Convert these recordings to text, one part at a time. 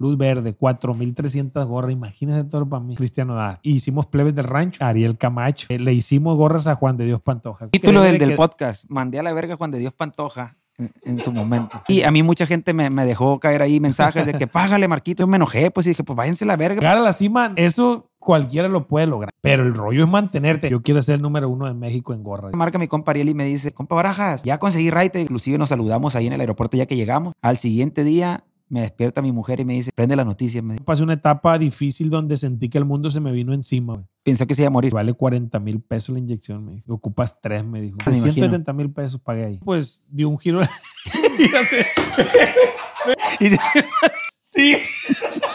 Luz Verde, 4.300 gorras. Imagínate todo para mí. Cristiano Dar. Hicimos plebes del rancho. Ariel Camacho. Eh, le hicimos gorras a Juan de Dios Pantoja. Título del, del que- podcast. Mandé a la verga Juan de Dios Pantoja en, su momento. Y a mí mucha gente me, me dejó caer ahí mensajes de que págale, Marquito. Yo me enojé, pues y dije, pues váyanse a la verga. Llegar a la cima, eso cualquiera lo puede lograr. Pero el rollo es mantenerte. Yo quiero ser el número uno de México en gorras. Marca mi compa Ariel y me dice, compa Barajas, ya conseguí raite. Inclusive nos saludamos ahí en el aeropuerto ya que llegamos. Al siguiente día me despierta mi mujer y me dice, prende las noticias. Me dice, Pasé una etapa difícil donde sentí que el mundo se me vino encima. güey. pensó que se iba a morir. Vale 40 mil pesos la inyección, me dijo. Ocupas tres, me dijo. Me imagino. 170 mil pesos pagué ahí. Pues di un giro. Sí.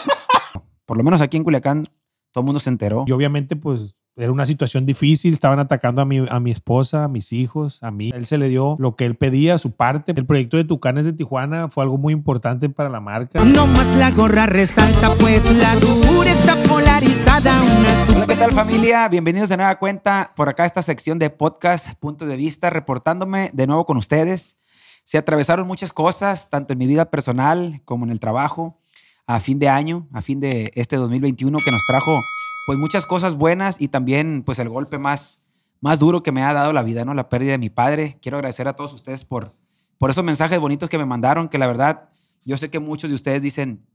Por lo menos aquí en Culiacán todo el mundo se enteró. Y obviamente, pues era una situación difícil. Estaban atacando a mi, a mi esposa, a mis hijos, a mí. Él se le dio lo que él pedía, su parte. El proyecto de Tucanes de Tijuana fue algo muy importante para la marca. No más la gorra resalta, pues la dura está polarizada. Una Hola, ¿qué tal familia? Bienvenidos de nueva cuenta por acá a esta sección de podcast, punto de vista, reportándome de nuevo con ustedes. Se atravesaron muchas cosas, tanto en mi vida personal como en el trabajo, a fin de año, a fin de este 2021 que nos trajo pues muchas cosas buenas y también pues el golpe más, más duro que me ha dado la vida, ¿no? La pérdida de mi padre. Quiero agradecer a todos ustedes por, por esos mensajes bonitos que me mandaron, que la verdad yo sé que muchos de ustedes dicen,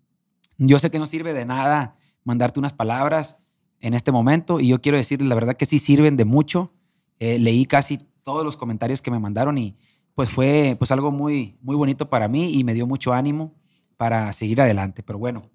yo sé que no sirve de nada mandarte unas palabras en este momento y yo quiero decirles la verdad que sí sirven de mucho. Eh, leí casi todos los comentarios que me mandaron y pues fue pues algo muy, muy bonito para mí y me dio mucho ánimo para seguir adelante. Pero bueno,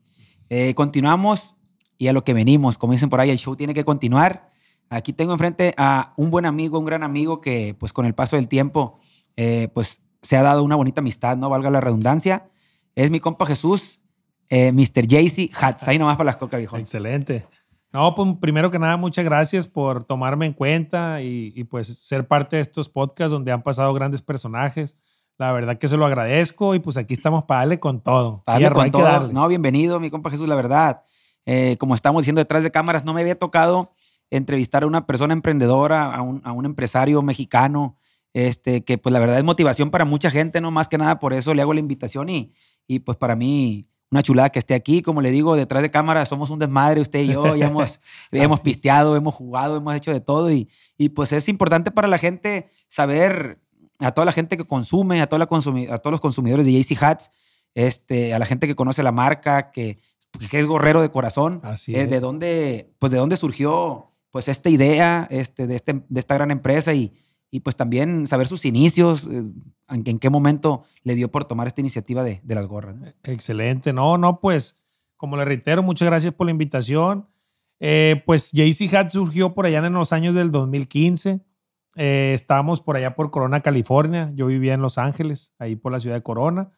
eh, continuamos y a lo que venimos. Como dicen por ahí, el show tiene que continuar. Aquí tengo enfrente a un buen amigo, un gran amigo que pues con el paso del tiempo eh, pues se ha dado una bonita amistad, ¿no? Valga la redundancia. Es mi compa Jesús, eh, Mr. JC Hats. Ahí nomás para las coca, viejo. Excelente. No, pues primero que nada, muchas gracias por tomarme en cuenta y, y, pues ser parte de estos podcasts donde han pasado grandes personajes. La verdad que se lo agradezco y pues aquí estamos para darle con todo. Para darle con todo. No, bienvenido, mi compa Jesús, la verdad. Eh, como estamos diciendo detrás de cámaras, no me había tocado entrevistar a una persona emprendedora, a un, a un empresario mexicano, este, que pues la verdad es motivación para mucha gente, no más que nada por eso le hago la invitación y, y pues para mí una chulada que esté aquí, como le digo, detrás de cámaras somos un desmadre, usted y yo, ya hemos, hemos pisteado, hemos jugado, hemos hecho de todo y, y pues es importante para la gente saber, a toda la gente que consume, a, toda la consumi- a todos los consumidores de JC Hats, este, a la gente que conoce la marca, que, que es gorrero de corazón, Así eh, es. de dónde, pues de dónde surgió pues esta idea este, de, este, de esta gran empresa y, y pues también saber sus inicios, eh, en, en qué momento le dio por tomar esta iniciativa de, de las gorras. ¿no? Excelente. No, no, pues como le reitero, muchas gracias por la invitación. Eh, pues JC Hat surgió por allá en los años del 2015. Eh, estábamos por allá por Corona, California. Yo vivía en Los Ángeles, ahí por la ciudad de Corona.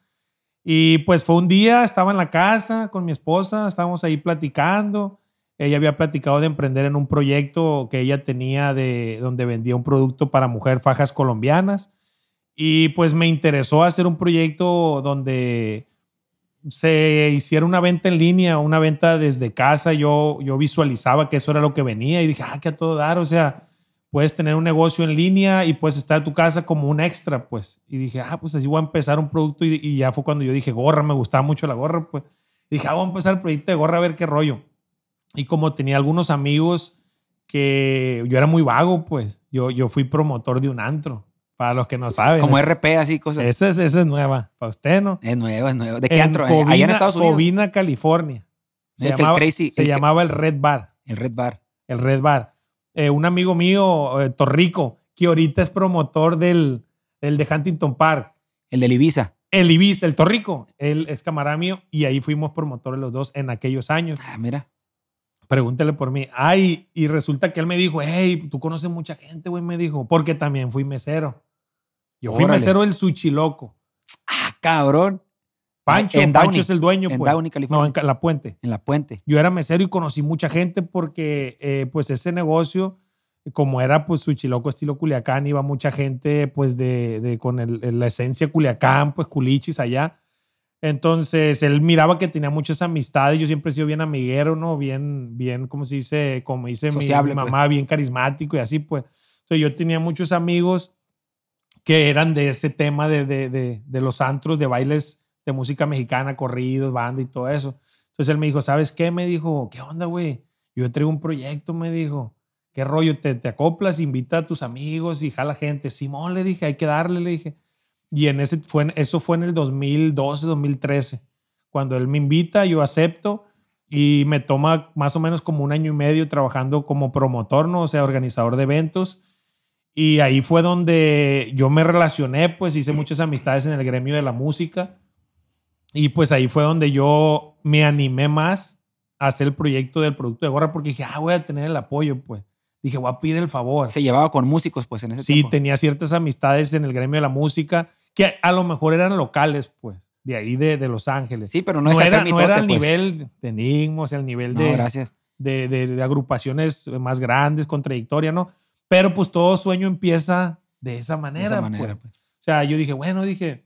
Y pues fue un día, estaba en la casa con mi esposa, estábamos ahí platicando. Ella había platicado de emprender en un proyecto que ella tenía de donde vendía un producto para mujer fajas colombianas. Y pues me interesó hacer un proyecto donde se hiciera una venta en línea, una venta desde casa. Yo, yo visualizaba que eso era lo que venía y dije, ah, que a todo dar. O sea, puedes tener un negocio en línea y puedes estar en tu casa como un extra, pues. Y dije, ah, pues así voy a empezar un producto. Y, y ya fue cuando yo dije, gorra, me gustaba mucho la gorra, pues. Y dije, ah, voy a empezar el proyecto de gorra a ver qué rollo. Y como tenía algunos amigos que yo era muy vago, pues, yo, yo fui promotor de un antro. Para los que no saben. Como RP, así cosas. esa es, esa es nueva. Para usted, ¿no? Es nuevo, es nuevo. ¿De qué En antro? Covina, Allá en Estados Unidos. Covina, California. Se, que el llamaba, crazy- se el llamaba el Red Bar. El Red Bar. El Red Bar. Eh, un amigo mío, eh, Torrico, que ahorita es promotor del el de Huntington Park. El de Ibiza. El Ibis, el Torrico. Él es camarada mío y ahí fuimos promotores los dos en aquellos años. Ah, mira. Pregúntele por mí. Ay, y resulta que él me dijo, hey, tú conoces mucha gente, güey, me dijo, porque también fui mesero. Yo fui mesero del Suchiloco. Ah, cabrón. Pancho, En Pancho Downey. es el dueño, En pues. Downey, California. No, en La Puente. En la puente. Yo era mesero y conocí mucha gente porque, eh, pues, ese negocio, como era, pues, Suchiloco estilo Culiacán, iba mucha gente, pues, de, de- con el- la esencia Culiacán, pues, culichis allá. Entonces, él miraba que tenía muchas amistades. Yo siempre he sido bien amiguero, ¿no? Bien, bien, como se dice, como dice mi- Sociable, mi, pues. mamá, bien carismático y así, pues. Entonces, yo tenía muchos amigos que eran de ese tema de, de, de, de los antros, de bailes de música mexicana, corridos, banda y todo eso. Entonces él me dijo, ¿sabes qué? Me dijo, ¿qué onda, güey? Yo traigo un proyecto, me dijo. ¿Qué rollo? ¿Te, te acoplas, invita a tus amigos y jala gente? Simón, le dije, hay que darle, le dije. Y en ese fue, eso fue en el 2012, 2013. Cuando él me invita, yo acepto y me toma más o menos como un año y medio trabajando como promotor, ¿no? O sea, organizador de eventos. Y ahí fue donde yo me relacioné, pues hice muchas amistades en el gremio de la música. Y pues ahí fue donde yo me animé más a hacer el proyecto del producto de gorra porque dije, ah, voy a tener el apoyo, pues. Dije, voy a pedir el favor. Se llevaba con músicos, pues, en ese Sí, tiempo. tenía ciertas amistades en el gremio de la música que a lo mejor eran locales, pues, de ahí de, de Los Ángeles. Sí, pero no, no, de era, no era pues. nivel de enigmos, el nivel No, de, gracias. de, de- de agrupaciones más grandes, con trayectoria, ¿no? Pero pues todo sueño empieza de esa De manera. esa manera, pues. pues. O sea, yo dije, bueno, dije,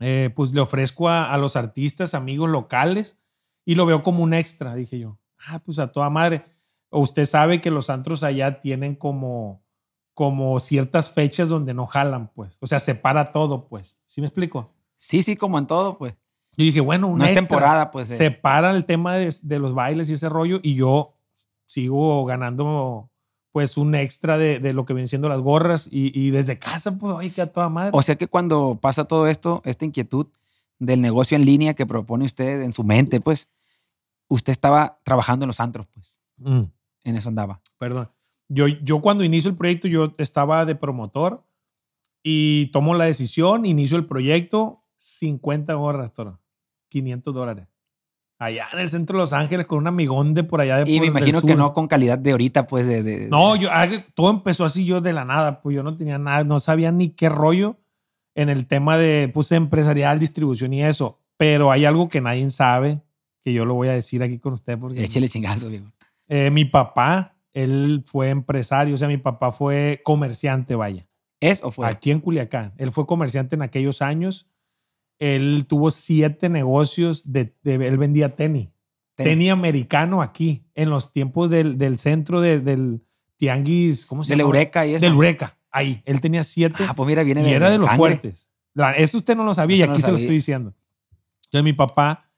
eh, pues le ofrezco a, a los artistas, amigos locales, y lo veo como un extra, dije yo. Ah, pues a toda madre. O Usted sabe que los antros allá tienen como, como ciertas fechas donde no jalan, pues. O sea, se para todo, pues. ¿Sí me explico? Sí, sí, como en todo, pues. Yo dije, bueno, un No extra. temporada, pues. eh. Se para el tema de, de los bailes y ese rollo, y yo sigo ganando, pues, un extra de, de lo que vienen siendo las gorras, y, y desde casa, pues, oye, que a toda madre. O sea que cuando pasa todo esto, esta inquietud del negocio en línea que propone usted en su mente, pues, usted estaba trabajando en los antros, pues. Mm. En eso andaba. perdón. Yo, yo cuando inicio el proyecto, yo estaba de promotor y tomo la decisión, inicio el proyecto, 50 gorras, toro, 500 dólares. Allá en el centro de Los Ángeles con un amigón de por allá de Y me imagino que no con calidad de ahorita, pues, de... de- No, yo, ah, todo empezó así yo de la nada, pues yo no tenía nada, no sabía ni qué rollo en el tema de pues, empresarial, distribución y eso. Pero hay algo que nadie sabe, que yo lo voy a decir aquí con usted porque Échele chingazo, viejo. eh, mi papá, él fue empresario, o sea, mi papá fue comerciante, vaya, ¿Es o fue? aquí en Culiacán. Él fue comerciante en aquellos años. Él tuvo siete negocios, de, de- él vendía tenis. Ten- Tenis americano aquí, en los tiempos del, del centro de- del tianguis, ¿cómo se Del llama? Eureka y eso. Del Eureka, ahí. Él tenía siete Ah, pues mira, viene y de era de los sangre. fuertes. La- eso usted no lo sabía Eso y no aquí lo se lo estoy diciendo. Entonces mi papá,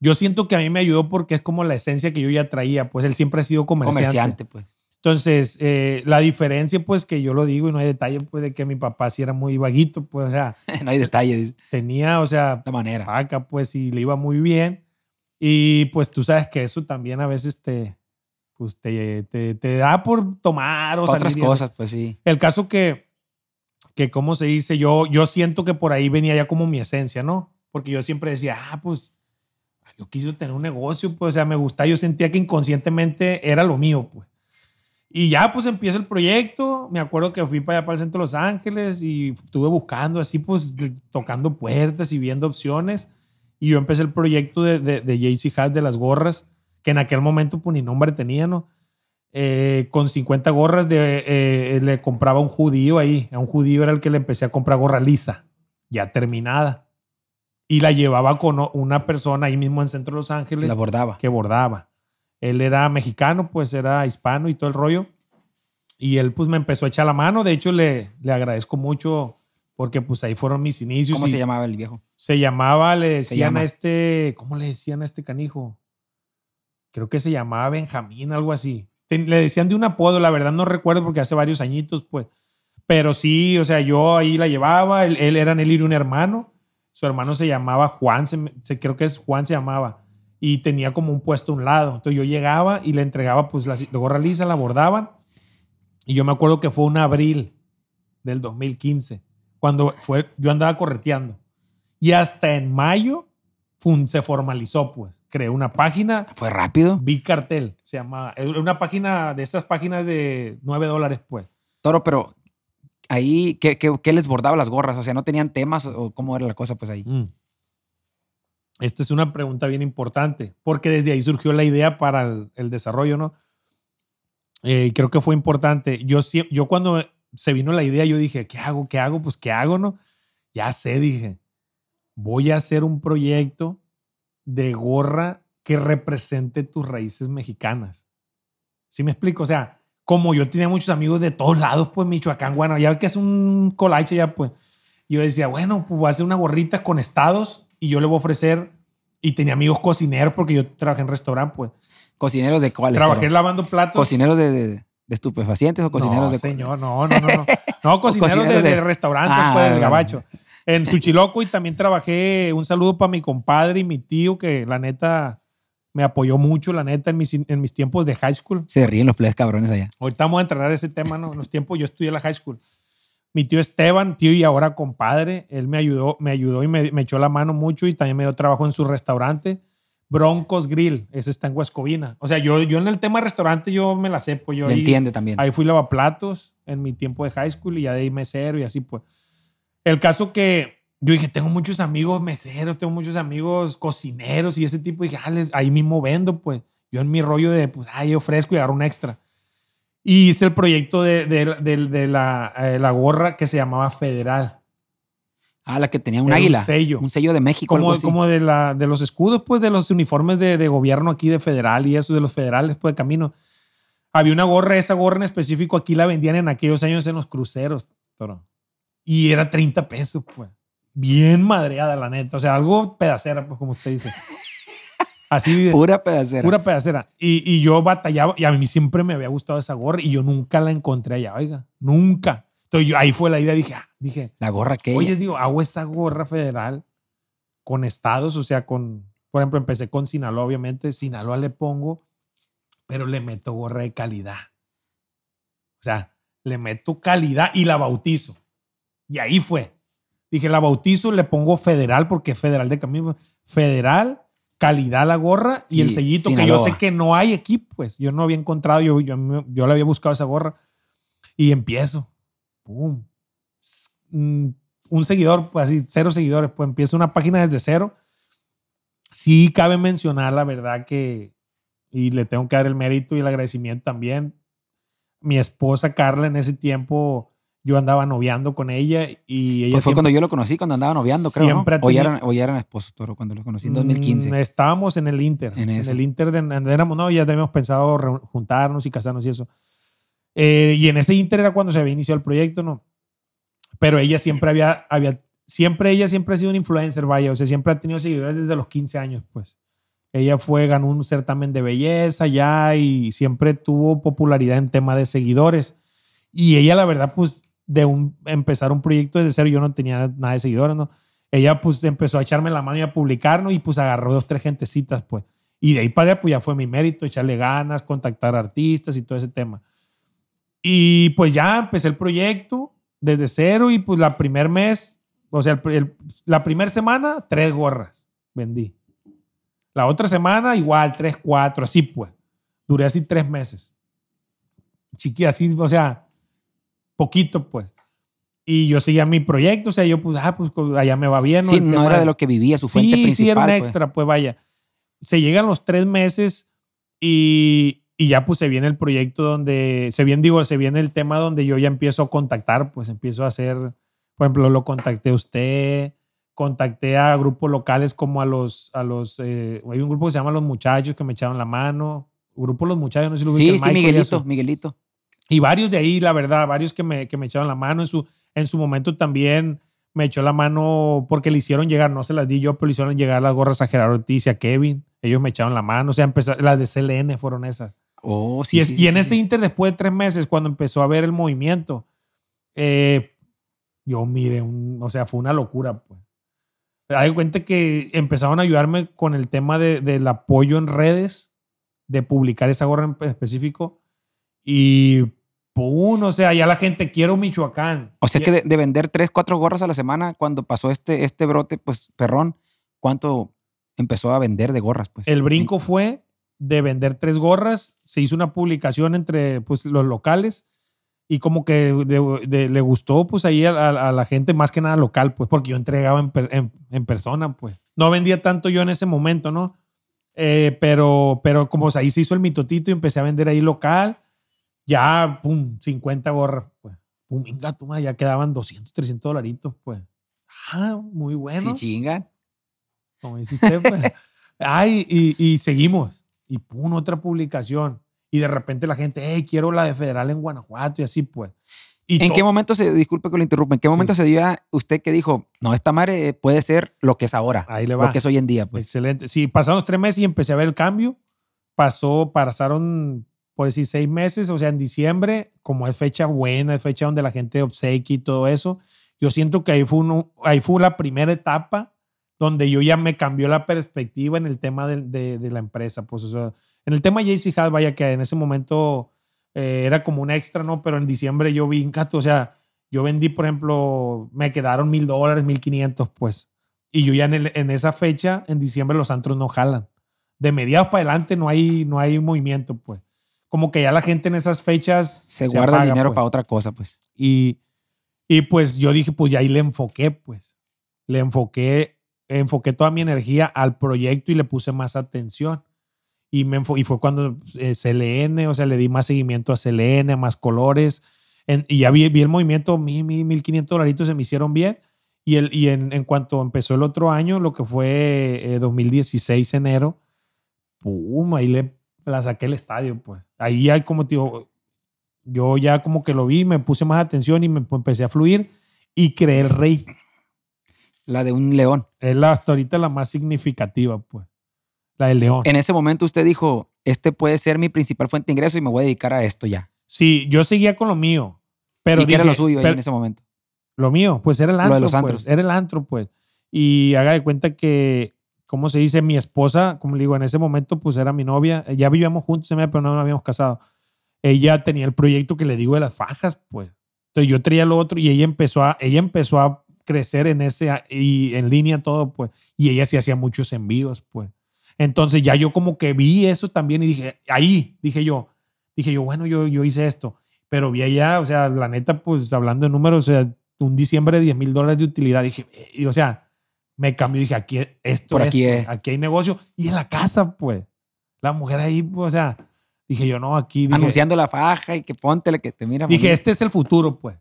yo siento que a mí me ayudó porque es como la esencia que yo ya traía, pues él siempre ha sido comerciante. Comerciante, pues. Entonces, eh, la diferencia, pues que yo lo digo y no hay detalle, pues de que mi papá sí era muy vaguito, pues, o sea, no hay detalles. tenía, o sea, La manera. vaca, pues, y le iba muy bien. Y pues tú sabes que eso también a veces te, pues, te, te, te da por tomar o Otras salir eso. cosas, pues sí. El caso que, que ¿cómo se dice? Yo, yo siento que por ahí venía ya como mi esencia, ¿no? Porque yo siempre decía, ah, pues yo quise tener un negocio, pues, o sea, me gusta, yo sentía que inconscientemente era lo mío, pues. Y ya, pues, empieza el proyecto. Me acuerdo que fui para allá, para el centro de Los Ángeles y estuve buscando así, pues, de- tocando puertas y viendo opciones. Y yo empecé el proyecto de, de, de JC Hat de las gorras, que en aquel momento, pues, ni nombre tenía, ¿no? Eh, con 50 gorras de, eh, le compraba a un judío ahí. A un judío era el que le empecé a comprar gorra lisa, ya terminada. Y la llevaba con una persona ahí mismo en Centro de Los Ángeles La bordaba. que bordaba. Él era mexicano, pues era hispano y todo el rollo. Y él pues me empezó a echar la mano. De hecho, le, le agradezco mucho porque pues ahí fueron mis inicios. ¿Cómo se llamaba el viejo? Se llamaba, le decían llama. a este, ¿cómo le decían a este canijo? Creo que se llamaba Benjamín, algo así. Le decían de un apodo, la verdad no recuerdo porque hace varios añitos, pues. Pero sí, o sea, yo ahí la llevaba, él, él era él y un hermano. Su hermano se llamaba Juan, se- creo que es Juan se llamaba. Y tenía como un puesto a un lado. Entonces yo llegaba y le entregaba pues la, la gorra lisa, la bordaban. Y yo me acuerdo que fue un abril del 2015, cuando fue, yo andaba correteando. Y hasta en mayo fun- se formalizó, pues. Creé una página, Fue rápido. Big Cartel, se llama. Era una página de esas páginas de 9 dólares, pues. Toro, pero ahí, ¿qué, qué, qué les bordaba las gorras? O sea, ¿no tenían temas o o cómo era la cosa, pues ahí? Mm. Esta es una pregunta bien importante, porque desde ahí surgió la idea para el, desarrollo, ¿no? Eh, creo que fue importante. Yo, yo cuando se vino la idea, yo dije, ¿qué hago? ¿Qué hago? Pues, ¿qué hago, no? Ya sé, dije, voy a hacer un proyecto de gorra que represente tus raíces mexicanas. ¿Sí me explico? O sea, como yo tenía muchos amigos de todos lados, pues Michoacán, bueno, ya que es un colache ya, pues. Yo decía, bueno, pues voy a hacer una gorrita con estados y yo le voy a ofrecer Y tenía amigos cocineros porque yo trabajé en restaurante, pues. ¿Cocineros de cuáles? Trabajé pero? lavando platos. ¿Cocineros de, de- de estupefacientes o cocineros no, de señor, no, no, no. No, no cocineros, cocineros de, de- de restaurante, Ah, pues, del gabacho. En Suchiloco y también trabajé, un saludo para mi compadre y mi tío, que la neta me apoyó mucho, la neta, en mis, en mis tiempos de high school. Se ríen los plebes cabrones allá. Ahorita vamos a entrenar ese tema, ¿no? En los tiempos yo estudié la high school. Mi tío Esteban, tío y ahora compadre, él me ayudó, me ayudó y me, me echó la mano mucho y también me dio trabajo en su restaurante, Broncos Grill, ese está en Huescovina. O sea, yo, yo en el tema restaurante yo me la sé, pues yo ahí, entiende también. ahí fui lavaplatos en mi tiempo de high school y ya de ahí mesero y así pues. El caso que yo dije, tengo muchos amigos meseros, tengo muchos amigos cocineros y ese tipo. Y dije, ah, les- ahí mismo vendo, pues. Yo en mi rollo de, pues, ahí ofrezco y agarro un extra. Y hice el proyecto de, de- de- de la, eh, la gorra que se llamaba Federal. Ah, la que tenía un Era un águila. sello. Un sello de México. algo Como, así. como de, la, de los escudos, pues, de los uniformes de, de gobierno aquí de federal y eso, de los federales, pues, de camino. Había una gorra, esa gorra en específico, aquí la vendían en aquellos años en los cruceros, toro. Y era 30 pesos, pues. Bien madreada, la neta. O sea, algo pedacera, pues, como usted dice. Así de Pura pedacera. pura pedacera. Y, y yo batallaba, y a mí siempre me había gustado esa gorra, y yo nunca la encontré allá, oiga. Nunca. Entonces, yo, ahí fue la idea, dije, ah, dije, La gorra que. Oye, digo, hago esa gorra federal con estados, o sea, con, por ejemplo, empecé con Sinaloa, obviamente. Sinaloa le pongo, pero le meto gorra de calidad. O sea, le meto calidad y la bautizo. Y ahí fue. Dije, la bautizo, le pongo federal, porque es federal de camino. Federal, calidad la gorra y, el sellito, que yo sé que no hay equipo, pues. Yo no había encontrado, yo, yo, yo le había buscado esa gorra. Y empiezo. Pum. Mm, Un seguidor, pues así, cero seguidores. Pues empiezo una página desde cero. Sí cabe mencionar la verdad que, y le tengo que dar el mérito y el agradecimiento también. Mi esposa Carla en ese tiempo, yo andaba noviando con ella y ella Pues fue siempre- cuando yo lo conocí, cuando andaba noviando, creo. Siempre ¿no? O, ya eran, o ya eran esposos, toro, cuando los conocí en 2015. Mm, estábamos en el Inter. En En, el Inter de, éramos, no, ya habíamos pensado juntarnos y casarnos y eso. Eh, y en ese Inter era cuando se había iniciado el proyecto, ¿no? Pero ella siempre había, había, siempre ella siempre ha sido un influencer, vaya, o sea, siempre ha tenido seguidores desde los 15 años, pues. Ella fue, ganó un certamen de belleza ya y siempre tuvo popularidad en tema de seguidores. Y ella, la verdad, pues, de un, empezar un proyecto desde cero, yo no tenía nada de seguidores, ¿no? Ella, pues, empezó a echarme la mano y a publicarnos y, pues, agarró dos, tres gentecitas, pues. Y de ahí para allá, pues, ya fue mi mérito, echarle ganas, contactar artistas y todo ese tema. Y, pues, ya empecé el proyecto desde cero y, pues, la primer mes, o sea, la primera semana, tres gorras vendí. La otra semana, igual, tres, cuatro, así, pues. Duré así tres meses. Chiqui, así, o sea, poquito, pues. Y yo seguía mi proyecto, o sea, yo, pues, ah, pues allá me va bien. sí, no tema era de lo que vivía, su fuente sí, principal. sí, era un pues. extra, pues. vaya. Se llegan los tres meses y, y ya pues se viene el proyecto donde, se viene, digo, se viene el tema donde yo ya empiezo a contactar, pues empiezo a hacer, por ejemplo, lo contacté a usted, contacté a grupos locales como a los, a los, eh, hay un grupo que se llama Los Muchachos que me echaron la mano, grupo Los Muchachos, no sé si lo Sí, sí, Michael Miguelito. Miguelito. Y varios de ahí, la verdad, varios que me, que me echaron la mano. En su, en su momento también me echó la mano porque le hicieron llegar, no se las di yo, pero le hicieron llegar las gorras a Gerardo Ortiz y a Kevin. Ellos me echaron la mano. O sea, empezar, las de CLN fueron esas. Oh, sí, y, es- sí, y en sí. ese inter, después de tres meses, cuando empezó a ver el movimiento, eh, yo, mire, un- o sea, fue una locura, pues. Hay cuenta que empezaron a ayudarme con el tema de- del apoyo en redes, de publicar esa gorra en específico. Y, pum, o sea, ya la gente, quiero Michoacán. O sea que de, de vender tres, cuatro gorras a la semana, cuando pasó este, este brote, pues, perrón, ¿cuánto empezó a vender de gorras? Pues? El brinco fue de vender tres gorras, se hizo una publicación entre pues, los locales y como que de- de- le gustó pues ahí a, a- a la gente más que nada local, pues porque yo entregaba en, per- en- en persona, pues. No vendía tanto yo en ese momento, ¿no? Eh, pero, pero como ahí se hizo el mitotito y empecé a vender ahí local, ya, pum, 50 gorras, pues. Pum, venga, tú, ma, ya quedaban 200, 300 dolaritos, pues. Ah, muy bueno Sí, chingan. como dice usted, pues. Ay, y, y seguimos. Y pum, otra publicación. Y de repente la gente, hey, quiero la de federal en Guanajuato y así, pues. Y ¿En qué momento se, disculpe que lo interrumpa, en qué momento se dio a usted que dijo, no, esta madre puede ser lo que es ahora, Ahí le va. lo que es hoy en día? Pues. Excelente. Sí, pasaron los tres meses y empecé a ver el cambio. Pasó, pasaron, por decir, seis meses. O sea, en diciembre, como es fecha buena, es fecha donde la gente obsequia y todo eso, yo siento que ahí fue, uno- ahí fue la primera etapa donde yo ya me cambió la perspectiva en el tema de, la empresa. Pues, o sea, en el tema JC Hat, vaya que en ese momento eh, era como un extra, ¿no? Pero en diciembre yo vi, o sea, yo vendí, por ejemplo, me quedaron mil dólares, mil quinientos, pues. Y yo ya en esa fecha, en diciembre, los antros no jalan. De mediados para adelante no hay, no hay movimiento, pues. Como que ya la gente en esas fechas Se, guarda el apaga, dinero pues. para otra cosa, pues. Y, y pues yo dije, pues ya ahí le enfoqué, pues. Le enfoqué, enfoqué toda mi energía al proyecto y le puse más atención. Y, me y fue cuando eh, CLN, o sea, le di más seguimiento a CLN, más colores. En- y ya vi, vi el movimiento, mil, mil, mil quinientos dolaritos se me hicieron bien. Y, el, y en, en cuanto empezó el otro año, lo que fue eh, 2016, enero, pum, ahí le la saqué el estadio, pues. Ahí ya como te digo, yo ya como que lo vi, me puse más atención y me pues, empecé a fluir y creé el rey. La de un león. Es la, hasta ahorita la más significativa, pues. La del león. En ese momento usted dijo, este puede ser mi principal fuente de ingreso y me voy a dedicar a esto ya. Sí, yo seguía con lo mío. Pero ¿Y qué era lo dije, suyo ahí pero- en ese momento? Lo mío, pues era el Lo antro. de los pues, antros. era el antro, pues. Y haga de cuenta que, ¿cómo se dice? Mi esposa, como le digo, en ese momento, pues era mi novia. Ya vivíamos juntos, pero no nos habíamos casado. Ella tenía el proyecto que le digo de las fajas, pues. Entonces yo traía lo otro y ella empezó a, ella empezó a crecer en ese y en línea todo, pues. Y ella sí hacía muchos envíos, pues. Entonces ya yo como que vi eso también y dije, ahí, dije yo, dije yo, bueno, yo, yo hice esto. Pero vi allá, o sea, la neta, pues hablando de números, o sea, un diciembre de 10 mil dólares de utilidad. Dije, eh, y, o sea, me cambió. Dije, aquí, esto Por es, aquí pues, es. aquí hay negocio. Y en la casa, pues, la mujer ahí, pues, o sea, dije yo, no, aquí. Dije, Anunciando la faja y que póntele que te mira. Dije, este es el futuro, pues.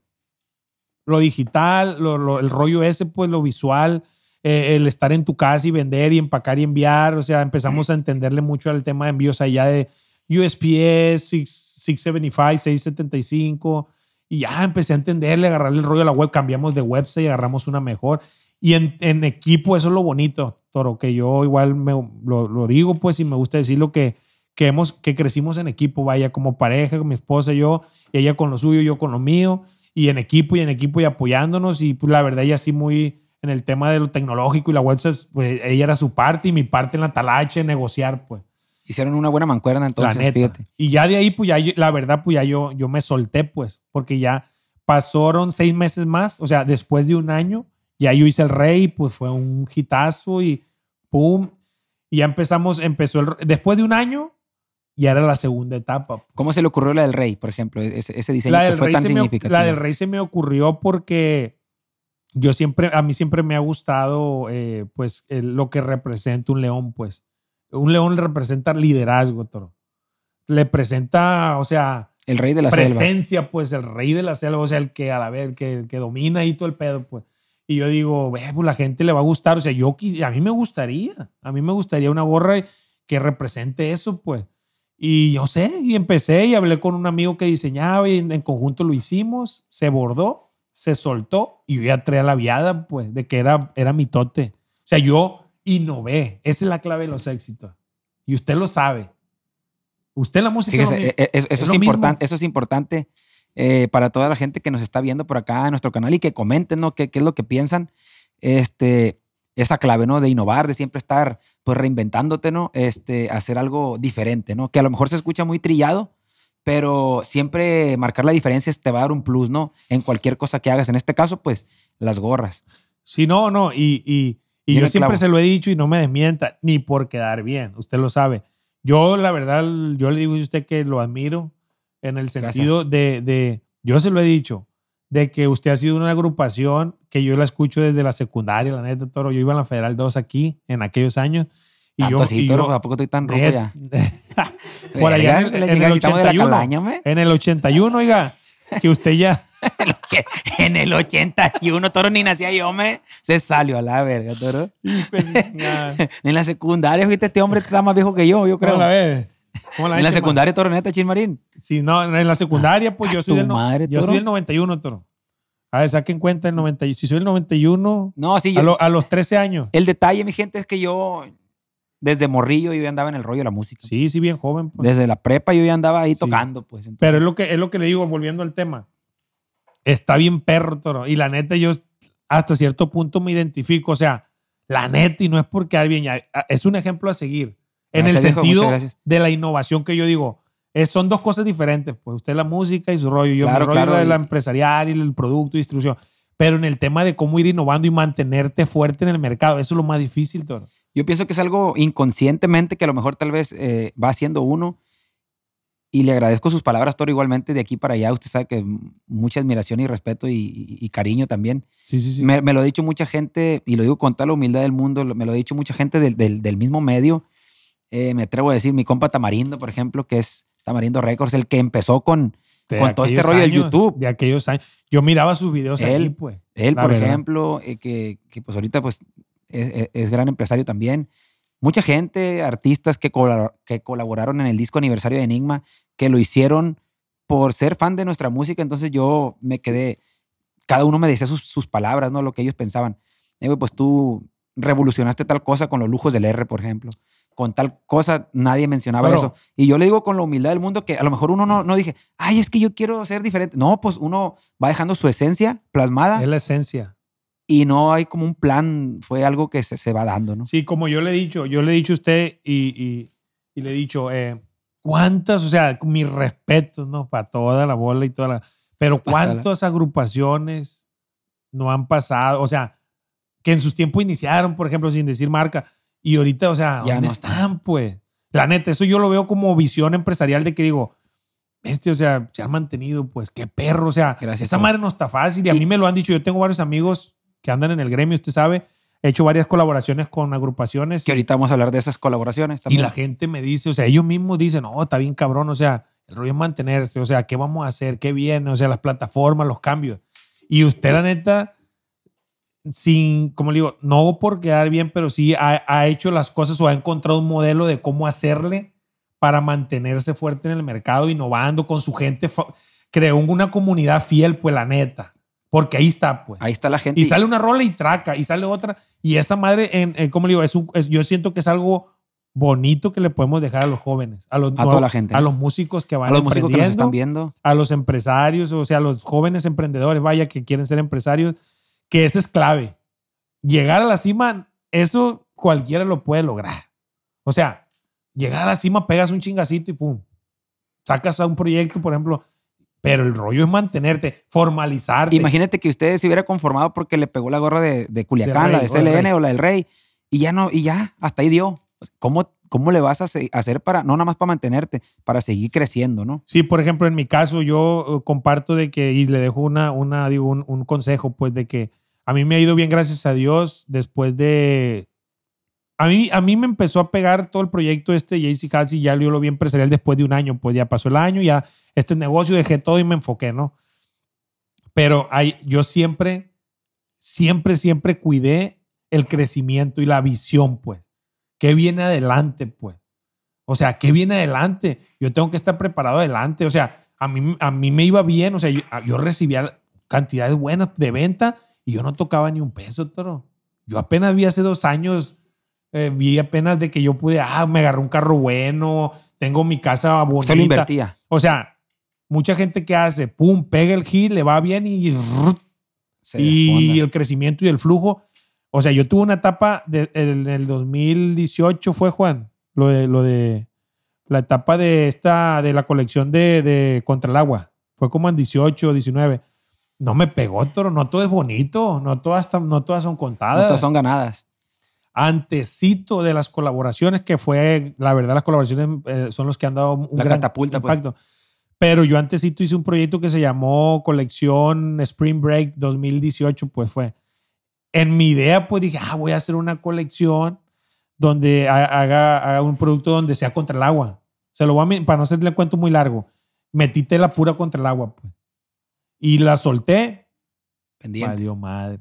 Lo digital, lo- lo- el rollo ese, pues, lo visual, eh, el estar en tu casa y vender y empacar y enviar. O sea, empezamos a entenderle mucho al tema de envíos allá de USPS, 6- 675, 675. Y ya empecé a entenderle, agarrarle el rollo a la web. Cambiamos de website y agarramos una mejor. Y en, en equipo, eso es lo bonito, Toro, que yo igual me, lo, lo digo, pues, y me gusta decirlo que, que, hemos, que crecimos en equipo, vaya, como pareja, con mi esposa yo, y ella con lo suyo, yo con lo mío, y en equipo y en equipo y apoyándonos. Y pues, la verdad, ella sí muy en el tema de lo tecnológico y la web, pues, ella era su parte y mi parte en la talache, negociar, pues. Hicieron una buena mancuerna entonces, fíjate. Y ya de ahí, pues ya, la verdad, pues ya yo, yo me solté, pues, porque ya pasaron seis meses más, o sea, después de un año, ya yo hice el rey, pues fue un hitazo y pum, y ya empezamos, empezó el, después de un año, ya era la segunda etapa. ¿Cómo se le ocurrió la del rey, por ejemplo? Ese, ese diseño La que del, fue rey tan se me, significativo. la del rey se me ocurrió porque yo siempre, a mí siempre me ha gustado, eh, pues, el- lo que representa un león, pues. Un león representa liderazgo, toro. Le presenta, o sea, El rey de la selva. presencia, pues, el rey de la selva, o sea, el que a la vez, el que, el que domina ahí todo el pedo, pues. Y yo digo, "Ve, pues la gente le va a gustar, o sea, yo quis- a mí me gustaría, a mí me gustaría una gorra que represente eso, pues. Y yo sé, y empecé y hablé con un amigo que diseñaba y en, en conjunto lo hicimos, se bordó, se soltó y yo ya traía la viada, pues, de que era, era mi tote. O sea, yo innové, esa es la clave de los éxitos. Y usted lo sabe. Usted la música... es lo Fíjese, mismo. eh, eh, eso, Es es lo importante, eso es importante eh, para toda la gente que nos está viendo por acá en nuestro canal y que comenten, ¿no? ¿Qué, qué es lo que piensan? Este, esa clave, ¿no? De innovar, de siempre estar, pues, reinventándote, ¿no? Este, hacer algo diferente, ¿no? Que a lo mejor se escucha muy trillado, pero siempre marcar la diferencia te va a dar un plus, ¿no? En cualquier cosa que hagas. En este caso, pues, las gorras. Sí, no, no. Y, y, yo siempre clavo. se lo he dicho y no me desmienta, ni por quedar bien. Usted lo sabe. Yo, la verdad, yo le digo a usted que lo admiro en el sentido de, de, yo se lo he dicho, de que usted ha sido una agrupación que yo la escucho desde la secundaria, la neta, Toro. Yo iba a la Federal 2 aquí en aquellos años. Y Tanto yo, así, y toro, yo- ¿a poco estoy tan rojo ya? Por allá en el- en el si estamos de la 81. calaña, en el 81, oiga, que usted ya... en el 81, Toro, ni nacía yo, me. Se salió a la verga, Toro. pues. En la secundaria, fíjate, este hombre está más viejo que yo, yo creo. ¿Cómo la ves? ¿Cómo la En la secundaria, Toro, neta, Chismarín. Sí, no, en la secundaria, pues Ah, yo soy, del, madre, yo Toro. soy del 91, Toro. A ver, saquen cuenta el 90. y- Si soy el 91, No, sí, a, yo- lo- a los 13 años. el detalle, mi gente, es que yo, desde morrillo, yo ya andaba en el rollo de la música. Sí, sí, bien joven. pues. Desde la prepa yo ya andaba ahí Sí. tocando, pues. entonces- Pero es lo, que, es lo que le digo, volviendo al tema. Está bien perro, Toro. Y la neta, yo hasta cierto punto me identifico. O sea, la neta, y no es por quedar bien, ya, es un ejemplo a seguir. En Gracias, el sentido de la innovación que yo digo. Es, son dos cosas diferentes. Pues usted la música y su rollo. Yo Claro, mi rollo claro, la, empresarial y el producto y distribución. Pero en el tema de cómo ir innovando y mantenerte fuerte en el mercado, eso es lo más difícil, Toro. Yo pienso que es algo inconscientemente que a lo mejor tal vez eh, va haciendo uno. Y le agradezco sus palabras, Toro, igualmente de aquí para allá. Usted sabe que mucha admiración y respeto y, y- y cariño también. Sí, sí, sí. Me, me lo ha dicho mucha gente, y lo digo con toda la humildad del mundo, me lo ha dicho mucha gente del, del- del mismo medio. Eh, me atrevo a decir, mi compa Tamarindo, por ejemplo, que es Tamarindo Records, el que empezó con, De con todo este rollo del YouTube. De aquellos años. Yo miraba sus videos Él- pues. Él, por verdad. ejemplo, eh, que, que, pues ahorita pues es, es- es gran empresario también. Mucha gente, artistas que, que colaboraron en el disco aniversario de Enigma, que lo hicieron por ser fan de nuestra música. Entonces yo me quedé, cada uno me decía sus, sus palabras, ¿no? Lo que ellos pensaban. Eh, pues tú revolucionaste tal cosa con los lujos del R, por ejemplo. Con tal cosa nadie mencionaba eso. Y yo le digo con la humildad del mundo que a lo mejor uno no, no dije, ay, es que yo quiero ser diferente. No, pues uno va dejando su esencia plasmada Es la esencia. y no hay como un plan, fue algo que se, se va dando, ¿no? Sí, como yo le he dicho, yo le he dicho a usted y, y- y le he dicho, eh, ¿cuántas, o sea, mis respetos, ¿no? Para toda la bola y toda la... Pero ¿cuántas agrupaciones no han pasado? O sea, que en sus tiempos iniciaron, por ejemplo, sin decir marca, y ahorita, o sea, Ya ¿dónde no están, pues? La neta, eso yo lo veo como visión empresarial de que digo, este, o sea, se han mantenido, pues, qué perro, o sea, Gracias, esa madre no está fácil y a Y- mí me lo han dicho, yo tengo varios amigos que andan en el gremio, usted sabe, he hecho varias colaboraciones con agrupaciones Que ahorita vamos a hablar de esas colaboraciones y también. la gente me dice, o sea, ellos mismos dicen, no, está bien cabrón, o sea, el rollo es mantenerse, o sea, ¿qué vamos a hacer? ¿Qué viene? O sea, las plataformas, los cambios. Y usted, la neta, sin, como le digo, no por quedar bien, pero sí ha, ha hecho las cosas o ha encontrado un modelo de cómo hacerle para mantenerse fuerte en el mercado, innovando con su gente. Creó una comunidad fiel, pues la neta. Porque ahí está, pues. Ahí está la gente. Y sale una rola y traca, y sale otra. Y esa madre, en, en- ¿cómo le digo? Es un- es- yo siento que es algo bonito que le podemos dejar a los jóvenes, a los, A toda la gente. a los músicos que van a los músicos que nos están viendo. a los empresarios, o sea, a los jóvenes emprendedores, vaya, que quieren ser empresarios, que eso es clave. Llegar a la cima, eso cualquiera lo puede lograr. O sea, llegar a la cima, pegas un chingacito y pum. Sacas a un proyecto, por ejemplo, pero el rollo es mantenerte, formalizarte. Imagínate que usted se hubiera conformado porque le pegó la gorra de, de Culiacán, la de o CLN Rey. o la del Rey, y ya no, y ya, hasta ahí dio. ¿Cómo, cómo le vas a hacer para, no nada más para mantenerte, para seguir creciendo, ¿no? Sí, por ejemplo, en mi caso, yo eh, comparto de que, y le dejo una, una digo, un, un consejo, pues, de que a mí me ha ido bien, gracias a Dios, después de. A mí, a mí me empezó a pegar todo el proyecto este JC Halsey, ya yo lo vi empresarial después de un año, pues ya pasó el año, ya este negocio dejé todo y me enfoqué, ¿no? Pero hay, yo siempre, siempre, siempre cuidé el crecimiento y la visión, pues. ¿Qué viene adelante, pues? O sea, ¿qué viene adelante? Yo tengo que estar preparado adelante. O sea, a mí, a mí me iba bien. O sea, yo, yo recibía cantidades buenas de venta y yo no tocaba ni un peso, toro. Yo apenas vi hace dos años, eh, vi apenas de que yo pude, ah, me agarré un carro bueno, tengo mi casa bonita. Lo invertía. O sea, mucha gente que hace, pum, pega el hit, le va bien y, Se y el crecimiento y el flujo. O sea, yo tuve una etapa de- en el 2018 fue Juan, lo de, lo de la etapa de esta, de la colección de, de Contra el Agua. Fue como en 18, 19. No me pegó, toro. No todo es bonito. No todas, no todas son No contadas. todas son ganadas. Antecito de las colaboraciones, que fue, la verdad, las colaboraciones eh, son los que han dado un La gran catapulta, pues. impacto. Pero yo antesito hice un proyecto que se llamó Colección Spring Break 2018, pues fue. En mi idea, pues dije, ah, voy a hacer una colección donde ha- haga, haga un producto donde sea contra el agua. Se lo voy a, para no hacerle cuento muy largo. Metí tela pura contra el agua, pues. Y la solté. Pendiente. Valió madre.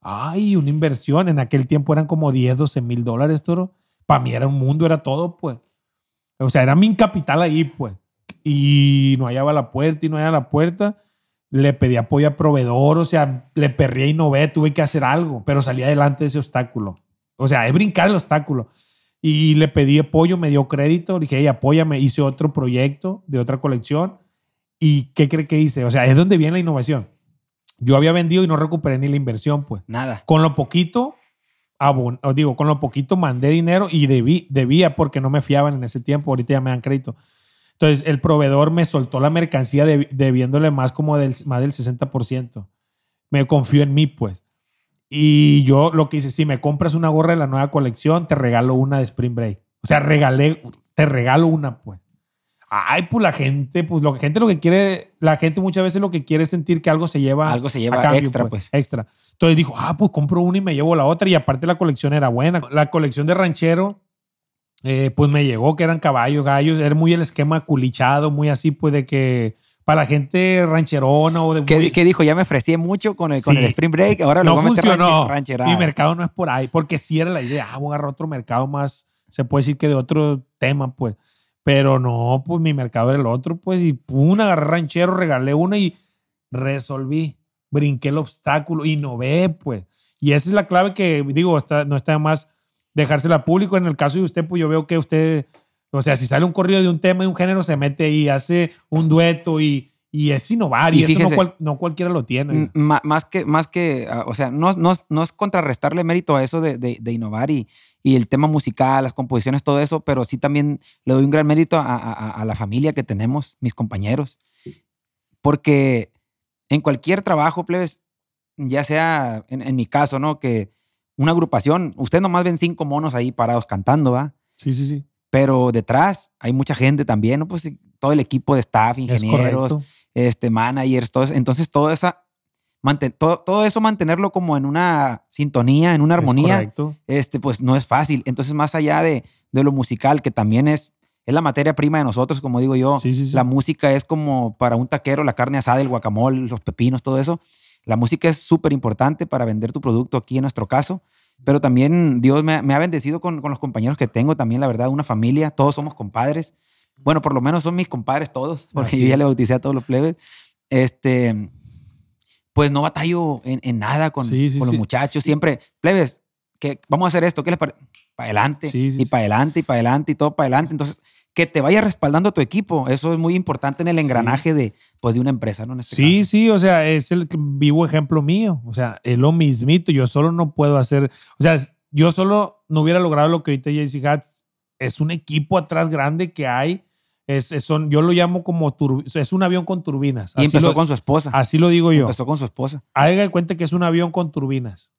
Ay, una inversión. En aquel tiempo eran como 10, 12 mil dólares, toro. Para mí era un mundo, era todo, pues. O sea, era mi capital ahí, pues. Y no hallaba la puerta y no hallaba la puerta. Le pedí apoyo a proveedor, o sea, le perré y no ve, tuve que hacer algo, pero salí adelante de ese obstáculo. O sea, es brincar el obstáculo. Y le pedí apoyo, me dio crédito, le dije, hey, apóyame, hice otro proyecto de otra colección. ¿Y qué cree que hice? O sea, es donde viene la innovación. Yo había vendido y no recuperé ni la inversión, pues. Nada. Con lo poquito, abon- digo, con lo poquito mandé dinero y debí, debía porque no me fiaban en ese tiempo. Ahorita ya me dan crédito. Entonces, el proveedor me soltó la mercancía deb- debiéndole más como del, más del 60%. Me confió en mí, pues. Y yo lo que hice, si me compras una gorra de la nueva colección, te regalo una de Spring Break. O sea, regalé, te regalo una, pues. Ay, pues la gente, pues que gente lo que quiere, la gente muchas veces lo que quiere es sentir que algo se lleva Algo se a lleva cambio, extra, pues. Extra. Entonces dijo, ah, pues compro una y me llevo la otra. Y aparte la colección era buena. La colección de ranchero, eh, pues me llegó que eran caballos, gallos. Era muy el esquema culichado, muy así, pues de que para la gente rancherona o de... ¿Qué, dijo? Ya me ofrecí mucho con el, con el Spring Break, ahora lo no voy a meter funcionó. Mi mercado no es por ahí, porque sí era la idea. Ah, voy a agarrar otro mercado más, se puede decir que de otro tema, pues. Pero no, pues mi mercado era el otro, pues. Y pum, agarré ranchero, regalé una y resolví. Brinqué el obstáculo, innové, pues. Y esa es la clave que, digo, está, no está más dejársela público. En el caso de usted, pues yo veo que usted, o sea, si sale un corrido de un tema y un género, se mete y hace un dueto y, y es innovar. Y, Y eso no, cual- no cualquiera lo tiene. Más que, más que ah, o sea, no, no, es- no es contrarrestarle mérito a eso de, de- de innovar y, y el tema musical, las composiciones, todo eso, pero sí también le doy un gran mérito a, a- a- a la familia que tenemos, mis compañeros. Porque en cualquier trabajo, plebes, ya sea en, en mi caso, ¿no? Que una agrupación, usted nomás ven cinco monos ahí parados cantando, ¿va? Sí, sí, sí. Pero detrás hay mucha gente también, ¿no? Pues todo el equipo de staff, Es ingenieros, este, managers, todo eso. Entonces, todo, esa, manten- todo, todo eso mantenerlo como en una sintonía, en una Es armonía, correcto. este, pues no es fácil. Entonces, más allá de, de lo musical, que también es, es la materia prima de nosotros, como digo yo, Sí, sí, sí. la música es como para un taquero, la carne asada, el guacamole, los pepinos, todo eso. La música es súper importante para vender tu producto aquí en nuestro caso. Pero también Dios me, ha- me ha bendecido con, con los compañeros que tengo, también la verdad, una familia, todos somos compadres. Bueno, por lo menos son mis compadres todos, porque Así yo ya le bauticé a todos los plebes. Este, pues no batallo en, en nada con, Sí, sí, con los sí. muchachos. Siempre, plebes, que vamos a hacer esto, ¿qué les parece? Para adelante, sí, y para adelante, y para adelante, y todo para adelante. Entonces, que te vaya respaldando tu equipo, eso es muy importante en el Sí. engranaje de, pues, de una empresa, ¿no? En este Sí, caso. sí, o sea, es el vivo ejemplo mío. O sea, es lo mismito. Yo solo no puedo hacer. O sea, yo solo no hubiera logrado lo que ahorita JC Hats. Es un equipo atrás grande que hay. Es, es- son, yo lo llamo como es un avión con turbinas. Y Así empezó lo, con su esposa. así lo digo yo. Empezó con su esposa. Haga de cuenta que es un avión con turbinas.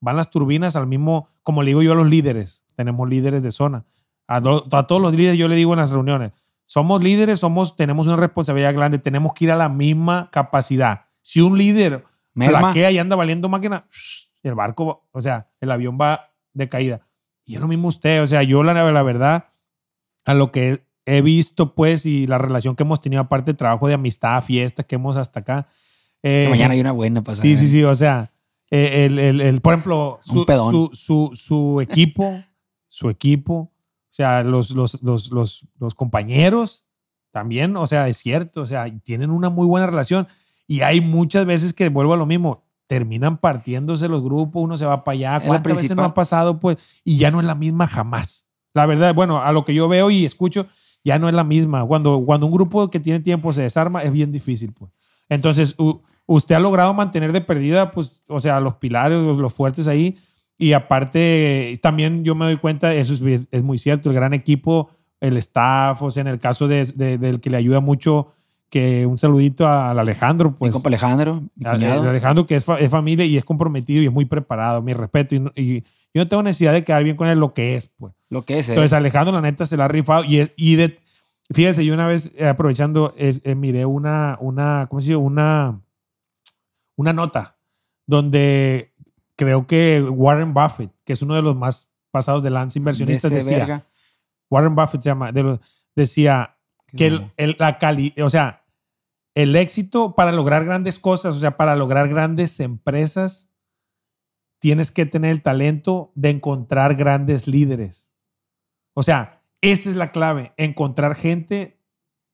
Van las turbinas al mismo, como le digo yo a los líderes. Tenemos líderes de zona. A, do- a todos los líderes yo le digo en las reuniones, somos líderes, somos, tenemos una responsabilidad grande, tenemos que ir a la misma capacidad. Si un líder Merma. flaquea y anda valiendo máquina, el barco, o sea, el avión va de caída. Y es lo mismo usted, o sea, yo la, la verdad, a lo que he visto, pues, y la relación que hemos tenido, aparte de trabajo de amistad, fiestas que hemos hasta acá. Que eh, mañana hay una buena pasada. Sí, sí, sí. O sea, eh, el, el- el- por ejemplo, su, su, su, su equipo, su equipo, sea, los, los, los, los, compañeros también, o sea, es cierto, o sea, tienen una muy buena relación. Y hay muchas veces que vuelvo a lo mismo, terminan partiéndose los grupos, uno se va para allá. ¿Cuántas veces no ha pasado, pues? Y ya no es la misma jamás. La verdad, bueno, a lo que yo veo y escucho, ya no es la misma. Cuando, cuando un grupo que tiene tiempo se desarma, es bien difícil, pues. Entonces, usted ha logrado mantener de perdida, pues, o sea, los pilares, los, los fuertes ahí. Y aparte, también yo me doy cuenta, eso es, es muy cierto, el gran equipo, el staff, o sea, en el caso de, de- del que le ayuda mucho, que un saludito al Alejandro, Mi pues. compa Alejandro, mi al- cuñado. el Alejandro, que es, fa- es familia y es comprometido y es muy preparado, mi respeto. Y, yo no tengo necesidad de quedar bien con él lo que es, pues. Lo que es. eh. Entonces, Alejandro, la neta, se la ha rifado. Y, es- y de, fíjese, yo una vez, eh, aprovechando, es- eh, miré una, una, ¿cómo se dice? Una, una nota donde creo que Warren Buffett, que es uno de los más pasados de lanza inversionistas, De decía, verga. Warren Buffett se llama, de los- decía que el, el- la cali, o sea, el éxito para lograr grandes cosas, o sea, para lograr grandes empresas, tienes que tener el talento de encontrar grandes líderes. O sea, esa es la clave, encontrar gente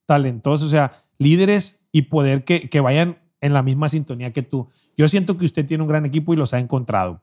talentosa, o sea, líderes y poder que, que vayan en la misma sintonía que tú. Yo siento que usted tiene un gran equipo y los ha encontrado.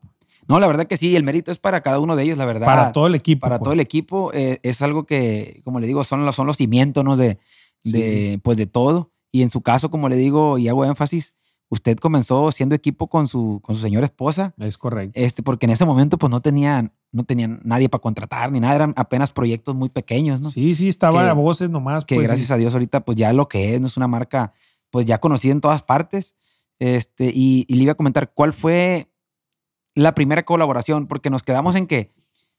No, la verdad que sí, el mérito es para cada uno de ellos, la verdad. Para todo el equipo. Para pues. todo el equipo eh, es algo que, como le digo, son los, son los cimientos ¿no? de, Sí, de, sí, sí. Pues de todo. Y en su caso, como le digo y hago énfasis, usted comenzó siendo equipo con su, con su señora esposa, Es correcto. este, porque en ese momento pues no tenían, no tenían nadie para contratar ni nada, eran apenas proyectos muy pequeños, ¿no? Sí, sí, estaba Que- a voces nomás. que pues, gracias a Dios ahorita pues ya lo que es, no es una marca pues ya conocida en todas partes. Este, y, y le iba a comentar cuál fue la primera colaboración, porque nos quedamos en que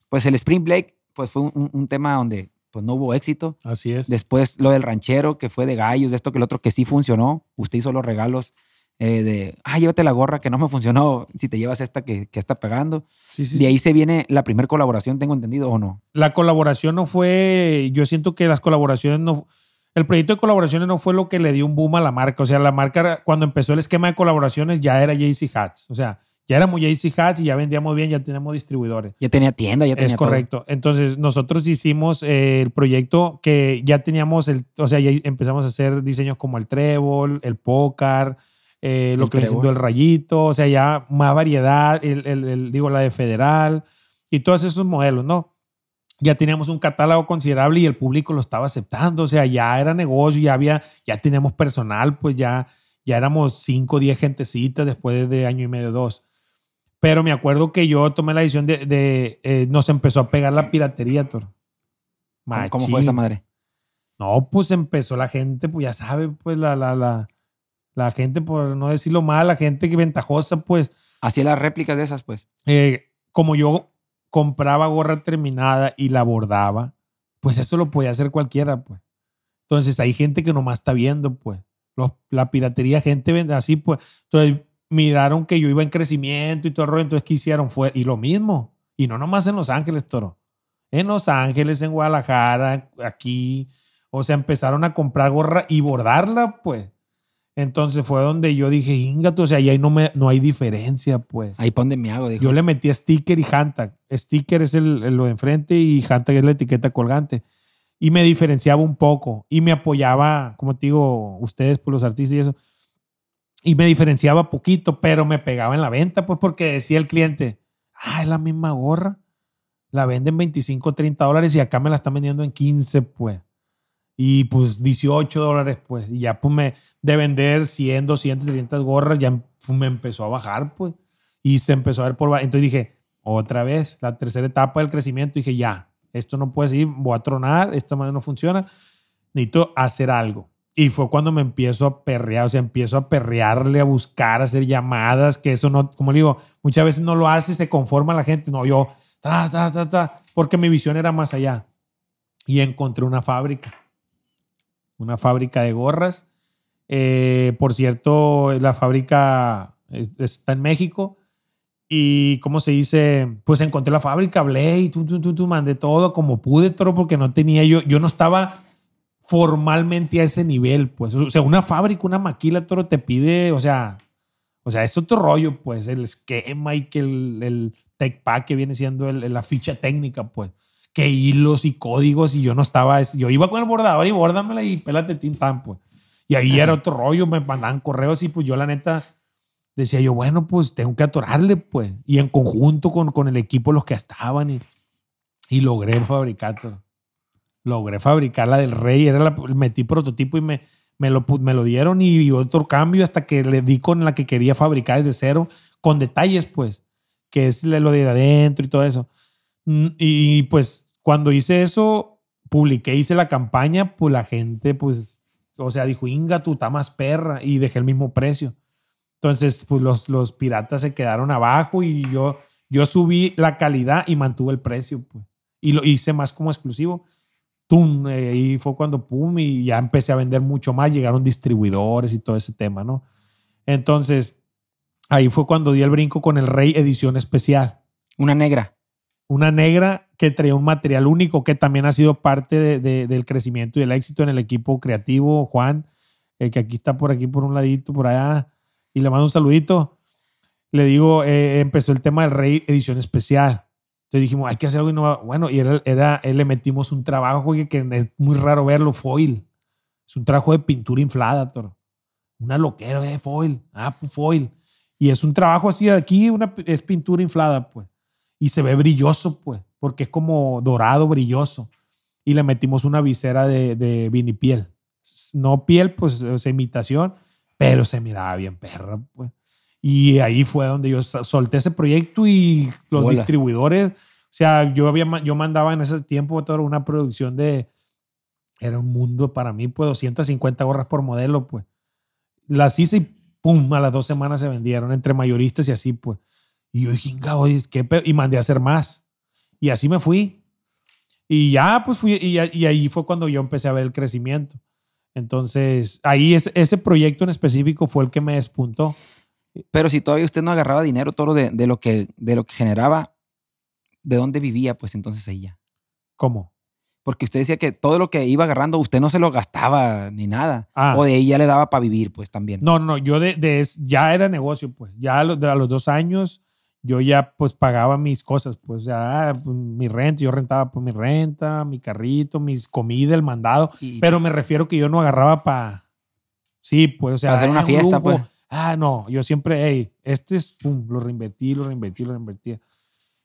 pues el Spring Break pues fue un, un- tema donde pues no hubo éxito. Así es. Después lo del ranchero, que fue de gallos, de esto que el otro que sí funcionó. Usted hizo los regalos eh, de, ah, llévate la gorra que no me funcionó, si te llevas esta que, que está pegando. Sí, sí, de sí. ahí se viene la primera colaboración, tengo entendido, ¿o no? la colaboración no fue, yo siento que las colaboraciones no, el proyecto de colaboraciones no fue lo que le dio un boom a la marca. O sea, la marca, cuando empezó el esquema de colaboraciones, ya era JC Hats. O sea, ya éramos JC Hats y ya vendíamos bien, ya teníamos distribuidores. Ya tenía tienda, ya tenía Es todo. correcto. Entonces, nosotros hicimos eh, el proyecto que ya teníamos, el, o sea, ya empezamos a hacer diseños como el trébol, el pócar, eh, lo El que viene siendo el rayito, o sea, ya más variedad, el, el- el- digo, la de federal y todos esos modelos, ¿no? Ya teníamos un catálogo considerable y el público lo estaba aceptando, o sea, ya era negocio, ya había, ya teníamos personal, pues ya, ya éramos 5 o 10 gentecitas después de año y medio, dos. Pero me acuerdo que yo tomé la decisión de, de, eh, nos empezó a pegar la piratería, Toro. ¿Cómo, fue esa madre? No, pues empezó la gente, pues ya sabe, pues la, la, la, la gente, por no decirlo mal, la gente que ventajosa, pues, Hacía las réplicas de esas, pues. eh, como yo compraba gorra terminada y la bordaba, pues eso lo podía hacer cualquiera, pues. Entonces hay gente que nomás está viendo, pues. La piratería, gente vende así, pues. Entonces miraron que yo iba en crecimiento y todo el rollo, entonces ¿qué hicieron? Fue, y lo mismo. Y no nomás en Los Ángeles, Toro. En Los Ángeles, en Guadalajara, aquí. O sea, empezaron a comprar gorra y bordarla, pues. Entonces fue donde yo dije, ingato, o sea, ahí no, me, no hay diferencia, pues. Ahí pon de mi hago, dijo. Yo le metí sticker y handtag. Sticker es el, el- lo de enfrente y handtag es la etiqueta colgante. Y me diferenciaba un poco. Y me apoyaba, como te digo, ustedes, pues los artistas y eso. Y me diferenciaba poquito, pero me pegaba en la venta, pues porque decía el cliente, ah, es la misma gorra. La venden 25, 30 dólares y acá me la están vendiendo en 15, pues. Y pues 18 dólares, pues. Y ya, pues me, de vender 100, 200, 300 gorras, ya pues, me empezó a bajar, pues y se empezó a ver por... Entonces dije, otra vez, la tercera etapa del crecimiento, dije, ya, esto no puede seguir, voy a tronar, esta manera no funciona, necesito hacer algo. Y fue cuando me empiezo a perrear, o sea, empiezo a perrearle, a buscar, a hacer llamadas, que eso no, como le digo, muchas veces no lo hace, se conforma la gente, no, yo, ta, ta, ta, ta, porque mi visión era más allá. Y encontré una fábrica, una fábrica de gorras. Eh, por cierto, la fábrica es- está en México. Y, ¿cómo se dice? Pues encontré la fábrica, hablé y tú, tú, tú, tú, mandé todo como pude, todo porque no tenía yo, yo no estaba formalmente a ese nivel, pues. O sea, una fábrica, una maquila, todo te pide, o sea, o sea, es otro rollo, pues, el esquema y que el, tech pack que viene siendo la ficha técnica, pues. Que hilos y códigos y yo no estaba, es- yo iba con el bordador y bórdamela y pélate tintan, pues. Y ahí era otro rollo, me mandaban correos y pues yo la neta decía yo, bueno, pues tengo que atorarle, pues. Y en conjunto con, con el equipo los que estaban y, y logré fabricar. todo. Logré fabricar la del rey, era la, metí prototipo y me, me, lo, me lo dieron y, y otro cambio hasta que le di con la que quería fabricar desde cero, con detalles, pues, que es lo de adentro y todo eso. Y pues cuando hice eso, publiqué, hice la campaña, pues la gente, pues, o sea, dijo, Inga, tú estás más perra y dejé el mismo precio. Entonces, pues los, los piratas se quedaron abajo y yo, yo subí la calidad y mantuve el precio, pues. Y lo hice más como exclusivo. Tum, eh, ahí fue cuando pum, y ya empecé a vender mucho más. Llegaron distribuidores y todo ese tema, ¿no? Entonces, ahí fue cuando di el brinco con el Rey Edición Especial Una negra. Una negra que traía un material único que también ha sido parte de- de- del crecimiento y del éxito en el equipo creativo, Juan, el que aquí está por aquí, por un ladito, por allá, y le mando un saludito. Le digo, eh, empezó el tema del Rey Edición Especial. Entonces dijimos, hay que hacer algo innovador. Bueno, y era, él le metimos un trabajo güey, que es muy raro verlo, foil. Es un trabajo de pintura inflada, toro. Una loquera de foil. Ah, pues foil. Y es un trabajo así aquí, una, es pintura inflada, pues. Y se ve brilloso, pues, porque es como dorado, brilloso. Y le metimos una visera de, de vinipiel. No piel, pues, o sea, imitación, pero se miraba bien perra, pues. Y ahí fue donde yo solté ese proyecto y los Hola. distribuidores, o sea, yo, había, yo mandaba en ese tiempo toda una producción de, era un mundo para mí, pues 250 gorras por modelo, pues. Las hice y pum, a las dos semanas se vendieron entre mayoristas y así, pues. Y yo dije, "Inga, oye, es que y mandé a hacer más. Y así me fui. Y ya, pues fui, y, y ahí fue cuando yo empecé a ver el crecimiento. Entonces, ahí es, ese proyecto en específico fue el que me despuntó. Pero si todavía usted no agarraba dinero, todo de, de lo que, de lo que generaba, ¿de dónde vivía? Pues entonces ella. ¿Cómo? Porque usted decía que todo lo que iba agarrando, usted no se lo gastaba ni nada. Ah. O de ella le daba para vivir, pues también. No, no, yo de, de es- ya era negocio, pues. Ya a los, a los dos años yo ya pues pagaba mis cosas, pues ya pues, mi renta, yo rentaba por mi renta, mi carrito, mis comida, el mandado. Y- Pero me refiero que yo no agarraba para... Sí, pues, o sea... Hacer una un fiesta, pues. Ah, no, yo siempre, hey, este es, pum, lo reinvertí, lo reinvertí, lo reinvertí.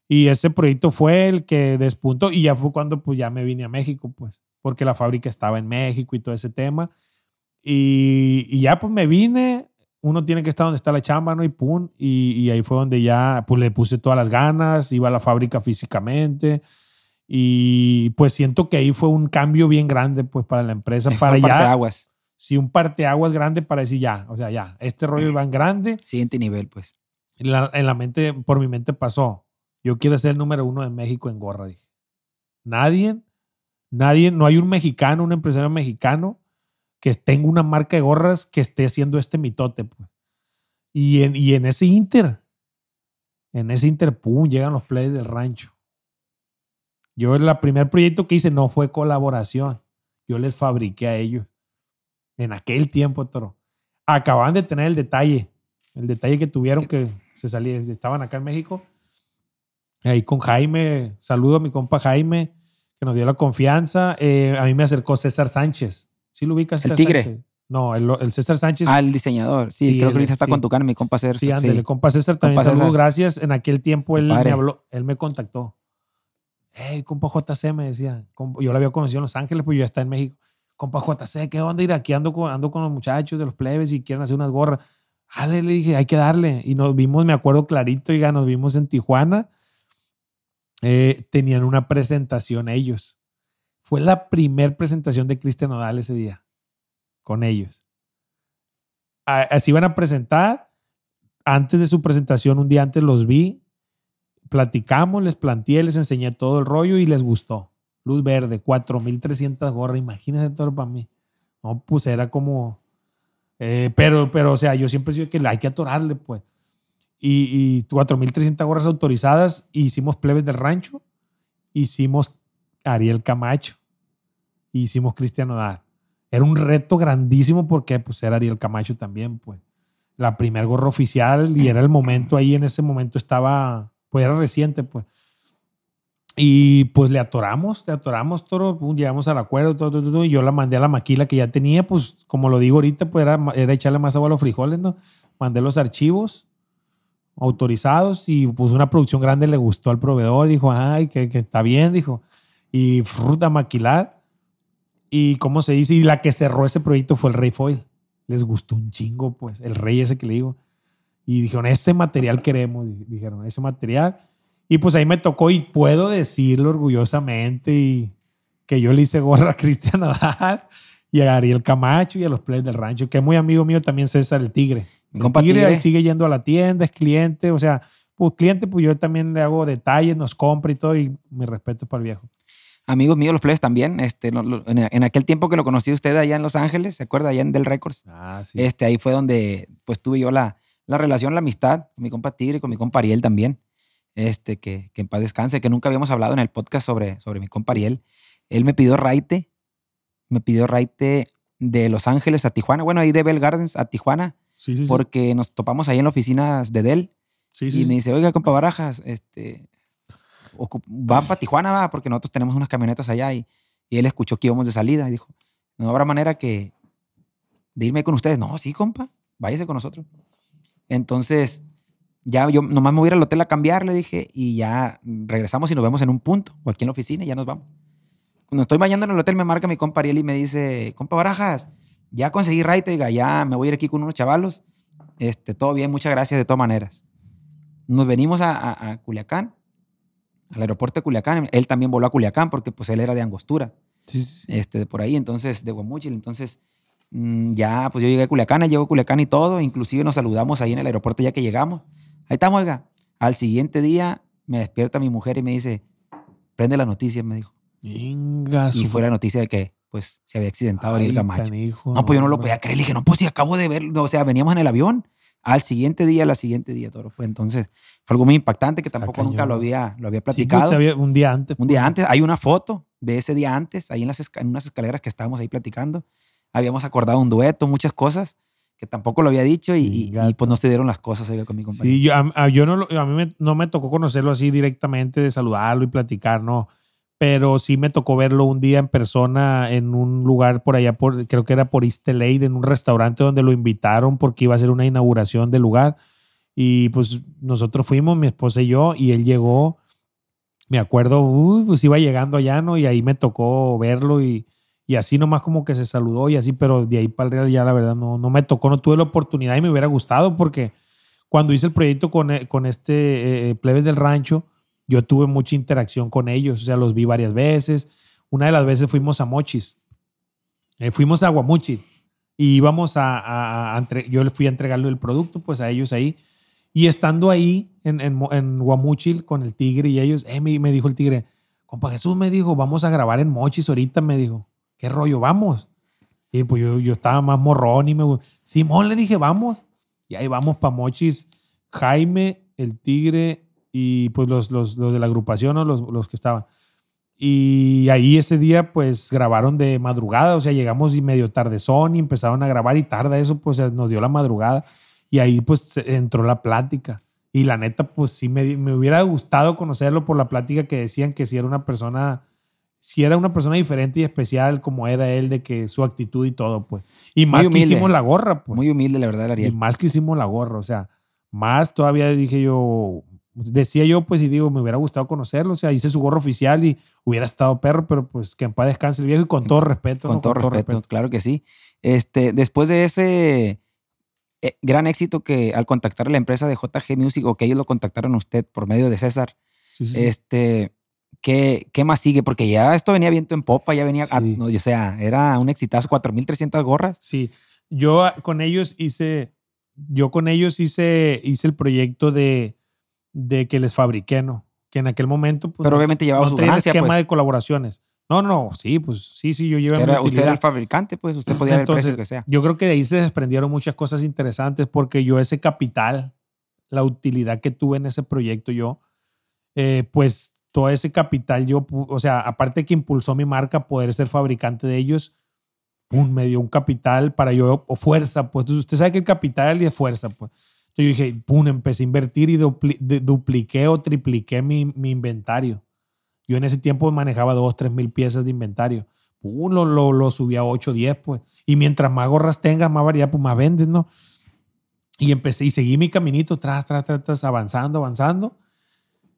Y ese proyecto fue el que despuntó y ya fue cuando pues ya me vine a México, pues, porque la fábrica estaba en México y todo ese tema. Y, y ya pues me vine, uno tiene que estar donde está la chamba, ¿no? Y pum, y, y ahí fue donde ya pues le puse todas las ganas, iba a la fábrica físicamente. Y pues siento que ahí fue un cambio bien grande pues para la empresa, Fue para un ya, parteaguas. sí, un parteaguas grande para decir ya, o sea, ya, este rollo va en grande. Siguiente nivel, pues. En la, en la mente, por mi mente pasó, yo quiero ser el número uno de México en gorra, dije. Nadie, nadie, no hay un mexicano, un empresario mexicano que tenga una marca de gorras que esté haciendo este mitote, pues. Y en, ese inter, en ese inter, pum, llegan los plays del rancho. Yo el primer proyecto que hice no fue colaboración. Yo les fabriqué a ellos. En aquel tiempo, Toro. Acababan de tener el detalle. El detalle que tuvieron que se salían, estaban acá en México. Ahí con Jaime, saludo a mi compa Jaime, que nos dio la confianza. Eh, a mí me acercó César Sánchez. ¿Sí lo ubicas? ¿El tigre? Sánchez? No, el, el César Sánchez. Ah, el diseñador. Sí, Sí, creo que ahorita está sí. con tu cara, mi compa César. Sí, ándale, compa César, también Compa saludos, César. gracias. En aquel tiempo él me habló, él me contactó. Hey, compa JC, me decía. yo lo había conocido en Los Ángeles, pues yo ya está en México. Compa JC, ¿qué onda? Ir aquí ando con, ando con los muchachos de los plebes y quieren hacer unas gorras. Dale, le dije, hay que darle. Y nos vimos, me acuerdo clarito, y nos vimos en Tijuana. Eh, tenían una presentación ellos. Fue la primer presentación de Cristian Nodal ese día con ellos. Así iban a presentar. Antes de su presentación, un día antes los vi, platicamos, les planteé, les enseñé todo el rollo y les gustó. Luz verde, 4.300 gorras, imagínate todo para mí. No, pues era como... eh, pero, pero, o sea, yo siempre sido que hay que atorarle, pues. Y, y 4.300 gorras autorizadas, hicimos plebes del rancho, hicimos Ariel Camacho, hicimos Cristiano Nodal. Era un reto grandísimo porque pues era Ariel Camacho también, pues. La primer gorra oficial y era el momento ahí, en ese momento estaba, pues era reciente, pues. Y pues le atoramos, le atoramos todo, pum, llegamos al acuerdo, todo, todo, todo, y yo la mandé a la maquila que ya tenía, pues como lo digo ahorita, pues era, era echarle más agua a los frijoles, ¿no? Mandé los archivos autorizados y pues una producción grande le gustó al proveedor, dijo, ay, que, que está bien, dijo. Y fruta maquilar. Y cómo se dice, y la que cerró ese proyecto fue el Rey Foil. Les gustó un chingo, pues, el rey ese que le digo. Y dijeron, ese material queremos, di- dijeron, ese material. Y pues ahí me tocó y puedo decirlo orgullosamente y que yo le hice gorra a Cristian Nadal y a Ariel Camacho y a los players del rancho, que es muy amigo mío también César el Tigre. El tigre, Tigre. ahí sigue yendo a la tienda, es cliente, o sea, pues cliente, pues yo también le hago detalles, nos compra y todo, y mi respeto para el viejo. Amigos míos, los plebes también. Este, lo- lo- en, en aquel tiempo que lo conocí usted allá en Los Ángeles, ¿se acuerda? Allá en Del Records. Ah, sí. Este, ahí fue donde pues tuve yo la, la relación, la amistad con mi compa Tigre, con mi compa Ariel también. Este, que, que en paz descanse, que nunca habíamos hablado en el podcast sobre, sobre mi compa Ariel. Él me pidió raite, me pidió raite de Los Ángeles a Tijuana, bueno, ahí de Bell Gardens a Tijuana, sí, sí, sí. porque nos topamos ahí en las oficinas de Dell Sí, sí, y me dice, oiga, compa Barajas, este, van para Tijuana, va, porque nosotros tenemos unas camionetas allá y, y él escuchó que íbamos de salida y dijo, no habrá manera que de irme con ustedes. No, sí, compa, váyase con nosotros. Entonces, ya yo nomás me voy a ir al hotel a cambiar, le dije, y ya regresamos y nos vemos en un punto, o aquí en la oficina, y ya nos vamos. Cuando estoy bañando en el hotel, me marca mi compa Ariel y me dice, compa Barajas, ya conseguí ride, diga, ya me voy a ir aquí con unos chavalos. Este, todo bien, muchas gracias de todas maneras. Nos venimos a- a Culiacán, al aeropuerto de Culiacán. Él también voló a Culiacán porque pues él era de Angostura, Sí, sí, este, de por ahí, entonces, de Guamúchil. Entonces, mm, ya, pues yo llegué a Culiacán, él llegó a Culiacán y todo. Inclusive nos saludamos ahí en el aeropuerto ya que llegamos. Ahí estamos, oiga. Al siguiente día me despierta mi mujer y me dice, prende las noticias, me dijo. Venga, Y fue la noticia de que, pues, se había accidentado Ariel Camacho. No, pues yo no lo podía creer. Le dije, no, pues si acabo de verlo. O sea, veníamos en el avión. Al siguiente día, al siguiente día, todo fue. Entonces, fue algo muy impactante que tampoco nunca lo había, lo había Sí, pues, platicado. había- un día antes. Un día pues. antes, hay una foto de ese día antes, ahí en, las en unas escaleras que estábamos ahí platicando. Habíamos acordado un dueto, muchas cosas que tampoco lo había dicho y, y- pues no se dieron las cosas oiga, con mi compañero. Sí, yo, a, a- yo no, a mí me- no me tocó conocerlo así directamente, de saludarlo y platicar, no. Pero sí me tocó verlo un día en persona en un lugar por allá, por, creo que era por East LA, en un restaurante donde lo invitaron porque iba a ser una inauguración del lugar. Y pues nosotros fuimos, mi esposa y yo, y él llegó. Me acuerdo, pues iba llegando allá, ¿no? Y ahí me tocó verlo y, y así nomás como que se saludó y así, pero de ahí para el Real ya la verdad no, no me tocó, no tuve la oportunidad y me hubiera gustado porque cuando hice el proyecto con, eh, con este eh, Plebes del Rancho, yo tuve mucha interacción con ellos, o sea, los vi varias veces. Una de las veces fuimos a Mochis, Eh, fuimos a Guamuchi y íbamos a, a- entre- yo le fui a entregarle el producto pues a ellos ahí. Y estando ahí en, en, en Guamuchil con el tigre y ellos, eh, me, me dijo el tigre, compa Jesús me dijo, vamos a grabar en Mochis ahorita, me dijo, ¿qué rollo? Vamos. Y pues yo, yo estaba más morrón y me... Simón le dije, vamos. Y ahí vamos para Mochis. Jaime, el tigre y pues los, los, los de la agrupación, ¿no? los, los que estaban. Y ahí ese día pues grabaron de madrugada, o sea, llegamos y medio tardezón y empezaron a grabar y tarda eso, pues nos dio la madrugada. Y ahí pues entró la plática. Y la neta, pues sí me, me hubiera gustado conocerlo por la plática que decían que si era una persona, si era una persona diferente y especial como era él, de que su actitud y todo, pues. Y más que hicimos la gorra, pues. Muy humilde, la verdad, el Y Ariel. más que hicimos la gorra, o sea, más todavía dije yo, decía yo, pues, y digo, me hubiera gustado conocerlo, o sea, hice su gorra oficial y hubiera estado perro, pero pues que en paz descanse el viejo y con todo respeto. Con ¿no? todo respeto, claro que sí. Este, después de ese eh, gran éxito que al contactar a la empresa de JG Music o que ellos lo contactaron a usted por medio de César, Sí, sí, sí. este, ¿qué, ¿qué más sigue? Porque ya esto venía viento en popa, ya venía, a- Sí. no, o sea, era un exitazo, 4.300 gorras. Sí, yo ah, con ellos hice, yo con ellos hice, hice el proyecto de, de que les fabriqué, ¿no? Que en aquel momento, pues, Pero obviamente llevaba no su ganancia, esquema pues. de colaboraciones. No, no, sí, pues sí, sí, yo llevé Usted era, usted era utilidad. el fabricante, pues usted podía dar el precio que sea. Yo creo que de ahí se desprendieron muchas cosas interesantes porque yo ese capital, la utilidad que tuve en ese proyecto yo, eh, pues todo ese capital yo, o sea, aparte que impulsó mi marca poder ser fabricante de ellos, pum, me dio un capital para yo, o fuerza, pues usted sabe que el capital y es fuerza, pues. Entonces yo dije, pum, empecé a invertir y dupli- dupliqué o tripliqué mi, mi inventario. Yo en ese tiempo manejaba dos, tres mil piezas de inventario. Pum, lo, lo, lo subí a 8, 10, pues. Y mientras más gorras tengas, más variedad, pues más vendes, ¿no? Y empecé y seguí mi caminito, tras, tras, tras, tras, avanzando, avanzando.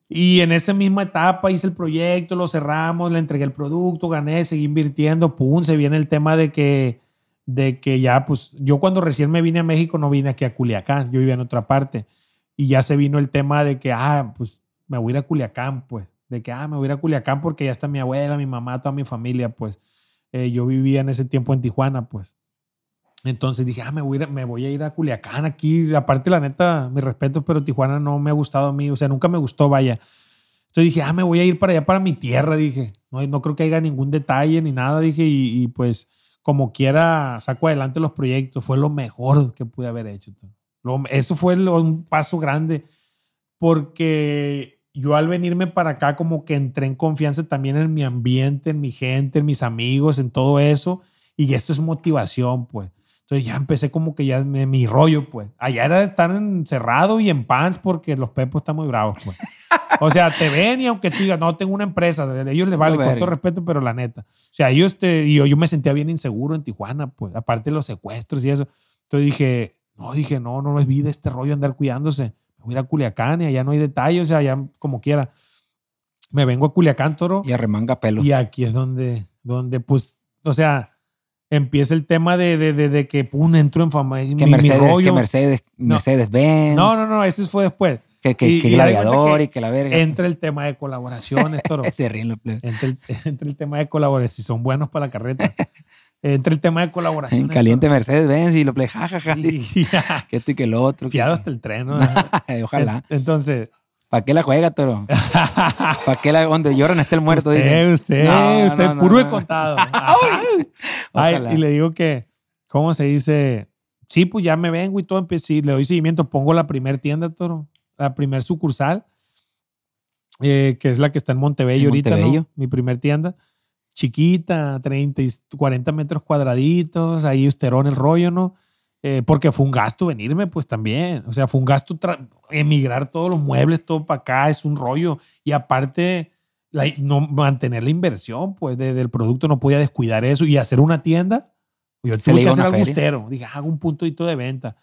Y en esa misma etapa hice el proyecto, lo cerramos, le entregué el producto, gané, seguí invirtiendo, pum, se viene el tema de que, de que ya, pues, yo cuando recién me vine a México no vine aquí a Culiacán, yo vivía en otra parte. Y ya se vino el tema de que, ah, pues, me voy a ir a Culiacán, pues, de que, ah, me voy a ir a Culiacán porque ya está mi abuela, mi mamá, toda mi familia, pues. Eh, yo vivía en ese tiempo en Tijuana, pues. Entonces dije, ah, me voy, a ir, me voy a ir a Culiacán aquí. Aparte, la neta, mi respeto, pero Tijuana no me ha gustado a mí. O sea, nunca me gustó, vaya. Entonces dije, ah, me voy a ir para allá, para mi tierra, dije. No, no creo que haya ningún detalle ni nada, dije. Y, pues, como quiera, saco adelante los proyectos. Fue lo mejor que pude haber hecho. eso fue un paso grande. Porque yo al venirme para acá, como que entré en confianza también en mi ambiente, en mi gente, en mis amigos, en todo eso. Y eso es motivación, pues. Entonces ya empecé como que ya me- mi rollo, pues. Allá era de estar encerrado y en pants porque los pepos están muy bravos, pues. O sea, te ven y aunque tú digas, no, tengo una empresa, a ellos les vale, No, con todo respeto, pero la neta. O sea, ellos te, yo, yo me sentía bien inseguro en Tijuana, pues, aparte de los secuestros y eso. Entonces dije, no, dije, no, no, no es vida este rollo andar cuidándose. Me voy a ir a Culiacán y allá no hay detalle, o sea, allá como quiera. Me vengo a Culiacán, Toro. Y arremanga pelo. Y aquí es donde, donde pues, o sea, empieza el tema de, de, de, de que, pum, entro en fama. que mi, mi Mercedes, rollo. que Mercedes, No. Mercedes Benz. No, no, no, ese fue después. Que, que, Y- que gladiador que y que la verga. Entra el tema de colaboraciones, Toro. Se ríen los plebes. entra, el, entra el tema de colaboraciones, si son buenos para la carreta. Entra el tema de En colaboraciones. caliente Mercedes Benz y los plebes, jajaja. Que esto y que lo otro. Fiado hasta el tren, ¿no? Ojalá. En- Entonces, ¿Para qué la juega, toro? ¿Para qué la donde lloran está el muerto? usted, dicen? usted, No, usted, no, no, puro no. de contado. Ay, y le digo que, ¿cómo se dice? Sí, pues ya me vengo y todo empecé, le doy seguimiento, pongo la primer tienda, Toro, la primer sucursal, eh, que es la que está en Montebello En ahorita. Montebello. Mi primer tienda. Chiquita, 30 y 40 metros cuadraditos, ahí Usterón el rollo, ¿no? Eh, porque fue un gasto venirme, pues también. O sea, fue un gasto emigrar todos los muebles, todo para acá, es un rollo. Y aparte, la- no, mantener la inversión, pues, de- del producto, no podía descuidar eso. Y hacer una tienda, yo tuve que hacer algo austero. Dije, hago un puntito de venta.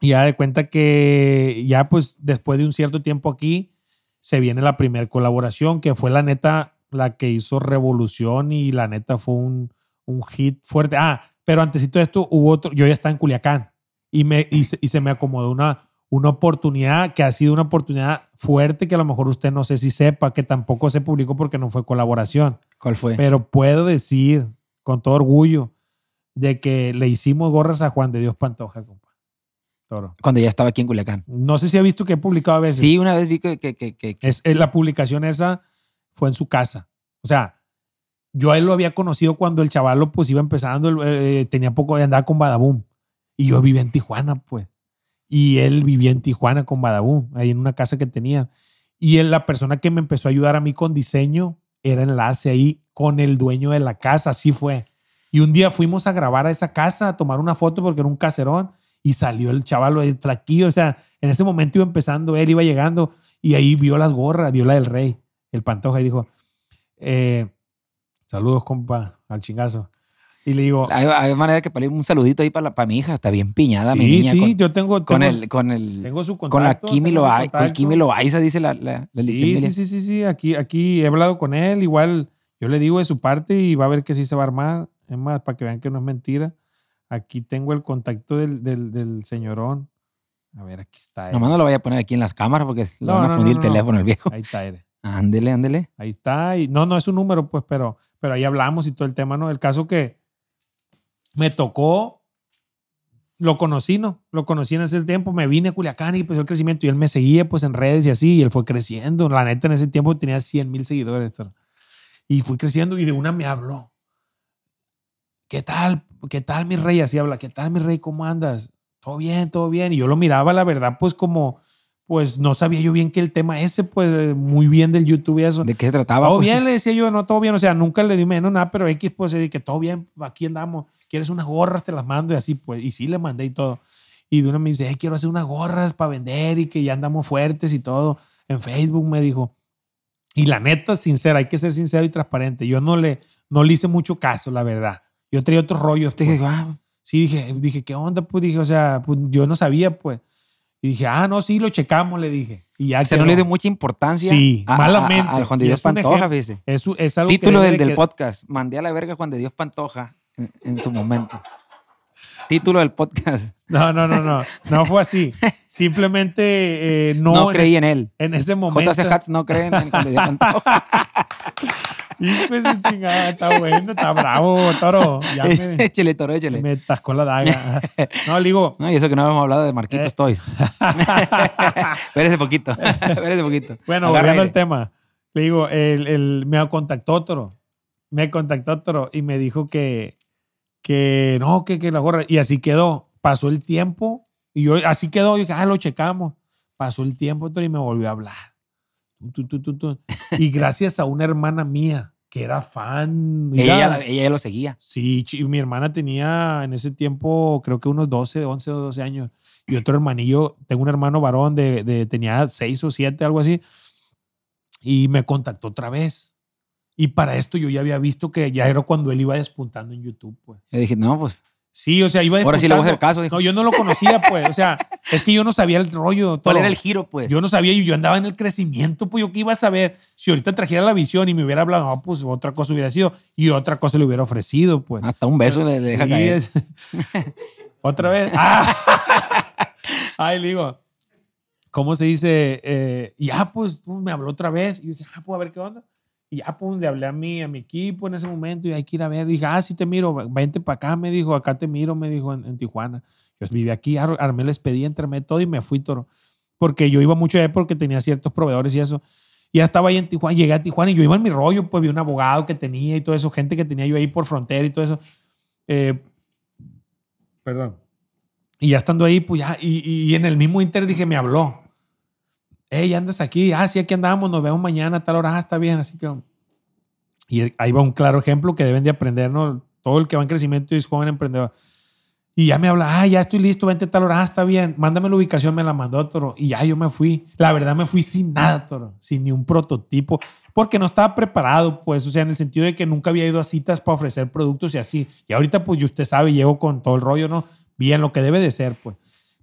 Y ya de cuenta que ya, pues, después de un cierto tiempo aquí, se viene la primera colaboración, que fue la neta la que hizo revolución y la neta fue un, un hit fuerte. Ah, pero antesito de esto hubo otro, yo ya estaba en Culiacán y, me, y, se, y se me acomodó una, una oportunidad que ha sido una oportunidad fuerte que a lo mejor usted no sé si sepa, que tampoco se publicó porque no fue colaboración. ¿Cuál fue? Pero puedo decir con todo orgullo de que le hicimos gorras a Juan de Dios Pantoja, compa. Toro. Cuando ya estaba aquí en Culiacán. No sé si ha visto que he publicado a veces. Sí, una vez vi que, que, que, que- Es, es la publicación esa fue en su casa. O sea, yo a él lo había conocido cuando el chavalo pues iba empezando, eh, tenía poco, andaba con Badaboom. Y yo vivía en Tijuana, pues. Y él vivía en Tijuana con Badaboom, ahí en una casa que tenía. Y él, la persona que me empezó a ayudar a mí con diseño era enlace ahí con el dueño de la casa, así fue. Y un día fuimos a grabar a esa casa, a tomar una foto porque era un caserón y salió el chavalo ahí flaquillo. O sea, en ese momento iba empezando, él iba llegando y ahí vio las gorras, vio la del rey, el pantoja y dijo, eh, saludos compa, al chingazo. Y le digo, hay, hay manera que para un saludito ahí para, la- para mi hija. Está bien piñada mi niña. sí, con, yo tengo, con tengo- el, con el, tengo su contacto. con la Kimi Loaiza, con. Kimi Loaiza, dice la, la, la Sí, sí, sí, sí, sí, aquí, aquí he hablado con él, igual yo le digo de su parte y va a ver que sí se va a armar, es más, para que vean que no es mentira. Aquí tengo el contacto del, del, del señorón. A ver, aquí está él. Nomás no lo vaya a poner aquí en las cámaras porque le No, van a fundir no, el no. teléfono el viejo. Ahí está él. Ándele, ándele. Ahí está. Y no, no es un número, pues, pero, pero ahí hablamos y todo el tema, ¿no? El caso que me tocó, lo conocí, ¿no? Lo conocí en ese tiempo, me vine a Culiacán y empezó el crecimiento y él me seguía, pues, en redes y así, y él fue creciendo. La neta, en ese tiempo tenía 100 mil seguidores. Y fui creciendo y de una me habló. ¿Qué tal? ¿Qué tal, mi rey? Así habla. ¿Qué tal, mi rey? ¿Cómo andas? Todo bien, todo bien. Y yo lo miraba, la verdad, pues, como, pues, no sabía yo bien que el tema ese, pues, eh, muy bien del YouTube y eso. ¿De qué se trataba? Todo pues? bien, le decía yo, no, todo bien. O sea, nunca le di menos nada, pero X, pues, de que todo bien, aquí andamos. ¿Quieres unas gorras? Te las mando y así, pues. Y sí le mandé y todo. Y de una me dice, "Hey, quiero hacer unas gorras para vender y que ya andamos fuertes y todo. En Facebook me dijo. Y la neta, sincera, hay que ser sincero y transparente. Yo no le, no le hice mucho caso, la verdad. Yo traía otros rollos. Usted pues. dijo, ah, Sí, dije, dije, ¿qué onda? Pues dije, o sea, pues, yo no sabía, pues. Y dije, ah, no, sí, lo checamos, le dije. Y ya se no quedó. le dio mucha importancia Sí, a- malamente. al Juan de Dios Pantoja, fíjese. Es, es algo Título del, de del que- podcast. Mandé a la verga a Juan de Dios Pantoja en, en su momento. Título del podcast. No, no, no, no. No fue así. Simplemente eh, no, No, en, creí ese, en él. en ese momento. JC Hats no creen en Juan de Dios Pantoja. Hijo de su chingada, está bueno, está bravo, toro. Ya me, échele, toro, échele. me tascó la daga. No, le digo, No, y eso que no hemos hablado de Marquitos Eh. Toys. Espérese poquito. Espérese poquito. bueno, Agarra volviendo al tema. Le digo, el, el- me contactó Toro. Me contactó Toro y me dijo que, que no, que, que la gorra. Y así quedó. Pasó el tiempo y yo, así quedó. Y dije, ah, lo checamos. Pasó el tiempo Toro, y me volvió a hablar. Y gracias a una hermana mía que era fan. mira, Ella, ella lo seguía. Sí, mi hermana tenía en ese tiempo, creo que unos 12, 11 o 12 años. Y otro hermanillo, tengo un hermano varón de, de- tenía 6 o 7, algo así. Y me contactó otra vez. Y para esto yo ya había visto que ya era cuando él iba despuntando en YouTube, pues. Yo dije, no, pues. Sí, o sea, iba Ahora sí le voy a hacer caso. Dijo. No, yo no lo conocía, pues. O sea, es que yo no sabía el rollo. ¿Cuál todo. era el giro, pues? Yo no sabía y yo andaba en el crecimiento, pues yo qué iba a saber si ahorita trajera la visión y me hubiera hablado, no, pues otra cosa hubiera sido y otra cosa le hubiera ofrecido, pues. Hasta un beso le, le deja Sí, caer. es- Otra vez. Ah. Ay, le digo, ¿cómo se dice? Eh, ya, pues pues, me habló otra vez. Y yo dije, ah, pues a ver qué onda. Y ya, pues le hablé a mi, a mi equipo en ese momento y hay que ir a ver. Y dije, ah, sí te miro, vente para acá, me dijo, acá te miro, me dijo en, en Tijuana. Yo vivía aquí, ar- armé el expediente, armé todo y me fui, toro. Porque yo iba mucho allá porque tenía ciertos proveedores y eso. Y ya estaba ahí en Tijuana, llegué a Tijuana y yo iba en mi rollo, pues vi un abogado que tenía y todo eso, gente que tenía yo ahí por frontera y todo eso. Eh, perdón. Y ya estando ahí, pues ya, y, y en el mismo Inter dije, me habló. Hey, andas aquí. Ah, sí, aquí andamos, nos vemos mañana a tal hora. Ah, está bien, así que. Y ahí va un claro ejemplo que deben de aprender, ¿no? Todo el que va en crecimiento y es joven emprendedor. Y ya me habla, ah, ya estoy listo, vente a tal hora, ah, está bien, mándame la ubicación, me la mandó, Toro. Y ya yo me fui. La verdad me fui sin nada, Toro, sin ni un prototipo, porque no estaba preparado, pues, o sea, en el sentido de que nunca había ido a citas para ofrecer productos y así. Y ahorita, pues, y usted sabe, llego con todo el rollo, ¿no? Bien, lo que debe de ser, pues.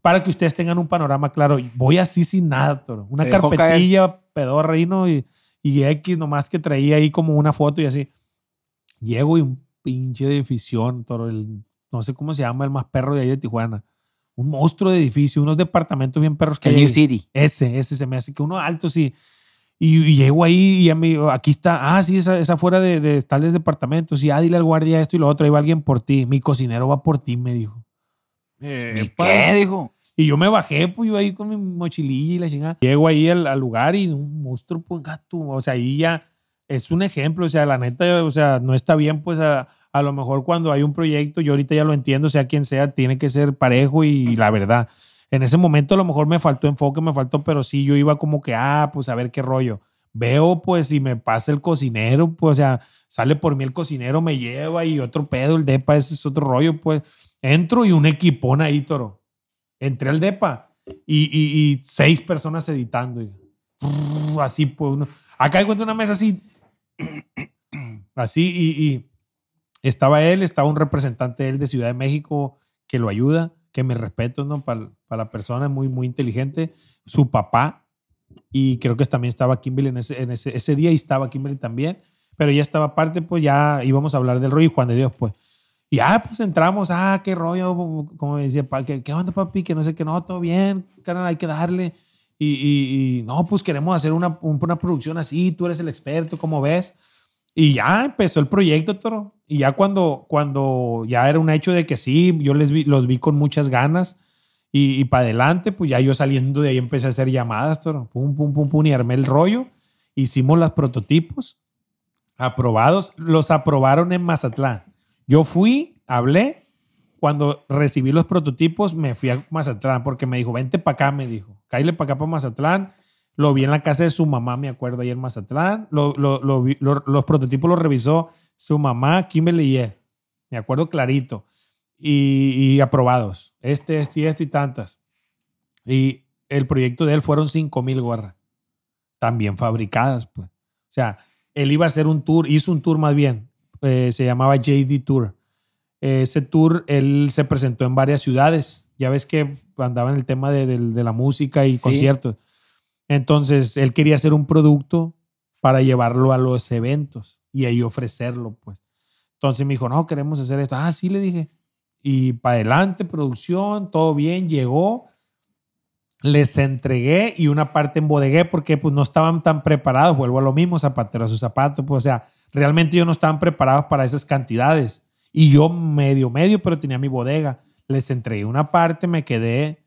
Para que ustedes tengan un panorama claro. Voy así sin nada, Toro. Una carpetilla, pedorra ahí, ¿no? Y, y X nomás que traía ahí como una foto y así. Llego y un pinche edificio, Toro, el no sé cómo se llama, el más perro de ahí de Tijuana. Un monstruo de edificio, unos departamentos bien perros que El hay New ahí. City. Ese, ese se me hace que uno alto, sí. Y, y llego ahí y a mí, aquí está, ah, sí, esa, esa fuera de, de tales departamentos. Y ah, dile al guardia esto y lo otro, ahí va alguien por ti. Mi cocinero va por ti, me dijo. ¿Y Epa. qué? Dijo. Y yo me bajé, pues yo ahí con mi mochililla y la chingada. Llego ahí al, al lugar y un monstruo, pues gato. O sea, ahí ya es un ejemplo. O sea, la neta, o sea, no está bien, pues a, a lo mejor cuando hay un proyecto, yo ahorita ya lo entiendo, sea quien sea, tiene que ser parejo y, la verdad. En ese momento a lo mejor me faltó enfoque, me faltó, pero sí, yo iba como que, ah, pues a ver qué rollo. Veo, pues, si me pasa el cocinero, pues, o sea, sale por mí el cocinero, me lleva y otro pedo, el depa, ese es otro rollo, pues. Entro y un equipón ahí, toro entré al DEPA y, seis personas editando. así, pues, uno. Acá encuentro una mesa así. Así, y, estaba él, estaba un representante de él de Ciudad de México que lo ayuda, que me respeto, ¿no? Para la persona, muy, muy inteligente. Su papá, y creo que también estaba Kimberly en ese día, y estaba Kimberly también, pero ya estaba aparte, pues ya íbamos a hablar del rollo y Juan de Dios, pues. Y ah, pues entramos, ah, qué rollo, como decía, ¿qué, qué onda, papi? Que no sé qué, no, todo bien, carnal, hay que darle. Y, no, pues queremos hacer una, un- una producción así, tú eres el experto, ¿cómo ves? Y ya empezó el proyecto, Toro. Y ya cuando, cuando ya era un hecho de que sí, yo les vi, los vi con muchas ganas y, y para adelante, pues ya yo saliendo de ahí empecé a hacer llamadas, Toro. Pum, pum, pum, pum, y armé el rollo. Hicimos los prototipos aprobados. Los aprobaron en Mazatlán. Yo fui, hablé. Cuando recibí los prototipos, me fui a Mazatlán porque me dijo, vente para acá, me dijo. Cáile para acá para Mazatlán. Lo vi en la casa de su mamá, me acuerdo, ahí en Mazatlán. Los prototipos los revisó su mamá, Kimberly y él. Me acuerdo clarito. Y, aprobados. Este, este y este y tantas. Y el proyecto de él fueron 5 mil gorras. También fabricadas, pues. O sea, él iba a hacer un tour, hizo un tour más bien. Eh, se llamaba JD Tour. Ese tour, él se presentó en varias ciudades. Ya ves que andaba en el tema de, de- de la música y Sí. conciertos. Entonces, él quería hacer un producto para llevarlo a los eventos y ahí ofrecerlo, pues. Entonces me dijo, no, queremos hacer esto. Ah, sí, le dije. Y para adelante, producción, todo bien, llegó. Les entregué y una parte embodegué porque pues no estaban tan preparados. Vuelvo a lo mismo, zapatero a sus zapatos. Pues, o sea, realmente ellos no estaban preparados para esas cantidades. Y yo medio, medio, pero tenía mi bodega. Les entregué una parte, me quedé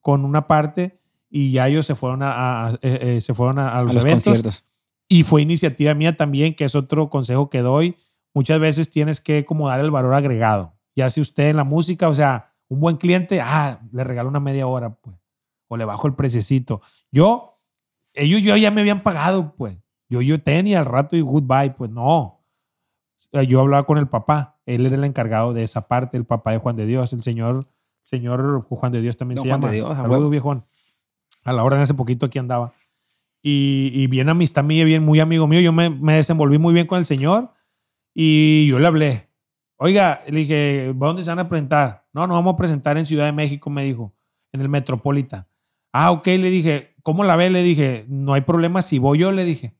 con una parte y ya ellos se fueron a, a- eh, eh, se fueron a, a A los, los eventos. conciertos. Y fue iniciativa mía también, que es otro consejo que doy. Muchas veces tienes que como dar el valor agregado. Ya si usted en la música, o sea, un buen cliente, ah, le regalo una media hora, pues. O le bajo el preciosito. Yo, ellos yo ya me habían pagado, pues. Yo, yo tenía al rato y goodbye, pues no. eh, yo hablaba con el papá, él era el encargado de esa parte, el papá de Juan de Dios, el señor, señor Juan de Dios también Don se Juan llama. de Dios, a Saludos, viejón. A la hora en hace poquito aquí andaba. Y, y bien amistad mía, bien muy amigo mío. Yo me, me desenvolví muy bien con el señor y yo le hablé. Oiga, le dije, ¿va dónde se van a presentar? No, nos vamos a presentar en Ciudad de México, me dijo, en el Metropolitan. Ah, ok, le dije, ¿cómo la ve? Le dije, no hay problema si voy yo, le dije.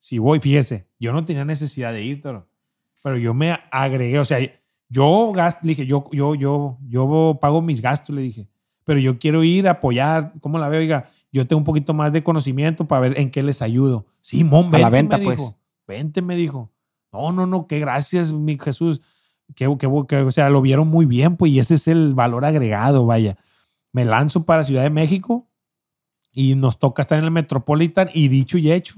Si voy, fíjese, yo no tenía necesidad de ir, pero, pero yo me agregué, o sea, yo gasto, le dije, yo, yo, yo, yo pago mis gastos, le dije, pero yo quiero ir a apoyar, ¿cómo la veo? Oiga, yo tengo un poquito más de conocimiento para ver en qué les ayudo. Simón, A vente, la venta, me pues. dijo. Vente, me dijo. No, no, no, que gracias, mi Jesús. Que, que, que, o sea, lo vieron muy bien, pues, y ese es el valor agregado, vaya. Me lanzo para Ciudad de México y nos toca estar en el Metropolitan y dicho y hecho.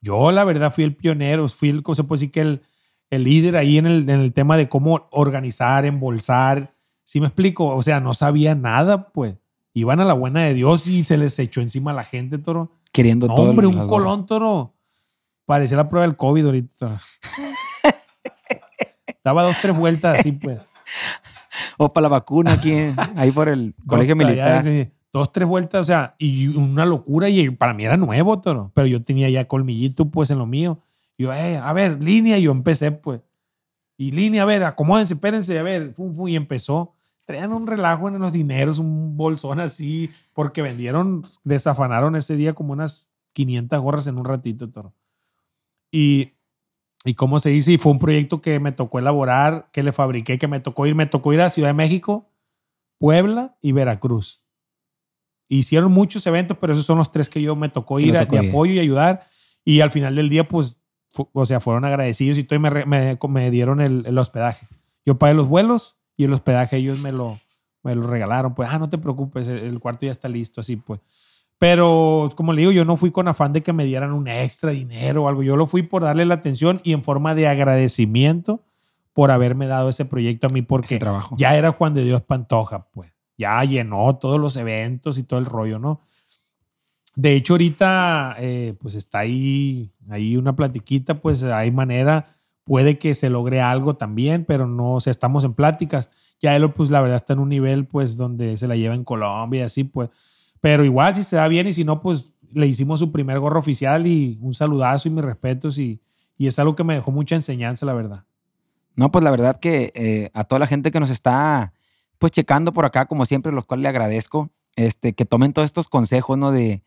Yo, la verdad, fui el pionero, fui el, ¿cómo se puede decir que el, el líder ahí en el, en el tema de cómo organizar, embolsar. ¿Sí me explico? O sea, no sabía nada, pues. Iban a la buena de Dios y se les echó encima a la gente, toro. Queriendo No, todo. hombre, un colón, toro. Parecía la prueba del COVID ahorita. toro. Daba dos, tres vueltas así, pues. O para la vacuna aquí, ahí por el colegio militar. ya, sí, dos, tres vueltas, o sea, y una locura. Y para mí era nuevo, toro. Pero yo tenía ya colmillito, pues, en lo mío. Yo, eh, a ver, línea. Y yo empecé, pues. Y línea, a ver, acomódense, espérense, a ver. Fum, y empezó. Traían un relajo en los dineros, un bolsón así, porque vendieron, desafanaron ese día como unas 500 gorras en un ratito, toro. Y, y cómo se dice, y fue un proyecto que me tocó elaborar, que le fabriqué, que me tocó ir, me tocó ir a Ciudad de México, Puebla y Veracruz. Hicieron muchos eventos, pero esos son los tres que yo me tocó ir le a- de apoyo y ayudar. Y al final del día, pues, o sea, fueron agradecidos y todo, y me, me, me dieron el, el hospedaje. Yo pagué los vuelos y el hospedaje ellos me lo, me lo regalaron. Pues, ah, no te preocupes, el, el cuarto ya está listo, así pues. Pero, como le digo, yo no fui con afán de que me dieran un extra dinero o algo. Yo lo fui por darle la atención y en forma de agradecimiento por haberme dado ese proyecto a mí, porque trabajo. ya era Juan de Dios Pantoja, pues. Ya llenó todos los eventos y todo el rollo, ¿no? De hecho, ahorita, eh, pues está ahí, ahí una platiquita, pues hay manera, puede que se logre algo también, pero no, o sea, estamos en pláticas. Ya él, pues la verdad está en un nivel, pues, donde se la lleva en Colombia y así, pues. Pero igual, si se da bien y si no, pues le hicimos su primer gorro oficial y un saludazo y mis respetos y, y es algo que me dejó mucha enseñanza, la verdad. No, pues la verdad que eh, a toda la gente que nos está pues checando por acá, como siempre, los cuales le agradezco, este, que tomen todos estos consejos, ¿no? De,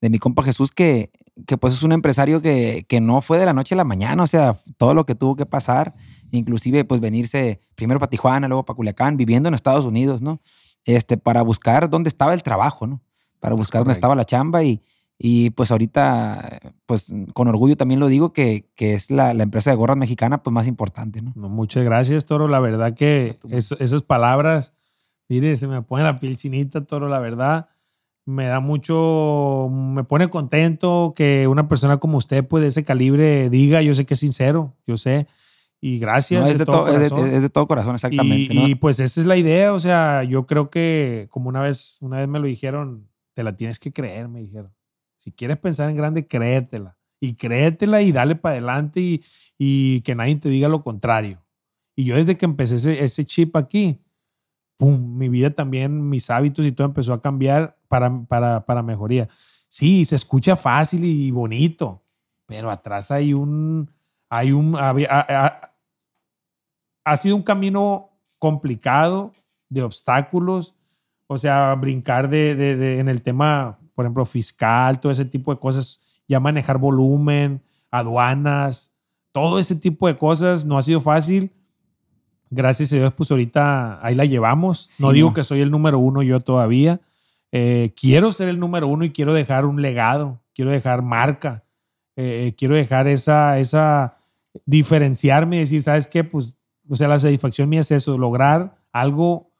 de mi compa Jesús, que, que pues es un empresario que, que no fue de la noche a la mañana, o sea, todo lo que tuvo que pasar, inclusive pues venirse primero para Tijuana, luego para Culiacán, viviendo en Estados Unidos, ¿no? Este, para buscar dónde estaba el trabajo, ¿no? Para buscar dónde estaba la chamba y, y pues ahorita, pues con orgullo también lo digo, que, que es la, la empresa de gorras mexicana pues más importante, ¿no? No, muchas gracias, Toro. La verdad que eso- esas palabras, mire, se me pone la piel chinita, Toro, la verdad. Me da mucho, me pone contento que una persona como usted, pues de ese calibre, diga, yo sé que es sincero, yo sé. Y gracias. No, es, de de todo todo, es, de, corazón. es de todo corazón, exactamente. Y, ¿no? y, pues esa es la idea, o sea, yo creo que como una vez, una vez me lo dijeron, te la tienes que creer, me dijeron. Si quieres pensar en grande, créetela. Y créetela y dale para adelante y, y que nadie te diga lo contrario. Y yo desde que empecé ese, ese chip aquí, pum, mi vida también, mis hábitos y todo empezó a cambiar para, para, para mejoría. Sí, se escucha fácil y bonito, pero atrás hay un, hay un, ha- ha- ha sido un camino complicado de obstáculos, o sea, brincar de- de- en el tema, por ejemplo, fiscal, todo ese tipo de cosas, ya manejar volumen, aduanas, todo ese tipo de cosas no ha sido fácil. Gracias a Dios, pues ahorita ahí la llevamos. No Sí, digo que soy el número uno yo todavía. Eh, quiero ser el número uno y quiero dejar un legado, quiero dejar marca, eh, quiero dejar esa, esa, diferenciarme y decir, ¿sabes qué? Pues, o sea, la satisfacción mía es eso, lograr algo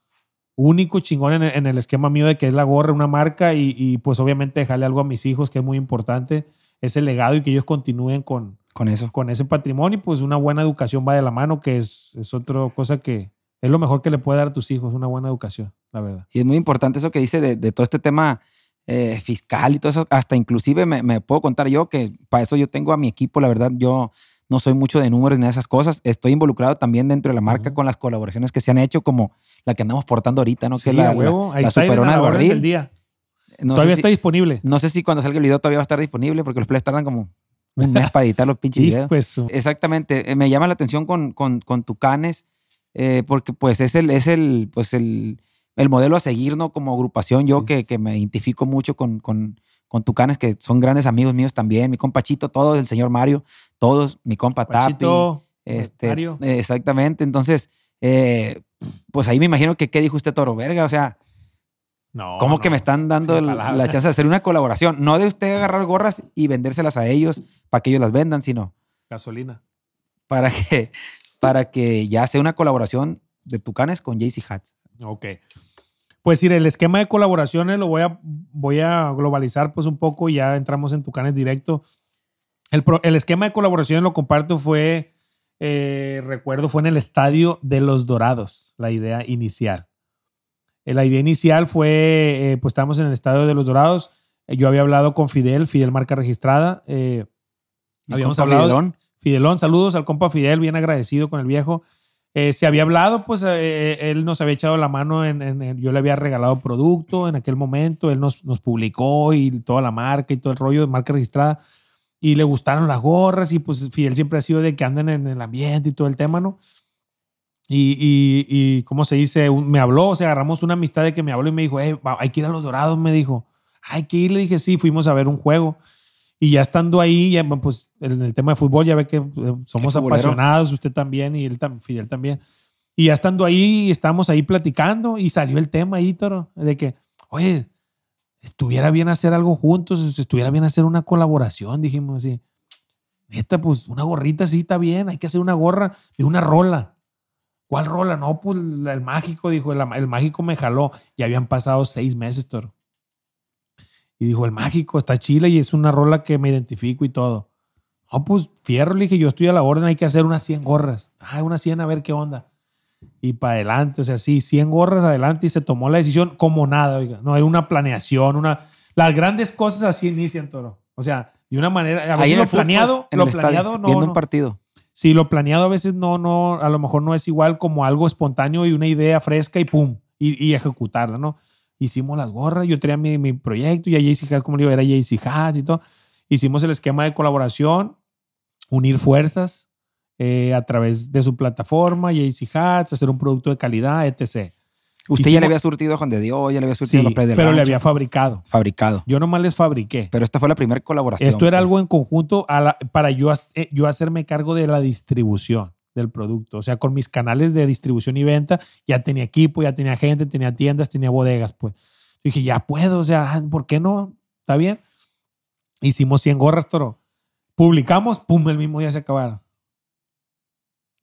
único, chingón en el, en el esquema mío de que es la gorra, una marca y, y, pues obviamente dejarle algo a mis hijos, que es muy importante, ese legado y que ellos continúen con, Con eso. con ese patrimonio y pues una buena educación va de la mano, que es, es otra cosa que es lo mejor que le puede dar a tus hijos, una buena educación, la verdad. Y es muy importante eso que dice de, de todo este tema eh, fiscal y todo eso. Hasta inclusive me, me puedo contar yo que para eso yo tengo a mi equipo, la verdad, yo no soy mucho de números ni de esas cosas. Estoy involucrado también dentro de la marca con las colaboraciones que se han hecho, como la que andamos portando ahorita, ¿no? Sí, que es la, huevo. la, Ahí la está superona del barril. del día. No Todavía está si, disponible. no sé si cuando salga el video todavía va a estar disponible, porque los players tardan como un mes para editar los pinches videos. Exactamente. eh, Me llama la atención con, con, con Tucanes, eh, porque pues es el, es el, pues el, el modelo a seguir, ¿no? Como agrupación, yo Sí, que, que me identifico mucho con, con, con Tucanes, que son grandes amigos míos también, mi compa Chito, todos, el señor Mario, todos, mi compa Tapi. Pachito, Este, Mario. exactamente. Entonces, eh, pues ahí me imagino que qué dijo usted, Toro Verga, o sea, No, ¿cómo que me están dando la chance de hacer una colaboración? No de usted agarrar gorras y vendérselas a ellos para que ellos las vendan, sino Gasolina. para que, para que ya sea una colaboración de Tucanes con JC Hats. Ok. Pues sí, el esquema de colaboraciones lo voy a, voy a globalizar pues un poco y ya entramos en Tucanes directo. El, pro- el esquema de colaboraciones lo comparto fue, eh, recuerdo, fue en el estadio de los Dorados, la idea inicial. Eh, La idea inicial fue, eh, pues estábamos en el estadio de los Dorados. Eh, yo había hablado con Fidel, Fidel marca registrada. habíamos hablado, Fidelón, Fidelón, saludos al compa Fidel, bien agradecido con el viejo. Eh, se había hablado, pues eh, él nos había echado la mano, en, yo le había regalado producto en aquel momento, él nos, nos publicó y toda la marca y todo el rollo de marca registrada y le gustaron las gorras y pues Fidel siempre ha sido de que andan en el ambiente y todo el tema, ¿no? Y, y, ¿cómo se dice? Me habló, o sea, agarramos una amistad de que me habló y me dijo, "Eh, va- hay que ir a los Dorados, me dijo. Hay que ir, le dije, sí, fuimos a ver un juego. Y ya estando ahí, ya, pues en el tema de fútbol, ya ve que eh, somos apasionados, usted también y él tam- Fidel también. Y ya estando ahí, estábamos ahí platicando y salió el tema ahí, Toro, de que, oye, estuviera bien hacer algo juntos, estuviera bien hacer una colaboración, dijimos así. Neta, pues una gorrita sí está bien, hay que hacer una gorra de una rola. ¿Cuál rola? No, pues el mágico, dijo, el, el mágico me jaló. Ya habían pasado seis meses, Toro. Y dijo, el mágico está chile y es una rola que me identifico y todo. No, pues fierro, le dije, yo estoy a la orden, hay que hacer unas 100 gorras. Ah, unas 100 a ver qué onda. Y para adelante, o sea, sí, 100 gorras adelante y se tomó la decisión como nada, oiga. No, era una planeación, una... Las grandes cosas así inician, Toro. O sea, de una manera, a veces lo planeado, lo el estadio, planeado no, viendo no. un partido. Sí, lo planeado a veces no, no, a lo mejor no es igual como algo espontáneo y una idea fresca y pum, y, y ejecutarla, ¿no? Hicimos las gorras, yo tenía mi, mi proyecto y a JC Haas, como le digo, era JC Haas y todo. Hicimos el esquema de colaboración, unir fuerzas eh, a través de su plataforma, JC Hats, hacer un producto de calidad, etc. Usted ya Hicimos- le había surtido a Juan de Dios, ya le había surtido Sí, a los pero le rancho. había fabricado. fabricado. Yo nomás les fabriqué. Pero esta fue la primera colaboración. Esto era algo en conjunto a la- para yo, eh, yo hacerme cargo de la distribución del producto. O sea, con mis canales de distribución y venta, ya tenía equipo, ya tenía gente, tenía tiendas, tenía bodegas. Pues dije, ya puedo, o sea, ah, ¿por qué no? ¿Está bien? Hicimos 100 gorras, toro. Publicamos, pum, el mismo día se acabaron.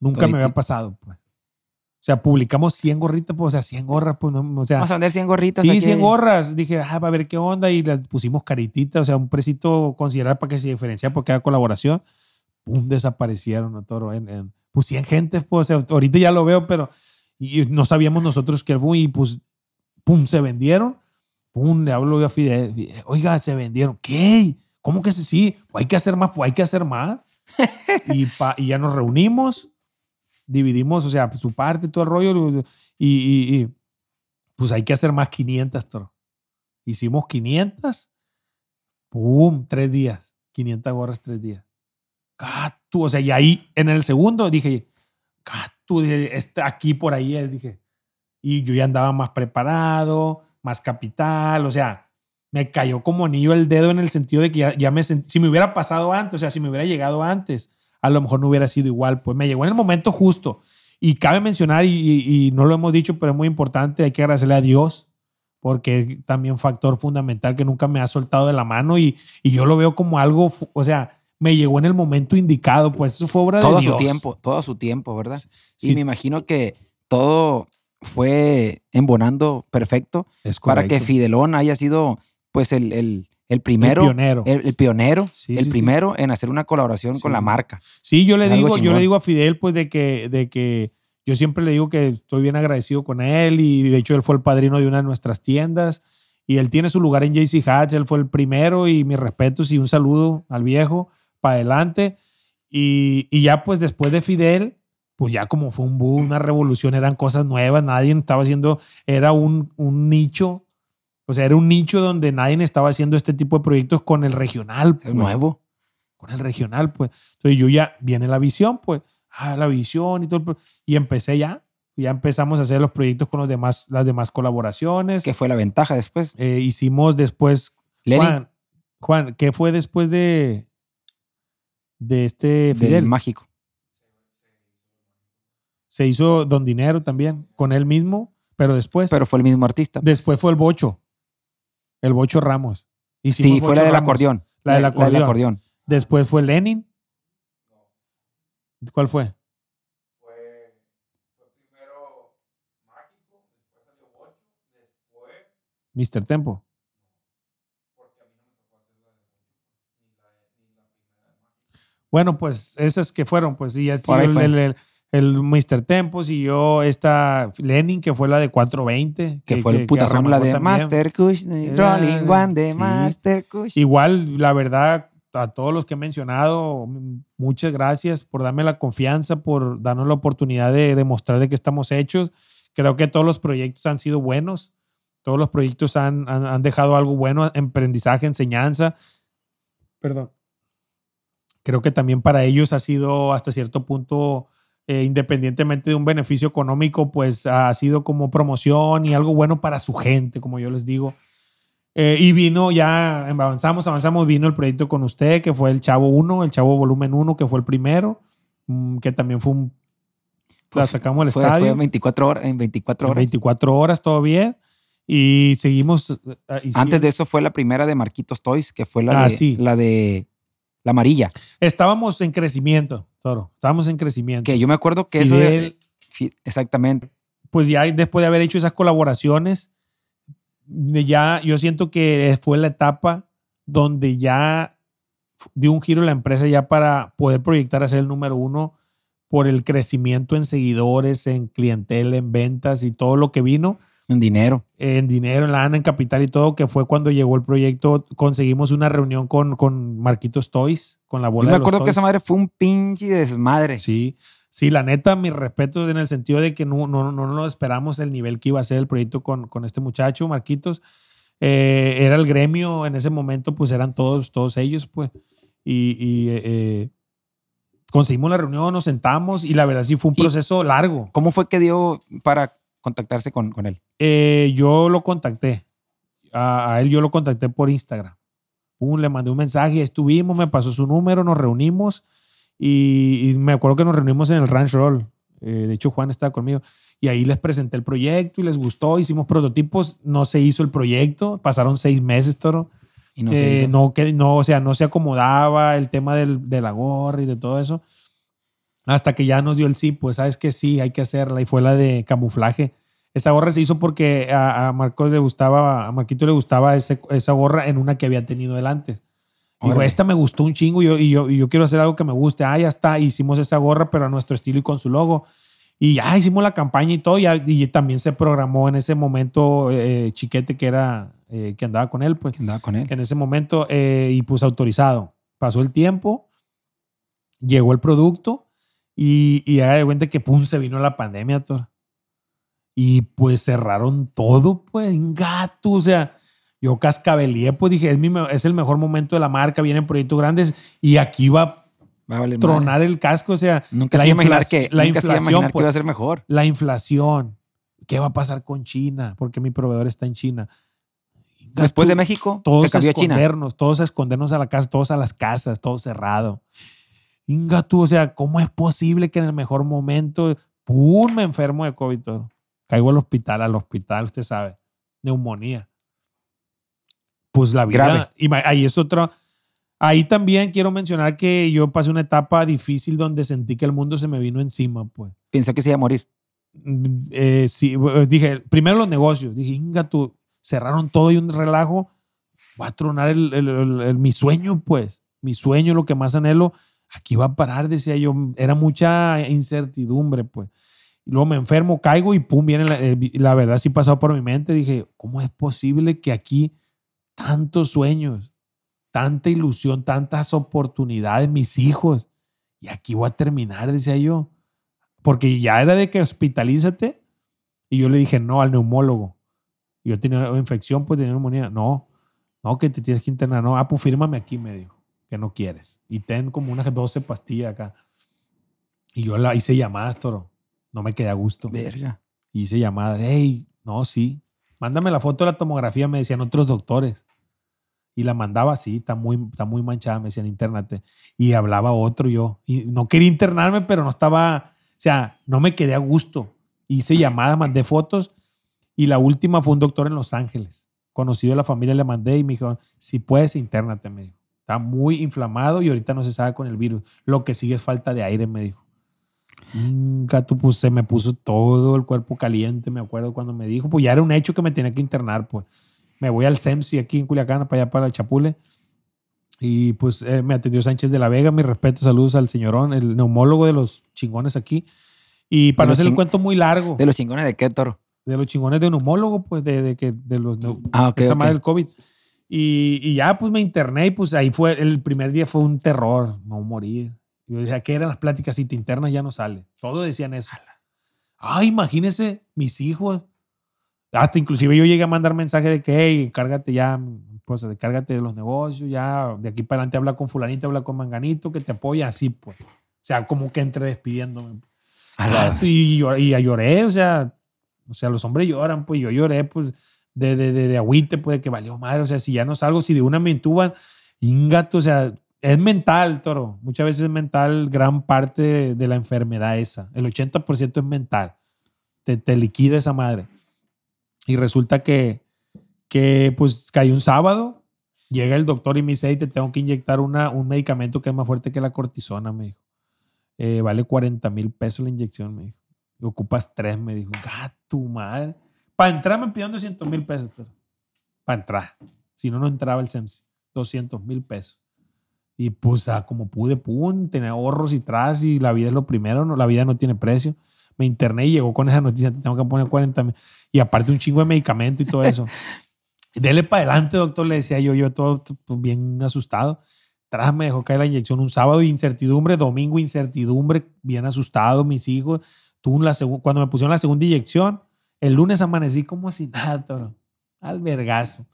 Nunca me había pasado, pues. O sea, publicamos 100 gorritas, pues, o sea, 100 gorras, pues, no, o sea. Vamos a vender 100 gorritas. Sí, aquí. 100 gorras. Dije, ah, va a ver qué onda. Y las pusimos caritita, o sea, un presito considerar para que se diferencia por cada colaboración. Pum, desaparecieron, ¿no, Toro? En, en- pues 100 gentes, pues, ahorita ya lo veo, pero y no sabíamos nosotros que el boom, y pues, pum, se vendieron. Pum, le hablo yo a Fidel. Oiga, se vendieron. ¿Qué? ¿Cómo que sí? Hay que hacer más, pues hay que hacer más. y, pa- y ya nos reunimos, dividimos, o sea, su parte, todo el rollo. Y, y- y, pues hay que hacer más 500, Toro. Hicimos 500. ¡Pum! Tres días. 500 gorras, tres días. Catu, o sea, y ahí en el segundo dije, dije, este, aquí por ahí dije. Y yo ya andaba más preparado, más capital, o sea, me cayó como anillo el dedo en el sentido de que ya, me sentí, si me hubiera pasado antes, o sea, si me hubiera llegado antes, a lo mejor no hubiera sido igual, pues me llegó en el momento justo. Y cabe mencionar, y, no lo hemos dicho, pero es muy importante, hay que agradecerle a Dios, porque es también factor fundamental que nunca me ha soltado de la mano y, y yo lo veo como algo, o sea, me llegó en el momento indicado, pues eso fue obra Todo de Dios. su tiempo, todo su tiempo, ¿verdad? Sí, Y me imagino que todo fue embonando perfecto para que. Fidelón haya sido, pues, el, el, el El primero. pionero. El, el pionero, Sí, el sí, primero en hacer una colaboración con la marca. Sí, yo le digo, yo le digo a Fidel, pues, de que, de que yo siempre le digo que estoy bien agradecido con él y de hecho él fue el padrino de una de nuestras tiendas y él tiene su lugar en JC Hats, él fue el primero y mis respetos y un saludo al viejo para adelante. Y, y ya pues después de Fidel, pues ya como fue un boom, una revolución, eran cosas nuevas, nadie estaba haciendo, era un, un nicho, o sea, era un nicho donde nadie estaba haciendo este tipo de proyectos con el regional. Es pues, nuevo. Con el regional, pues. Entonces yo ya, viene la visión, pues, ah, la visión y todo, el pro- y empecé ya, ya empezamos a hacer los proyectos con los demás, las demás colaboraciones. ¿Qué fue la ventaja después? Eh, hicimos después, Lenny, Juan, Juan, ¿qué fue después de, de este del Fidel? mágico. Se hizo Don Dinero también, con él mismo, pero después, Pero fue el mismo artista. después fue el Bocho, el Bocho Ramos. Sí, fue la del Ramos. acordeón. La del acordeón. Después fue Lenin. ¿Cuál fue? Mr. Tempo. Bueno, pues esas que fueron, pues sí, fue. el, el, el Mr. Tempo, siguió esta Lenin, que fue la de 420. Que fue el la arrancó de. Master Kush, Eh, Rolling One de sí. Master Kush. Igual, la verdad, a todos los que he mencionado, muchas gracias por darme la confianza, por darnos la oportunidad de demostrar de que estamos hechos. Creo que todos los proyectos han sido buenos. Todos los proyectos han, han, han dejado algo bueno, aprendizaje, enseñanza. Perdón. Creo que también para ellos ha sido hasta cierto punto, eh, independientemente de un beneficio económico, pues ha sido como promoción y algo bueno para su gente, como yo les digo. Eh, y vino ya, avanzamos, avanzamos, vino el proyecto con usted, que fue el Chavo 1, el Chavo Volumen 1, que fue el primero, mm, que también fue un... La Pues, sacamos al Fue, estadio. fue en 24 horas. En 24 en horas. 24 horas, todo bien. Y seguimos... eh, hicimos- Antes de eso fue la primera de Marquitos Toys, que fue la, Ah, de, sí. la de la amarilla. Estábamos en crecimiento, Toro. Estábamos en crecimiento. Que yo me acuerdo que eso de- Fi- exactamente. pues ya después de haber hecho esas colaboraciones, ya yo siento que fue la etapa donde ya dio un giro la empresa ya para poder proyectar a ser el número uno por el crecimiento en seguidores, en clientela, en ventas y todo lo que vino, En dinero. en dinero, en lana, en capital y todo, que fue cuando llegó el proyecto, conseguimos una reunión con, con Marquitos Toys, con la Yo bola me de los acuerdo que esa madre fue un pinche desmadre. Sí, sí, la neta, mis respetos en el sentido de que no, no, no nos esperamos el nivel que iba a ser el proyecto con, con este muchacho, Marquitos. Eh, era el gremio en ese momento, pues eran todos, todos ellos, pues. Y, y, eh, eh, conseguimos la reunión, nos sentamos y la verdad sí fue un proceso largo. ¿Cómo fue que dio para contactarse con, con él? Eh, yo lo contacté. A, a él yo lo contacté por Instagram. Pum, le mandé un mensaje, estuvimos, me pasó su número, nos reunimos y, y me acuerdo que nos reunimos en el Ranch Roll. Eh, de hecho, Juan estaba conmigo. Y ahí les presenté el proyecto y les gustó. Hicimos prototipos, no se hizo el proyecto. Pasaron seis meses, Toro. Y no se Eh, hizo. no, que, no, o sea, no se acomodaba el tema del, de la gorra y de todo eso. Hasta que ya nos dio el sí, pues sabes que sí, hay que hacerla. Y fue la de camuflaje. Esa gorra se hizo porque a, a Marcos le gustaba, a Marquito le gustaba ese- esa gorra en una que había tenido él antes. Dijo, esta me gustó un chingo y yo, y, yo, y yo quiero hacer algo que me guste. Ah, ya está. Hicimos esa gorra, pero a nuestro estilo y con su logo. Y ya hicimos la campaña y todo. Y, y también se programó en ese momento eh, Chiquete, que era eh, que andaba con él, pues Que andaba con él. en ese momento eh, y pues autorizado. Pasó el tiempo, llegó el producto y, y haga de cuenta que pum, se vino la pandemia, Thor. Y pues cerraron todo, pues, en gato. O sea, yo cascabelié, pues dije, es, mi, es el mejor momento de la marca, vienen proyectos grandes y aquí va Va a tronar el casco. O sea, madre. Nunca la se imaginar que, la nunca se inflación, que pues. iba a ser mejor. la inflación. ¿Qué va a pasar con China? Porque mi proveedor está en China. Después de México, todos se cambió a China. escondernos, todos a escondernos a la casa, todos a las casas, todo cerrado. Inga tú, o sea, ¿cómo es posible que en el mejor momento, pum, me enfermo de COVID? todo? Caigo al hospital, al hospital, usted sabe, neumonía. Pues la vida, y ahí es otro, ahí también quiero mencionar que yo pasé una etapa difícil donde sentí que el mundo se me vino encima, pues. Pensó que se iba a morir. Mm, eh, sí, eh, dije, primero los negocios. Dije, inga, tú, cerraron todo y un relajo. Va a tronar el- el- el- mi sueño, pues. Mi sueño, lo que más anhelo. Aquí va a parar, decía yo. Era mucha incertidumbre, pues. Y luego me enfermo, caigo y pum, viene la, eh, la verdad, sí pasó por mi mente. Dije, ¿cómo es posible que aquí tantos sueños, tanta ilusión, tantas oportunidades, mis hijos? Y aquí voy a terminar, decía yo. Porque ya era de que hospitalízate. Y yo le dije, no, al neumólogo. Yo tenía infección, pues tenía neumonía. No, no, que te tienes que internar. No, ah, pues fírmame aquí, me dijo, que no quieres. Y ten como unas 12 pastillas acá. Y yo la hice llamadas, toro. No me quedé a gusto. Verga. Hice llamadas. Hey, no, sí. Mándame la foto de la tomografía, me decían otros doctores. Y la mandaba así, está muy, está muy manchada, me decían, internate. Y hablaba otro yo. Y no quería internarme, pero no estaba, o sea, no me quedé a gusto. Hice llamadas, mandé fotos. Y la última fue un doctor en Los Ángeles. Conocido de la familia, le mandé y me dijo, si puedes, internate, me dijo. Está muy inflamado y ahorita no se sabe con el virus. Lo que sigue es falta de aire, me dijo. Tú, pues se me puso todo el cuerpo caliente, me acuerdo cuando me dijo, pues ya era un hecho que me tenía que internar, pues. Me voy al SEMSI aquí en Culiacán, para allá para el Chapule. Y pues eh, me atendió Sánchez de la Vega, mi respeto, saludos al señorón, el neumólogo de los chingones aquí. Y para De no hacer el cuento muy largo, ¿De los chingones de qué, Toro? de los chingones de neumólogo, pues de, de que de los neu- Ah, ok, esa madre del COVID. Y, y ya pues me interné y pues ahí fue, el primer día fue un terror, no morir. Yo decía, ¿qué eran las pláticas? Si te internas ya no sale. Todos decían eso. Ay, imagínese mis hijos. Hasta inclusive yo llegué a mandar mensaje de que, hey, cárgate ya, pues cárgate de los negocios, ya de aquí para adelante habla con fulanito, habla con manganito, que te apoya así, pues. O sea, como que entre despidiéndome. Y, llor- y lloré, o sea, o sea, los hombres lloran, pues yo lloré, pues, de, de, de, de agüite, pues, que valió madre, o sea, si ya no salgo, si de una me intuban, ingato, o sea, es mental, toro, muchas veces es mental gran parte de, la enfermedad esa, el 80% es mental, te, te liquida esa madre. Y resulta que, que, pues, cayó un sábado, llega el doctor y me dice, "Hey, te tengo que inyectar una, un medicamento que es más fuerte que la cortisona, me dijo. Eh, vale 40 mil pesos la inyección, me dijo. Ocupas tres, me dijo. ¡Ah, tu madre! Para entrar me pidieron 200 mil pesos. Para entrar. Si no, no entraba el SEMS. 200 mil pesos. Y pues, ah, como pude, pum, tenía ahorros y tras y la vida es lo primero, ¿no? la vida no tiene precio. Me interné y llegó con esa noticia, te tengo que poner 40 mil. Y aparte un chingo de medicamento y todo eso. Dele para adelante, doctor, le decía yo, yo todo pues, bien asustado. Tras me dejó caer la inyección un sábado, incertidumbre, domingo, incertidumbre, bien asustado, mis hijos. Tú la cuando me pusieron la segunda inyección, el lunes amanecí como si nada, toro. Al vergazo.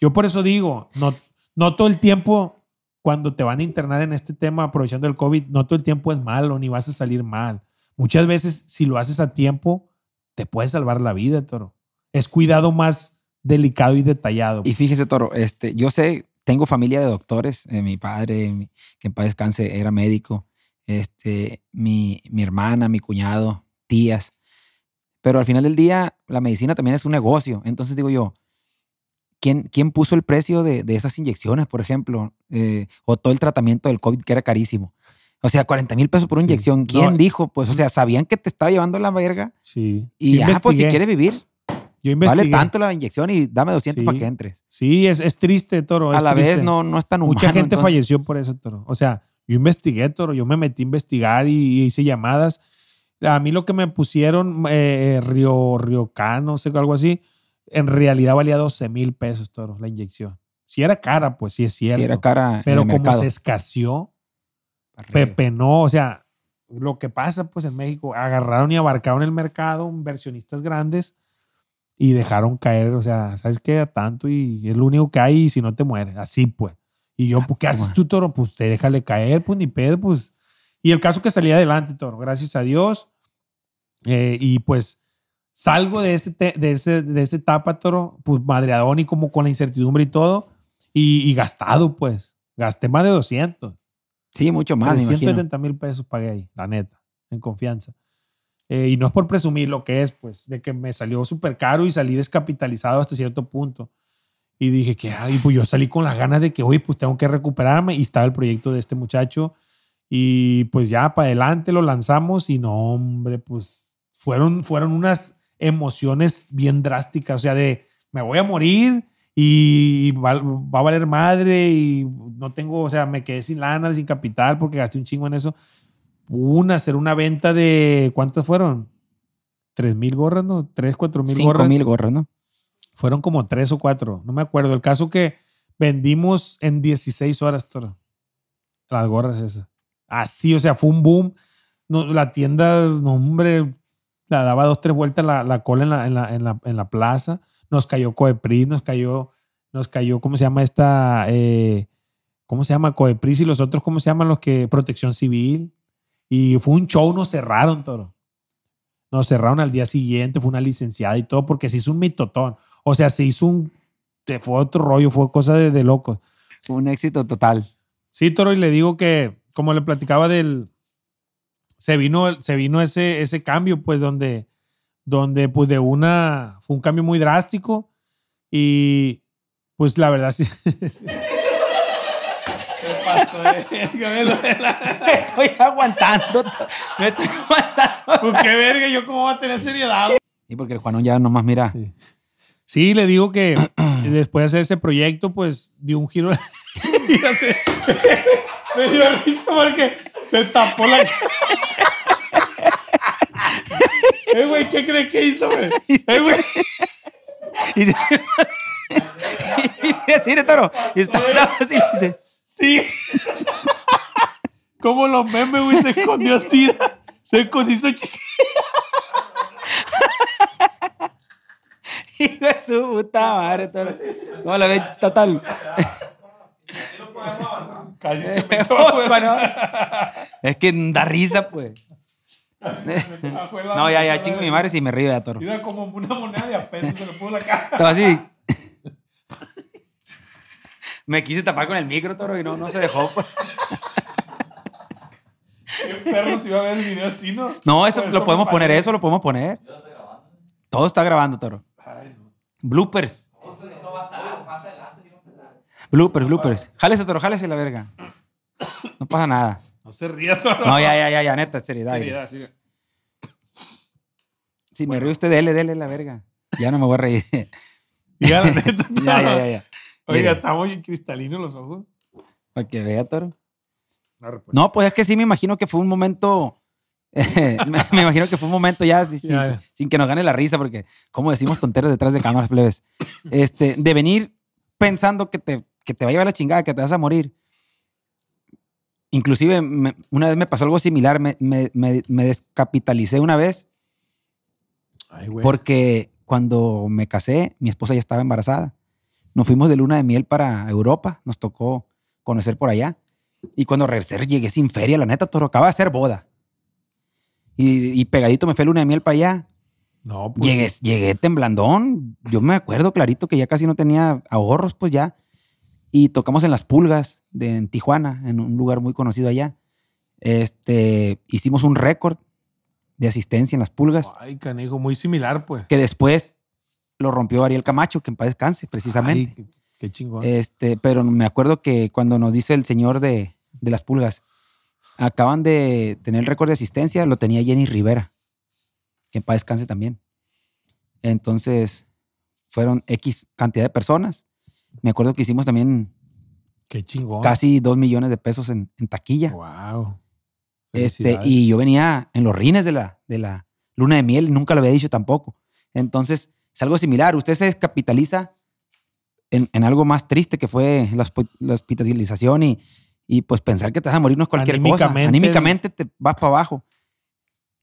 Yo por eso digo, no, no todo el tiempo, cuando te van a internar en este tema, aprovechando el COVID, no todo el tiempo es malo, ni vas a salir mal. Muchas veces, si lo haces a tiempo, te puede salvar la vida, toro. Es cuidado más delicado y detallado. Y fíjese, Toro, este, yo sé, tengo familia de doctores. eh, mi padre, que en paz descanse, era médico. Este, mi, mi hermana, mi cuñado, tías. Pero al final del día, la medicina también es un negocio. Entonces digo yo, ¿quién, quién puso el precio de, de esas inyecciones, por ejemplo? Eh, o todo el tratamiento del COVID, que era carísimo. O sea, 40 mil pesos por una Sí. inyección. ¿Quién No, dijo? Pues, o sea, sabían que te estaba llevando la verga. Sí. Y ya, pues, si quieres vivir, Yo vale investigué. tanto la inyección y dame 200 Sí. para que entres. Sí, es, es triste, Toro. a es la triste. vez no, no es tan humano. Mucha gente entonces- falleció por eso, Toro. O sea, yo investigué, Toro. Yo me metí a investigar y, y hice llamadas. A mí lo que me pusieron, eh, Río, Riocan, no sé, algo así, en realidad valía 12 mil pesos, Toro, la inyección. Si era cara, pues sí es cierto. Sí, era cara. pero como mercado. se escaseó, arriba. Pepe no, o sea, lo que pasa pues en México, agarraron y abarcaron el mercado, inversionistas grandes, y dejaron caer, o sea, ¿sabes qué? A tanto y es lo único que hay y si no te mueres, así pues. Y yo, pues, ¿qué haces tú, Toro? Pues te déjale caer, pues ni pedo, pues. Y el caso que salía adelante, Toro, gracias a Dios. Eh, y pues salgo de, ese te- de, ese, de esa etapa, Toro, pues madreadón y como con la incertidumbre y todo, y, y gastado, pues. Gasté más de 200. Sí, mucho más, me imagino. 370 mil pesos pagué ahí, la neta, en confianza. Eh, y no es por presumir lo que es, pues, de que me salió súper caro y salí descapitalizado hasta cierto punto. Y dije que, ay, pues yo salí con las ganas de que, oye, pues tengo que recuperarme. Y estaba el proyecto de este muchacho. Y pues ya para adelante lo lanzamos y no, hombre, pues fueron, fueron unas emociones bien drásticas. O sea, de me voy a morir y va, va a valer madre y no tengo, o sea, me quedé sin lana, sin capital porque gasté un chingo en eso. Una, hacer una venta de, ¿cuántas fueron? ¿Tres mil gorras, no? ¿Tres, cuatro mil Cinco gorras? mil gorras, ¿no? Fueron como tres o cuatro, no me acuerdo. El caso que vendimos en 16 horas, Toro. Las gorras esas. Así, o sea, fue un boom. No, la tienda, no, hombre, la daba dos, tres vueltas la, la cola en la, en, la, en, la, en la plaza. Nos cayó Coepris, nos cayó, nos cayó, ¿cómo se llama esta? Eh, ¿Cómo se llama? Coepris y los otros, ¿cómo se llaman los que? Protección Civil. Y fue un show, nos cerraron, toro. Nos cerraron al día siguiente, fue una licenciada y todo, porque se hizo un mitotón. O sea, se hizo un. Fue otro rollo, fue cosa de, de locos. Un éxito total. Sí, Toro, y le digo que, como le platicaba del. Se vino, se vino ese, ese cambio, pues, donde, donde, pues, de una. Fue un cambio muy drástico. Y, pues, la verdad, sí. Pasó la- Me estoy aguantando. Me estoy aguantando. Pues, qué verga, yo cómo voy a tener seriedad. Y porque el Juanón ya nomás mira. Sí. Sí, le digo que después de hacer ese proyecto, pues dio un giro. Me dio risa porque se tapó la cara. Eh, güey, ¿qué crees que hizo, güey? Eh, güey. Y, y así de toro. Y está así, dice. Sí. Como los memes, güey, se escondió así. Se hizo chiquito. Hijo de su puta madre, toro. No la ve total. Casi se me Bueno, es que da risa, pues. No, ya, ya, chingo mi madre si me río ya, toro. Mira como una moneda de a peso, se le puso la cara. Estaba así. Me quise tapar con el micro, toro, y no, no se dejó, pues. Qué perro si iba a ver el video así, ¿no? No, eso lo podemos poner, eso lo podemos poner. Todo está grabando, toro. Bloopers. Bloopers, bloopers. Jálese, toro, jálese la verga. No pasa nada. No se ría, Toro. No, ya, ya, ya, ya, neta, seriedad. Seriedad, sí. Si me río usted, dele, dele la verga. Ya no me voy a reír. Diga la neta. ya, ya, ya, ya. Oiga, estamos cristalinos los ojos. Para que vea, toro. No, pues es que sí me imagino que fue un momento. me, me imagino que fue un momento ya, sin, Ya, sin- ya. sin que nos gane la risa, porque como decimos tonteras detrás de cámaras, plebes. Este, de venir pensando que te, que te va a llevar la chingada, que te vas a morir. Inclusive me- una vez me pasó algo similar, me, me- me- descapitalicé una vez Ay, güey. porque cuando me casé, mi esposa ya estaba embarazada. Nos fuimos de luna de miel para Europa, nos tocó conocer por allá. Y cuando regresé llegué sin feria, la neta, todo acaba de hacer boda. Y, y pegadito me fue luna de miel para allá. No, pues. Llegué, llegué temblandón. Yo me acuerdo clarito que ya casi no tenía ahorros, pues ya. Y tocamos en Las Pulgas, de, en Tijuana, en un lugar muy conocido allá. Este, hicimos un récord de asistencia en Las Pulgas Ay, canijo, muy similar, pues. que después lo rompió Ariel Camacho, que en paz descanse, precisamente. Ay, qué, chingón. Este, pero me acuerdo que cuando nos dice el señor de, de las pulgas, acaban de tener el récord de asistencia, lo tenía Jenny Rivera, que en paz descanse también. Entonces, fueron X cantidad de personas. Me acuerdo que hicimos también qué chingón. casi dos millones de pesos en, en taquilla. Wow. Este, y yo venía en los rines de la, de la luna de miel, nunca lo había dicho tampoco. Entonces, es algo similar. Usted se descapitaliza en, en algo más triste que fue la, la hospitalización y, y pues pensar que te vas a morir no es cualquier cosa. Anímicamente. Anímicamente te vas para abajo.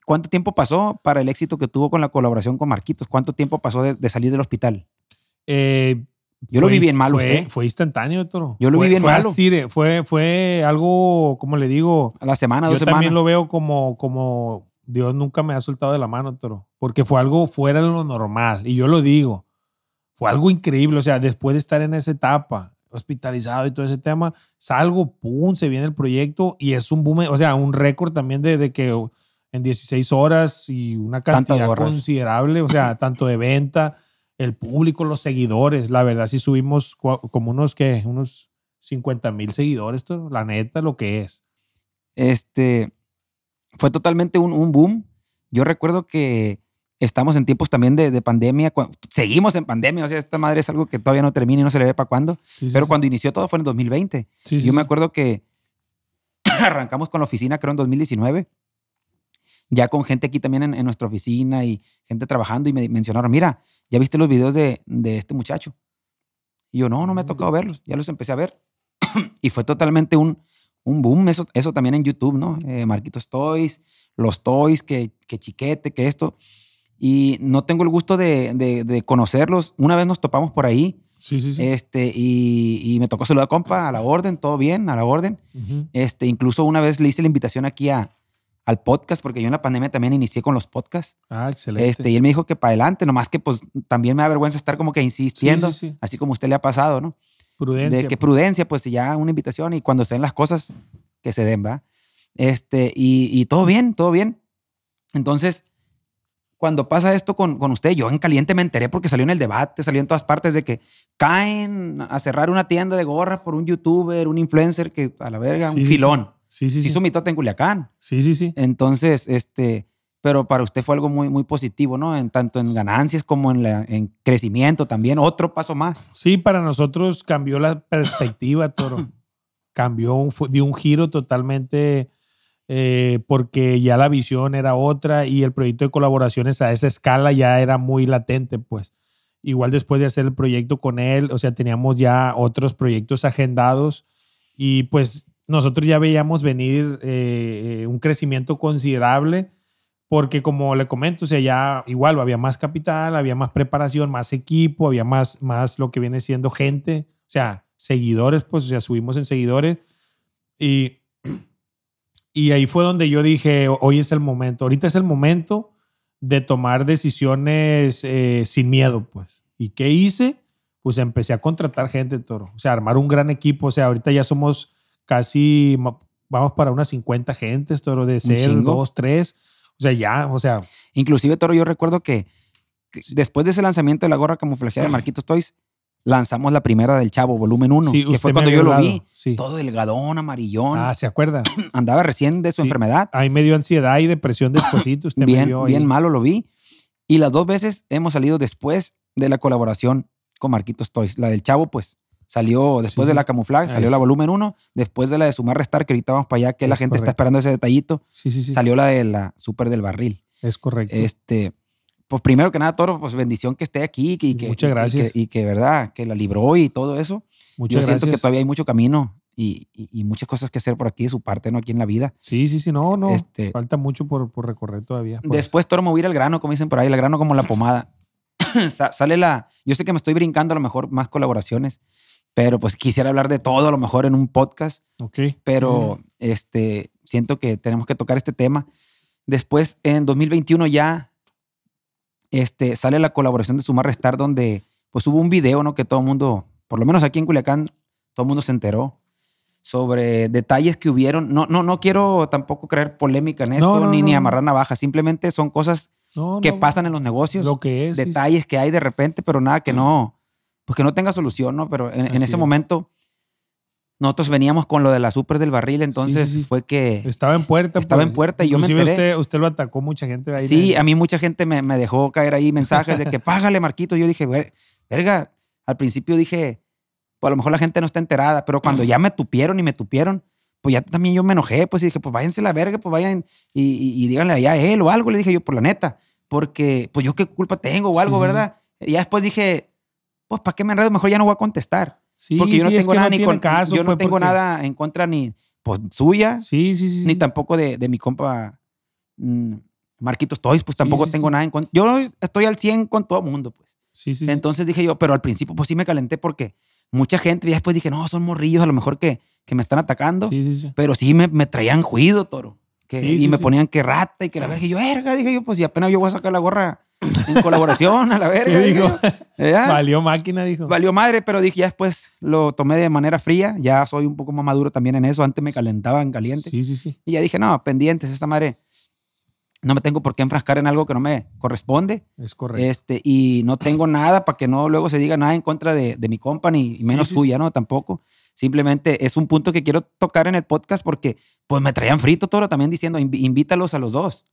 ¿Cuánto tiempo pasó para el éxito que tuvo con la colaboración con Marquitos? ¿Cuánto tiempo pasó de, de salir del hospital? Eh, Yo lo fue vi bien mal, Fue, usted. fue instantáneo, Toro. Yo lo Fue- vi bien fue malo. así fue, fue algo, como le digo, A la semana, yo dos semanas. también lo veo como, como Dios nunca me ha soltado de la mano, Toro. Porque fue algo fuera de lo normal. Y yo lo digo. Fue algo increíble. O sea, después de estar en esa etapa, hospitalizado y todo ese tema, salgo, pum, se viene el proyecto y es un boom. O sea, un récord también de, de que en 16 horas y una cantidad considerable, o sea, tanto de venta, el público, los seguidores. La verdad, sí subimos como unos, ¿qué? Unos 50 mil seguidores, Toro. La neta, lo que es. este, fue totalmente un, un boom. Yo recuerdo que estamos en tiempos también de, de pandemia. seguimos en pandemia, o sea, esta madre es algo que todavía no termina y no se le ve para cuándo. Sí, Pero sí. cuando inició todo fue en 2020. Sí, sí, Yo me acuerdo que arrancamos con la oficina, creo en 2019, ya con gente aquí también en, en nuestra oficina y gente trabajando y me mencionaron, mira, ¿ya viste los videos de, de este muchacho? Y yo, no, no me ha tocado verlos, ya los empecé a ver. y fue totalmente un, un boom, eso, eso también en YouTube, ¿no? Eh, Marquitos Toys, los Toys, que, que chiquete, que esto. Y no tengo el gusto de, de- de conocerlos. Una vez nos topamos por ahí Sí, sí, sí. este, y, y me tocó saludar, compa, a la orden, todo bien, a la orden. Este, incluso una vez le hice la invitación aquí a, al podcast, porque yo en la pandemia también inicié con los podcasts. Ah, excelente. Este, y él me dijo que para adelante, nomás que pues también me da vergüenza estar como que insistiendo, sí, sí. así como a usted le ha pasado, ¿no? Prudencia. De que prudencia, pues ya una invitación y cuando se den las cosas, que se den, ¿va? Este, y, y todo bien, todo bien. Entonces, cuando pasa esto con, con usted, yo en caliente me enteré porque salió en el debate, salió en todas partes de que caen a cerrar una tienda de gorras por un youtuber, un influencer que a la verga, Sí, un filón. Sí, sí, Sí, hizo mitote en Culiacán. Sí, sí, sí. Entonces, este, pero para usted fue algo muy, muy positivo, ¿no? En tanto en ganancias como en, la, en crecimiento también. Otro paso más. Sí, para nosotros cambió la perspectiva, Toro. cambió, un, dio un giro totalmente eh, porque ya la visión era otra y el proyecto de colaboraciones a esa escala ya era muy latente, pues. Igual después de hacer el proyecto con él, o sea, teníamos ya otros proyectos agendados y pues nosotros ya veíamos venir eh, un crecimiento considerable porque como le comento, o sea, ya igual había más capital, había más preparación, más equipo, había más, más lo que viene siendo gente, o sea, seguidores, pues, o sea, subimos en seguidores y, y ahí fue donde yo dije, hoy es el momento, ahorita es el momento de tomar decisiones eh, sin miedo, pues. ¿Y qué hice? Pues empecé a contratar gente, Toro, o sea, armar un gran equipo, o sea, ahorita ya somos casi, vamos para unas 50 gentes, Toro, de ser dos, tres, o sea, ya, o sea, Inclusive, Toro, yo recuerdo que, después de ese lanzamiento de la gorra camuflajeada de Marquitos Toys, lanzamos la primera del Chavo, volumen 1, sí, que fue me cuando yo lo vi. Sí. Todo delgadón, amarillón. Ah, ¿se acuerda? Andaba recién de su Sí. enfermedad. Ahí me dio ansiedad y depresión despuésito. Usted me bien, vio ahí. bien malo lo vi. Y las dos veces hemos salido después de la colaboración con Marquitos Toys. La del Chavo, pues, salió después Sí, de la camuflaje, salió la volumen 1, después de la de Sumar Restar, que ahorita vamos para allá, que la Es gente está correcto. esperando ese detallito, Sí, sí, sí. salió la de la Super del Barril. Es correcto. Este, pues primero que nada, Toro, pues bendición que esté aquí y que, Muchas y- y gracias. que, y que, verdad, que la libró y todo eso. Muchas Yo siento gracias. que todavía hay mucho camino y, y- y muchas cosas que hacer por aquí de su parte, ¿no? Aquí en la vida. Sí, sí, sí. No, no. Este- Falta mucho por, por recorrer todavía. pues. Después, Toro, ir al grano, como dicen por ahí, el grano como la pomada. Sa- Sale la. Yo sé que me estoy brincando a lo mejor más colaboraciones, pero pues quisiera hablar de todo a lo mejor en un podcast, Ok. pero Sí, este siento que tenemos que tocar este tema. Después, en 2021 ya este, sale la colaboración de Sumar Restar, donde pues hubo un video, ¿no? Que todo el mundo, por lo menos aquí en Culiacán, todo el mundo se enteró sobre detalles que hubieron. No, no, no quiero tampoco creer polémica en esto, No, no, ni, no, ni amarrar navajas. Simplemente son cosas que pasan en los negocios, Lo que es. sí. detalles que hay de repente, pero nada que no, pues que no tenga solución, ¿no? Pero en, en ese es. momento nosotros veníamos con lo de la super del barril, entonces sí, sí. fue que Estaba en puerta. Estaba pues. en puerta y yo me enteré. Usted, usted lo atacó mucha gente ahí. sí, a mí mucha gente me, me dejó caer ahí mensajes de que págale, Marquito. Yo dije, "Ver- verga, al principio dije, pues a lo mejor la gente no está enterada, pero cuando ya me tupieron y me tupieron, pues ya también yo me enojé, pues y dije, pues váyanse la verga, pues vayan y, y- y díganle allá a él o algo, le dije yo, por la neta, porque pues yo qué culpa tengo o Sí, algo, sí, sí. ¿verdad? Y ya después dije, pues ¿para qué me enredo? Mejor ya no voy a contestar. Sí, porque yo no sí, es tengo nada no ni con, caso, yo no pues, tengo porque- nada en contra ni pues suya, Sí, ni tampoco de, de mi compa mm, Marquitos Toys, pues tampoco tengo nada en contra. Yo estoy al 100 con todo mundo, pues. Sí, sí, sí. Entonces dije yo, pero al principio pues sí me calenté porque mucha gente, y después dije, no, son morrillos a lo mejor que, que me están atacando, Sí, sí, sí. pero sí me, me traían juido, toro. Que, Sí, y sí, me sí. ponían que rata y que la verga. Y yo, verga, dije yo, pues si apenas yo voy a sacar la gorra en colaboración a la verga. Valió máquina, dijo. Valió madre, pero dije, ya después lo tomé de manera fría. Ya soy un poco más maduro también en eso. Antes me calentaba en caliente. Sí, sí, sí. Y ya dije, no, pendientes, esta madre. No me tengo por qué enfrascar en algo que no me corresponde. Es correcto. Este, y no tengo nada para que no luego se diga nada en contra de, de mi compa, ni y menos suya, ¿no? Tampoco. Simplemente es un punto que quiero tocar en el podcast porque pues me traían frito todo también diciendo, "Invi- invítalos a los dos.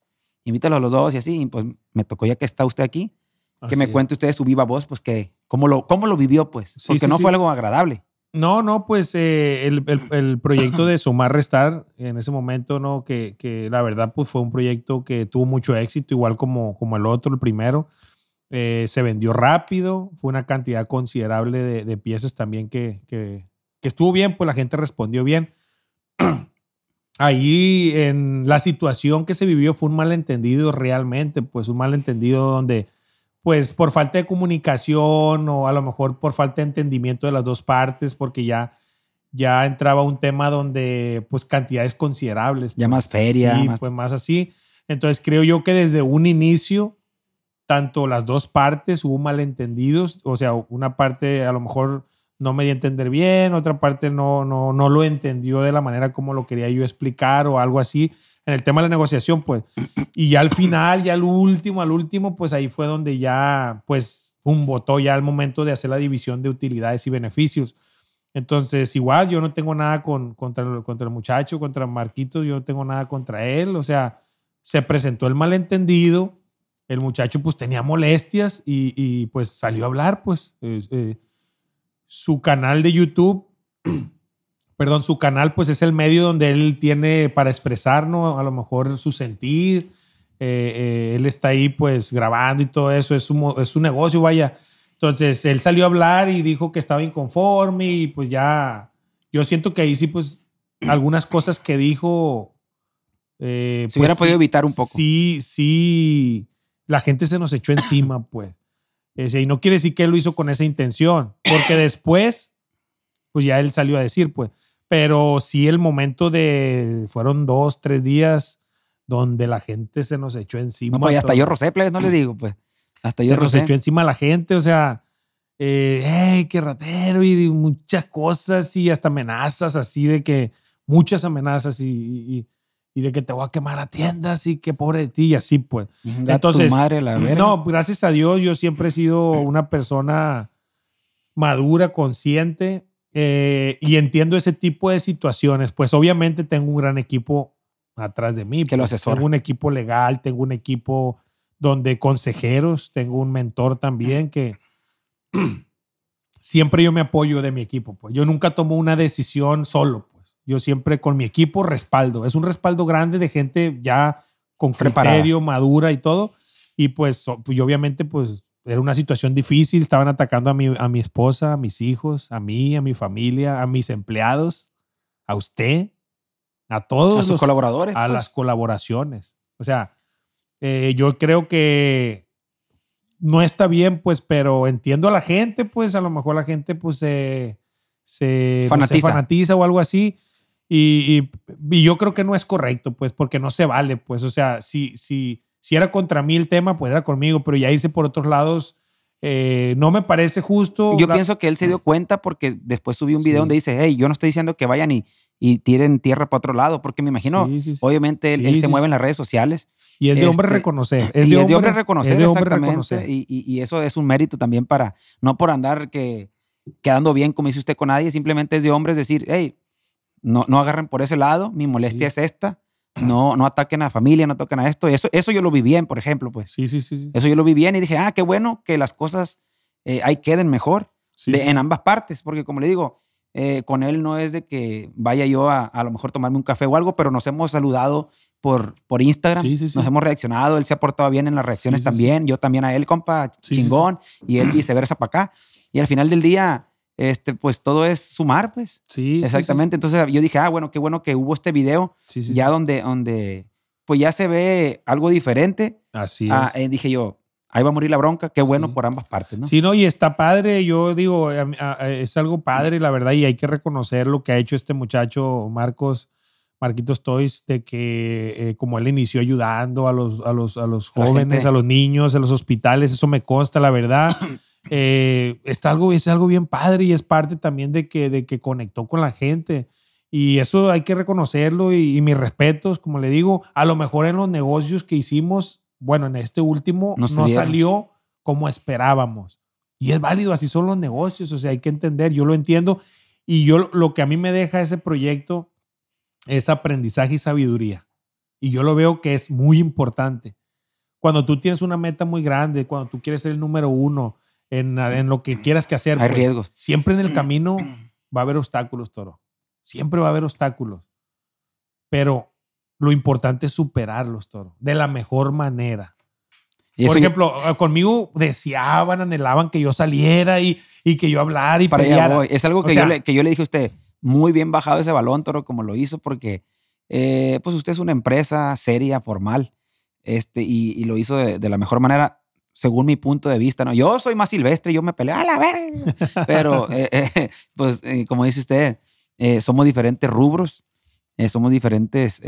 Invítalos a los dos y así. Y pues me tocó ya que está usted aquí, que me cuente usted su viva voz, pues que cómo lo, cómo lo vivió, pues. Sí, Porque sí, no sí. fue algo agradable. No, no, pues eh, el, el- el proyecto de Sumar Restar en ese momento, ¿no? Que, que la verdad, pues fue un proyecto que tuvo mucho éxito, igual como, como el otro, el primero. Eh, se vendió rápido, fue una cantidad considerable de, de piezas también que, que, que estuvo bien, pues la gente respondió bien. ahí en la situación que se vivió fue un malentendido realmente, pues un malentendido donde, pues por falta de comunicación o a lo mejor por falta de entendimiento de las dos partes, porque ya, ya entraba un tema donde, pues cantidades considerables. Ya pues. más feria. Sí, más- pues más así. Entonces creo yo que desde un inicio, tanto las dos partes hubo malentendidos, o sea, una parte a lo mejor no me dio a entender bien, otra parte no, no, no lo entendió de la manera como lo quería yo explicar o algo así. En el tema de la negociación, pues, y ya al final, ya al último, al último, pues ahí fue donde ya, pues, un votó ya al momento de hacer la división de utilidades y beneficios. Entonces, igual, yo no tengo nada con, contra, contra el muchacho, contra Marquitos, yo no tengo nada contra él. O sea, se presentó el malentendido, el muchacho pues tenía molestias y, y, pues salió a hablar, pues. eh, su canal de YouTube, perdón, su canal pues es el medio donde él tiene para expresar, ¿no? A lo mejor su sentir. eh, eh, él está ahí pues grabando y todo eso, es un, mo- es un negocio, vaya. Entonces, él salió a hablar y dijo que estaba inconforme y pues ya, yo siento que ahí sí pues algunas cosas que dijo... eh, Se hubiera pues, podido evitar un poco. Sí, sí, la gente se nos echó encima, pues. Ese, y no quiere decir que él lo hizo con esa intención, porque después, pues ya él salió a decir, pues. Pero sí el momento de, fueron dos, tres días donde la gente se nos echó encima. No, pues hasta todo. yo rosé, no les digo, pues. Hasta se yo nos echó encima la gente, o sea, eh, hey, qué ratero y muchas cosas y hasta amenazas así de que, muchas amenazas y, y- y de que te voy a quemar a tiendas y que pobre de ti y así pues. Venga, Entonces, tu madre, la verga. No, gracias a Dios yo siempre he sido una persona madura, consciente eh, y entiendo ese tipo de situaciones. Pues obviamente tengo un gran equipo atrás de mí. Que lo pues. asesora. Tengo un equipo legal, tengo un equipo donde consejeros, tengo un mentor también que siempre yo me apoyo de mi equipo. Pues yo nunca tomo una decisión solo. Yo siempre con mi equipo respaldo. Es un respaldo grande de gente ya con Preparada. criterio, madura y todo. Y pues, so- pues, yo obviamente pues era una situación difícil. Estaban atacando a mi, a mi esposa, a mis hijos, a mí, a mi familia, a mis empleados, a usted, a todos a sus los colaboradores. a pues. las colaboraciones. O sea, eh, yo creo que no está bien, pues, pero entiendo a la gente, pues, a lo mejor la gente, pues, se, se Fanatiza. fanatiza o algo así. Y, y- y yo creo que no es correcto, pues, porque no se vale, pues, o sea, si, si, si era contra mí el tema, pues era conmigo, pero ya hice por otros lados, eh, no me parece justo. Yo La- pienso que él se dio cuenta porque después subí un video Sí. donde dice, hey, yo no estoy diciendo que vayan y, y tiren tierra para otro lado, porque me imagino, Sí, sí, obviamente él, él se mueve en las redes sociales. Y es de hombre este, reconocer. y es de hombre reconocer, es de hombre exactamente. reconocer. Y, y- y eso es un mérito también para, no por andar que, quedando bien, como dice usted, con nadie, simplemente es de hombres decir, hey, no, no agarren por ese lado, mi molestia Sí. es esta, no, no ataquen a la familia, no toquen a esto. Eso, eso yo lo vi bien, por ejemplo, pues. Sí, sí, sí. sí. Eso yo lo vi bien y dije, ah, qué bueno que las cosas eh, ahí queden mejor Sí, de- sí, en ambas partes, porque como le digo, eh, con él no es de que vaya yo a a lo mejor tomarme un café o algo, pero nos hemos saludado por, por Instagram, nos hemos reaccionado, él se ha portado bien en las reacciones también, yo también a él, compa, chingón, y él viceversa para acá. Y al final del día, este, pues todo es sumar, pues. Sí, sí, sí, Exactamente. Entonces yo dije, ah, bueno, qué bueno que hubo este video, Sí, sí, ya sí. donde, donde, pues ya se ve algo diferente. Así Ah, es. eh, dije yo, ahí va a morir la bronca, qué bueno Sí. por ambas partes, ¿no? Sí, no, y está padre. Yo digo, a- es algo padre, la verdad, y hay que reconocer lo que ha hecho este muchacho, Marcos, Marquitos Toys, de que eh, como él inició ayudando a los, a los, a los jóvenes, a los niños, a los hospitales, eso me consta, la verdad. Eh, está algo, es algo bien padre y es parte también de que, de que conectó con la gente. Y eso hay que reconocerlo y, y mis respetos, como le digo, a lo mejor en los negocios que hicimos, bueno, en este último No no, salió como esperábamos. Y es válido, así son los negocios, o sea, hay que entender, yo lo entiendo. Y yo lo que a mí me deja ese proyecto es aprendizaje y sabiduría. Y yo lo veo que es muy importante. Cuando tú tienes una meta muy grande, cuando tú quieres ser el número uno en, en lo que quieras que hacer, Hay pues, riesgos. siempre en el camino va a haber obstáculos, Toro. Siempre va a haber obstáculos. Pero lo importante es superarlos, Toro, de la mejor manera. Y Por ejemplo, eh, conmigo deseaban, anhelaban que yo saliera y, y que yo hablara y para allá peleara. voy. Es algo O que, sea- yo le, que yo le dije a usted. muy bien bajado ese balón, Toro, como lo hizo, porque eh, pues usted es una empresa seria, formal, este, y, lo hizo de, la mejor manera, según mi punto de vista, ¿no? Yo soy más silvestre, yo me peleo, a la verga. Pero, eh, eh, pues, como dice usted, somos diferentes rubros, somos diferentes,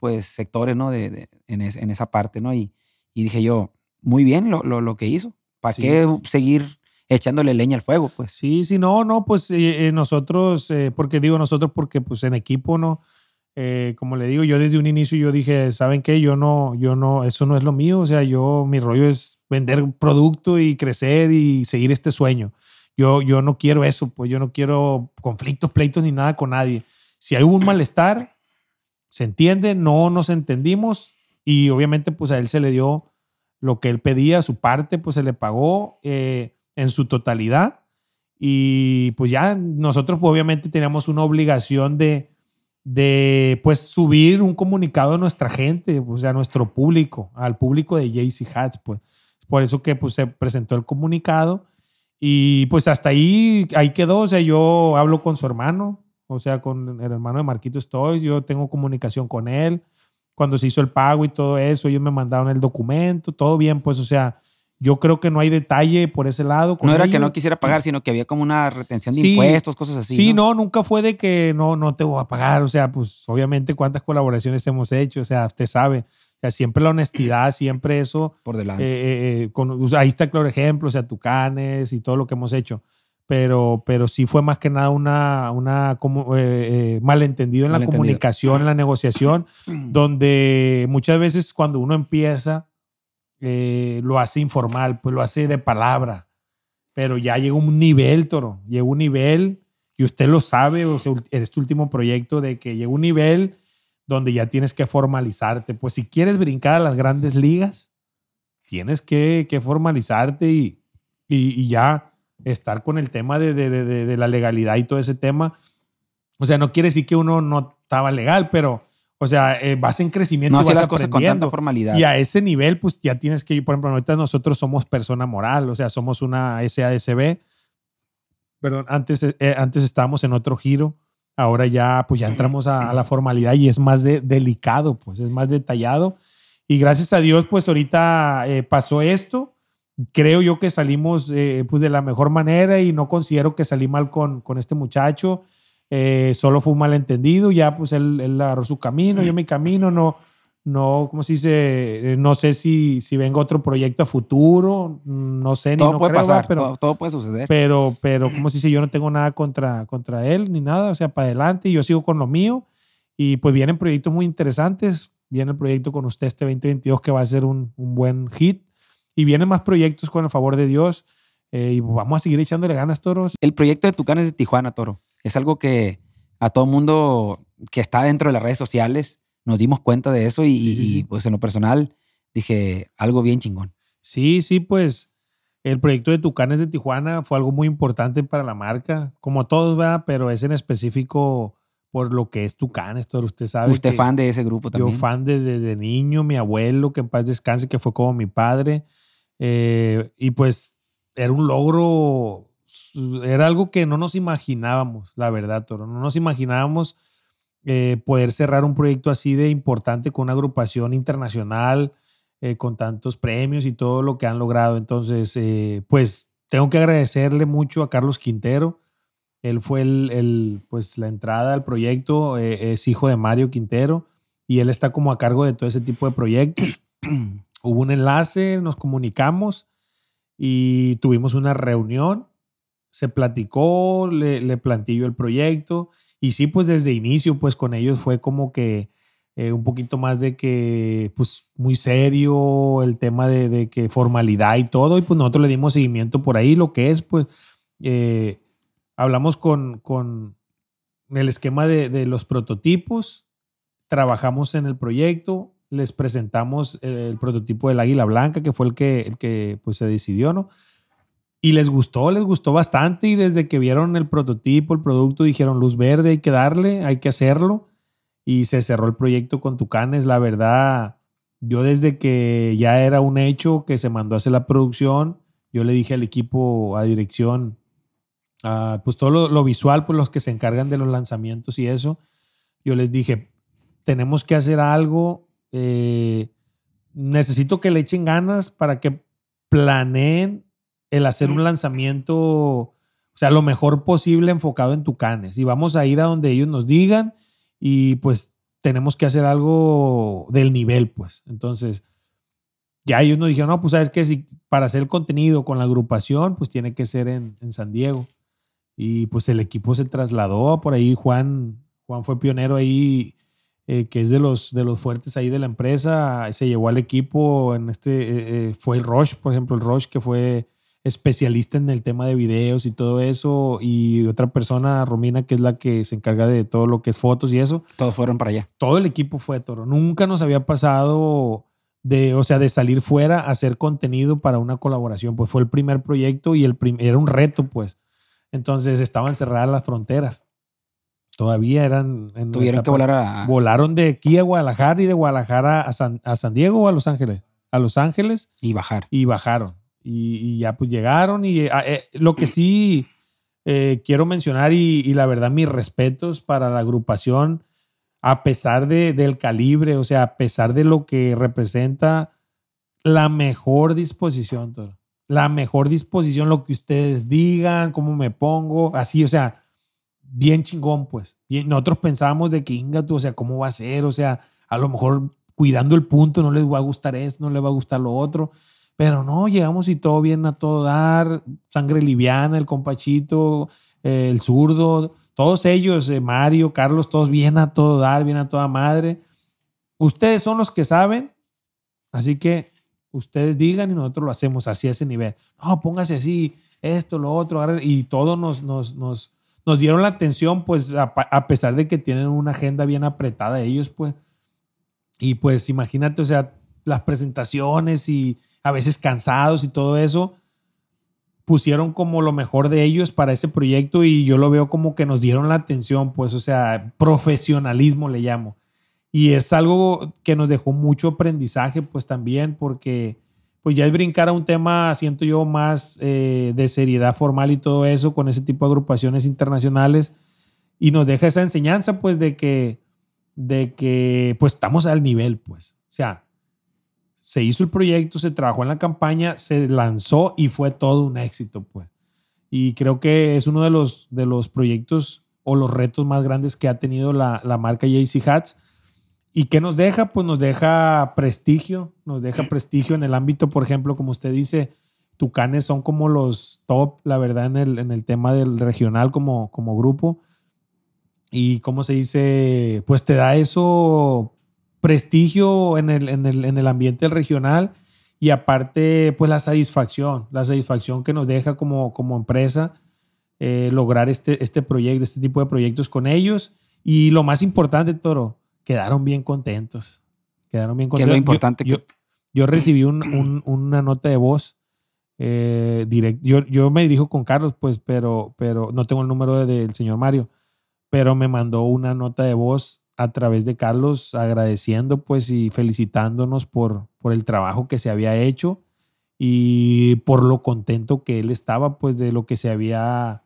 pues, sectores, ¿no? De, en, esa parte, ¿no? Y, y, dije yo, muy bien lo, lo, que hizo. ¿Para qué seguir echándole leña al fuego, pues. Sí, sí, no, no, pues nosotros, porque digo nosotros, porque pues en equipo, ¿no? Eh, como le digo, yo desde un inicio yo dije, ¿saben qué? Yo no, yo no, eso no es lo mío. O sea, yo, mi rollo es vender producto y crecer y seguir este sueño. Yo, yo no quiero eso, pues yo no quiero conflictos, pleitos ni nada con nadie. Si hay un malestar, se entiende, no nos entendimos y obviamente pues a él se le dio lo que él pedía, su parte pues se le pagó eh, en su totalidad y pues ya nosotros pues, obviamente teníamos una obligación de, de pues subir un comunicado a nuestra gente, o sea, a nuestro público, al público de JC Hats, pues. Por eso que pues se presentó el comunicado y pues hasta ahí, ahí quedó, o sea, yo hablo con su hermano, o sea, con el hermano de Marquito Stoy, yo tengo comunicación con él. Cuando se hizo el pago y todo eso, ellos me mandaron el documento, todo bien, pues, o sea, yo creo que no hay detalle por ese lado. no era que no quisiera pagar, sino que había como una retención de impuestos, cosas así. Sí, ¿no? nunca fue de que no, no te voy a pagar. O sea, pues obviamente cuántas colaboraciones hemos hecho. O sea, usted sabe. O sea, siempre la honestidad, siempre eso. Por delante. Eh, eh, eh, con, ahí está claro ejemplo, o sea, Tucanes y todo lo que hemos hecho. Pero, pero sí fue más que nada una, una como, malentendido en la comunicación, en la negociación, donde muchas veces cuando uno empieza eh, lo hace informal, pues lo hace de palabra. Pero ya llega un nivel, Toro, llega un nivel, y usted lo sabe, o sea, este último proyecto de que llega un nivel donde ya tienes que formalizarte. Pues si quieres brincar a las grandes ligas, tienes que, formalizarte y, y, ya estar con el tema de, de, de, la legalidad y todo ese tema. O sea, no quiere decir que uno no estaba legal, pero o sea, eh, vas en crecimiento no y vas las cosas con tanta formalidad. Y a ese nivel, pues ya tienes que, por ejemplo, ahorita nosotros somos persona moral, o sea, somos una SADCB. Perdón, antes, eh, antes estábamos en otro giro, ahora ya, pues ya entramos a, la formalidad y es más de, delicado, pues es más detallado. Y gracias a Dios, pues ahorita eh, pasó esto. Creo yo que salimos pues de la mejor manera y no considero que salí mal con, con este muchacho. Eh, solo fue un malentendido, ya pues él, él, agarró su camino, yo mi camino, no, no, ¿cómo se dice? Eh, no sé si, si venga otro proyecto a futuro, no sé, todo ni no puede pasar, pero, todo, puede suceder. Pero, pero, ¿cómo se dice? Yo no tengo nada contra, contra él, ni nada, o sea, para adelante, yo sigo con lo mío y pues vienen proyectos muy interesantes, viene el proyecto con usted este 2022 que va a ser un, un buen hit y vienen más proyectos con el favor de Dios. Eh, y vamos a seguir echándole ganas, Toros. El proyecto de Tucanes de Tijuana, Toro, es algo que a todo mundo que está dentro de las redes sociales nos dimos cuenta de eso y, pues en lo personal dije algo bien chingón. Sí, sí, pues el proyecto de Tucanes de Tijuana fue algo muy importante para la marca, como todos, ¿verdad? Pero es en específico por lo que es Tucanes, Toro. Usted sabe. ¿Usted fan de ese grupo también? Yo fan desde de, niño, mi abuelo, que en paz descanse, que fue como mi padre. Eh, y pues era un logro, era algo que no nos imaginábamos, la verdad, Toro. No nos imaginábamos eh, poder cerrar un proyecto así de importante con una agrupación internacional, eh, con tantos premios y todo lo que han logrado. Entonces, eh, pues tengo que agradecerle mucho a Carlos Quintero. Él fue el, pues, la entrada al proyecto, es hijo de Mario Quintero y él está como a cargo de todo ese tipo de proyectos. Hubo un enlace, nos comunicamos y tuvimos una reunión, se platicó, le, le el proyecto y sí, pues desde inicio, pues con ellos fue como que eh, un poquito más de que, pues muy serio el tema de, que formalidad y todo, y pues nosotros le dimos seguimiento por ahí, lo que es, pues eh, hablamos con, con el esquema de, de los prototipos, trabajamos en el proyecto, les presentamos el prototipo del águila blanca, que fue el que, el que pues, se decidió, ¿no? Y les gustó, les gustó bastante y desde que vieron el prototipo, el producto, dijeron luz verde, hay que darle, hay que hacerlo. Y se cerró el proyecto con Tucanes. La verdad, yo desde que ya era un hecho que se mandó a hacer la producción, yo le dije al equipo, a dirección, a, pues todo lo, visual, pues los que se encargan de los lanzamientos y eso, yo les dije, tenemos que hacer algo, eh, necesito que le echen ganas para que planeen el hacer un lanzamiento, o sea, lo mejor posible enfocado en Tucanes. Y vamos a ir a donde ellos nos digan y pues tenemos que hacer algo del nivel, pues. Entonces, ya ellos nos dijeron, no, pues sabes que si para hacer el contenido con la agrupación, pues tiene que ser en, en San Diego. Y pues el equipo se trasladó por ahí, Juan, Juan fue pionero ahí, eh, que es de los, de los fuertes ahí de la empresa, se llevó al equipo en este, eh, eh, fue el Roche, por ejemplo, el Roche que fue especialista en el tema de videos y todo eso, y otra persona, Romina, que es la que se encarga de todo lo que es fotos y eso. Todos fueron para allá. Todo el equipo fue Toro. Nunca nos había pasado de, o sea, de salir fuera a hacer contenido para una colaboración. Pues fue el primer proyecto y el prim- era un reto, pues. Entonces estaban cerradas las fronteras. Todavía eran... en Tuvieron que volar a... Volaron de aquí a Guadalajara y de Guadalajara a San, a San Diego o a Los Ángeles. A Los Ángeles y bajar. y bajaron. Y, ya pues llegaron y eh, eh, lo que sí eh, quiero mencionar y, la verdad mis respetos para la agrupación, a pesar de, del calibre, o sea, a pesar de lo que representa la mejor disposición, Toro. la mejor disposición, lo que ustedes digan, cómo me pongo, así, o sea, bien chingón, pues. Bien, nosotros pensábamos de que, inga tú, o sea, ¿cómo va a ser? O sea, a lo mejor cuidando el punto, no les va a gustar esto, no les va a gustar lo otro. Pero no, llegamos y todo bien a todo dar, sangre liviana, el compachito, eh, el zurdo, todos ellos, eh, Mario, Carlos, todos bien a todo dar, bien a toda madre. Ustedes son los que saben, así que ustedes digan y nosotros lo hacemos así a ese nivel. No, póngase así, esto, lo otro, y todos nos, nos, nos, nos dieron la atención, pues a, a pesar de que tienen una agenda bien apretada ellos, pues. Y pues imagínate, o sea, las presentaciones y a veces cansados y todo eso, pusieron como lo mejor de ellos para ese proyecto y yo lo veo como que nos dieron la atención, pues, o sea, profesionalismo le llamo. Y es algo que nos dejó mucho aprendizaje, pues también, porque pues ya es brincar a un tema, siento yo, más eh, de seriedad formal y todo eso con ese tipo de agrupaciones internacionales y nos deja esa enseñanza, pues, de que, de que, pues, estamos al nivel, pues. O sea, se hizo el proyecto, se trabajó en la campaña, se lanzó y fue todo un éxito, pues. Y creo que es uno de los, de los proyectos o los retos más grandes que ha tenido la, la marca JC Hats. ¿Y qué nos deja? Pues nos deja prestigio, nos deja prestigio en el ámbito, por ejemplo, como usted dice, Tucanes son como los top, la verdad, en el, en el tema del regional como, como grupo. Y cómo se dice, pues te da eso prestigio en el, en el, en el ambiente regional y aparte, pues la satisfacción, la satisfacción que nos deja como, como empresa eh, lograr este, este proyecto, este tipo de proyectos con ellos. Y lo más importante, Toro, quedaron bien contentos. Quedaron bien Que es contentos. lo Yo- importante Yo, que- yo recibí un- un- una nota de voz eh, direct- Yo, yo me dirijo con Carlos, pues, pero, pero no tengo el número de- del señor Mario, pero me mandó una nota de voz a través de Carlos agradeciendo, pues, y felicitándonos por, por el trabajo que se había hecho y por lo contento que él estaba, pues, de lo que se había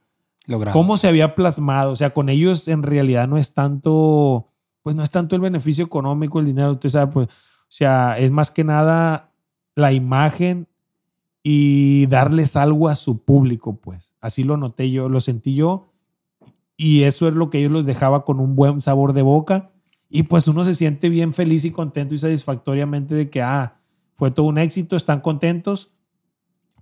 logrado. cómo se había plasmado. O sea, con ellos en realidad no es tanto, pues no es tanto el beneficio económico, el dinero, usted sabe, pues, o sea, es más que nada la imagen y darles algo a su público, pues. Así lo noté yo, lo sentí yo. Y eso es lo que ellos los dejaba con un buen sabor de boca. Y pues uno se siente bien feliz y contento y satisfactoriamente de que, ah, fue todo un éxito, están contentos.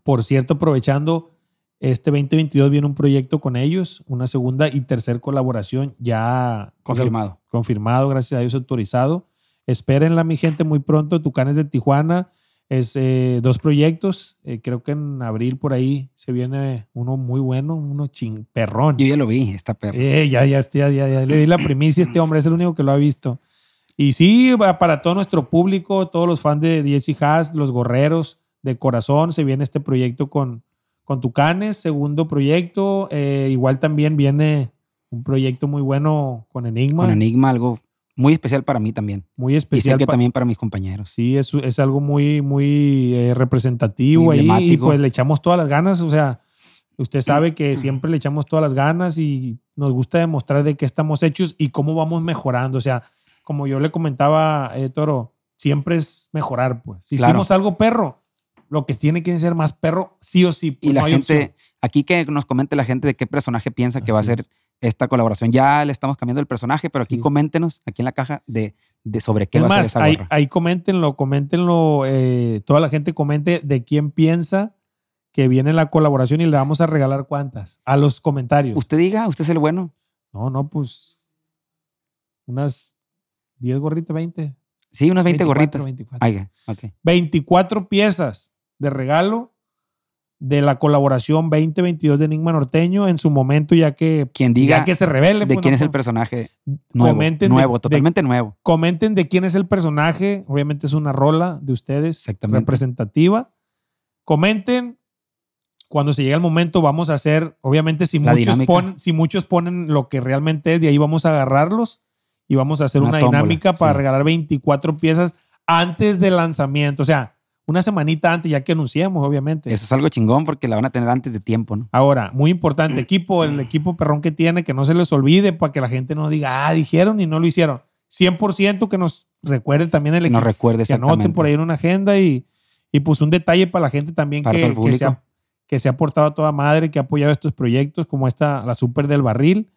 Por cierto, aprovechando, este 2022 viene un proyecto con ellos, una segunda y tercer colaboración ya Confirmado. confirmado, gracias a Dios autorizado. Espérenla, mi gente, muy pronto. Tucanes de Tijuana es eh, dos proyectos. Eh, creo que en abril por ahí se viene uno muy bueno, uno ching perrón. Yo ya lo vi, esta perra. Eh, ya, ya, ya, ya, ya le di la primicia a este hombre, es el único que lo ha visto. Y sí, para todo nuestro público, todos los fans de Jesse Haas, los gorreros de corazón, se viene este proyecto con, con Tucanes, segundo proyecto. eh, igual también viene un proyecto muy bueno con Enigma, Con Enigma, algo muy especial para mí también. muy Y sé especial. que también para mis compañeros. Sí, es, es algo muy, muy eh, representativo Muy ahí y pues le echamos todas las ganas, o sea, Usted sabe que siempre le echamos todas las ganas y nos gusta demostrar de qué estamos hechos y cómo vamos mejorando. O sea, como yo le comentaba, eh, Toro, siempre es mejorar, pues. Si Claro. hicimos algo perro, lo que tiene que ser más perro, sí o sí. Y pues, la no gente, opción. aquí que nos comente la gente de qué personaje piensa que va a Así ser esta colaboración. Ya le estamos cambiando el personaje, pero aquí Sí. coméntenos, aquí en la caja, de, de sobre qué Es va a ser esa ahí, gorra. ahí coméntenlo, coméntenlo, eh, toda la gente comente de quién piensa que viene la colaboración y le vamos a regalar cuántas. A los comentarios. Usted diga, usted es el bueno. No, no, pues unas 10 gorritas, 20. Sí, unos 20 24, gorritas. 24. Ay, ok. 24 piezas de regalo de la colaboración 2022 de Enigma Norteño en su momento, ya que, Quien diga ya que se revele. de pues, quién no, es el personaje nuevo. comenten de- nuevo, de- totalmente nuevo. Comenten de quién es el personaje. Obviamente es una rola de ustedes Exactamente. representativa. Comenten. Cuando se llegue el momento, vamos a hacer, obviamente, si La muchos, dinámica. ponen, si muchos ponen lo que realmente es, de ahí vamos a agarrarlos y vamos a hacer Una una, tómbola, dinámica para sí. regalar 24 piezas antes del lanzamiento. O sea, una semanita antes, ya que anunciemos, obviamente. Eso es algo chingón porque la van a tener antes de tiempo, ¿no? Ahora, muy importante, equipo, el equipo perrón que tiene, que no se les olvide para que la gente no diga, ah, dijeron y no lo hicieron. 100% que nos recuerde también el Que nos equipo, recuerde que anoten por ahí en una agenda y, y pues un detalle para la gente también Para que, se ha, que se ha portado a toda madre, que ha apoyado estos proyectos como esta, la Super del Barril.